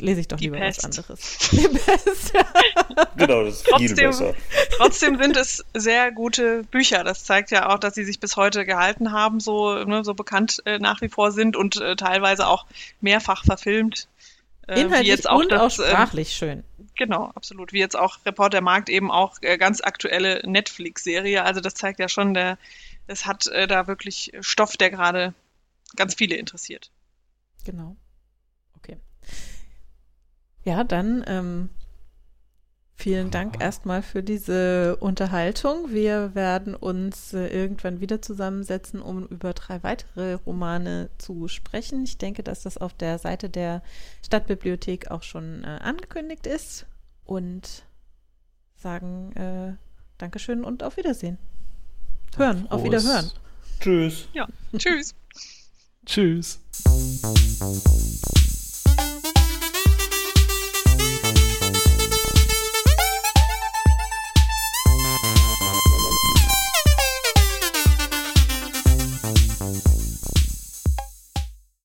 lese ich doch Die lieber Pest. was anderes. Die Pest. genau, das ist viel Trotzdem- besser. Trotzdem sind es sehr gute Bücher. Das zeigt ja auch, dass sie sich bis heute gehalten haben, so, ne, so bekannt äh, nach wie vor sind und äh, teilweise auch mehrfach verfilmt. Äh, Inhaltlich jetzt auch und auch das, ähm, sprachlich schön. Genau, absolut. Wie jetzt auch Reporter Markt eben auch äh, ganz aktuelle Netflix-Serie. Also das zeigt ja schon, der, es hat äh, da wirklich Stoff, der gerade ganz viele interessiert. Genau. Ja, dann ähm, vielen Dank erstmal für diese Unterhaltung. Wir werden uns äh, irgendwann wieder zusammensetzen, um über drei weitere Romane zu sprechen. Ich denke, dass das auf der Seite der Stadtbibliothek auch schon äh, angekündigt ist. Und sagen äh, Dankeschön und auf Wiedersehen. Hören, auf. Wiederhören. Tschüss. Ja, tschüss. Tschüss.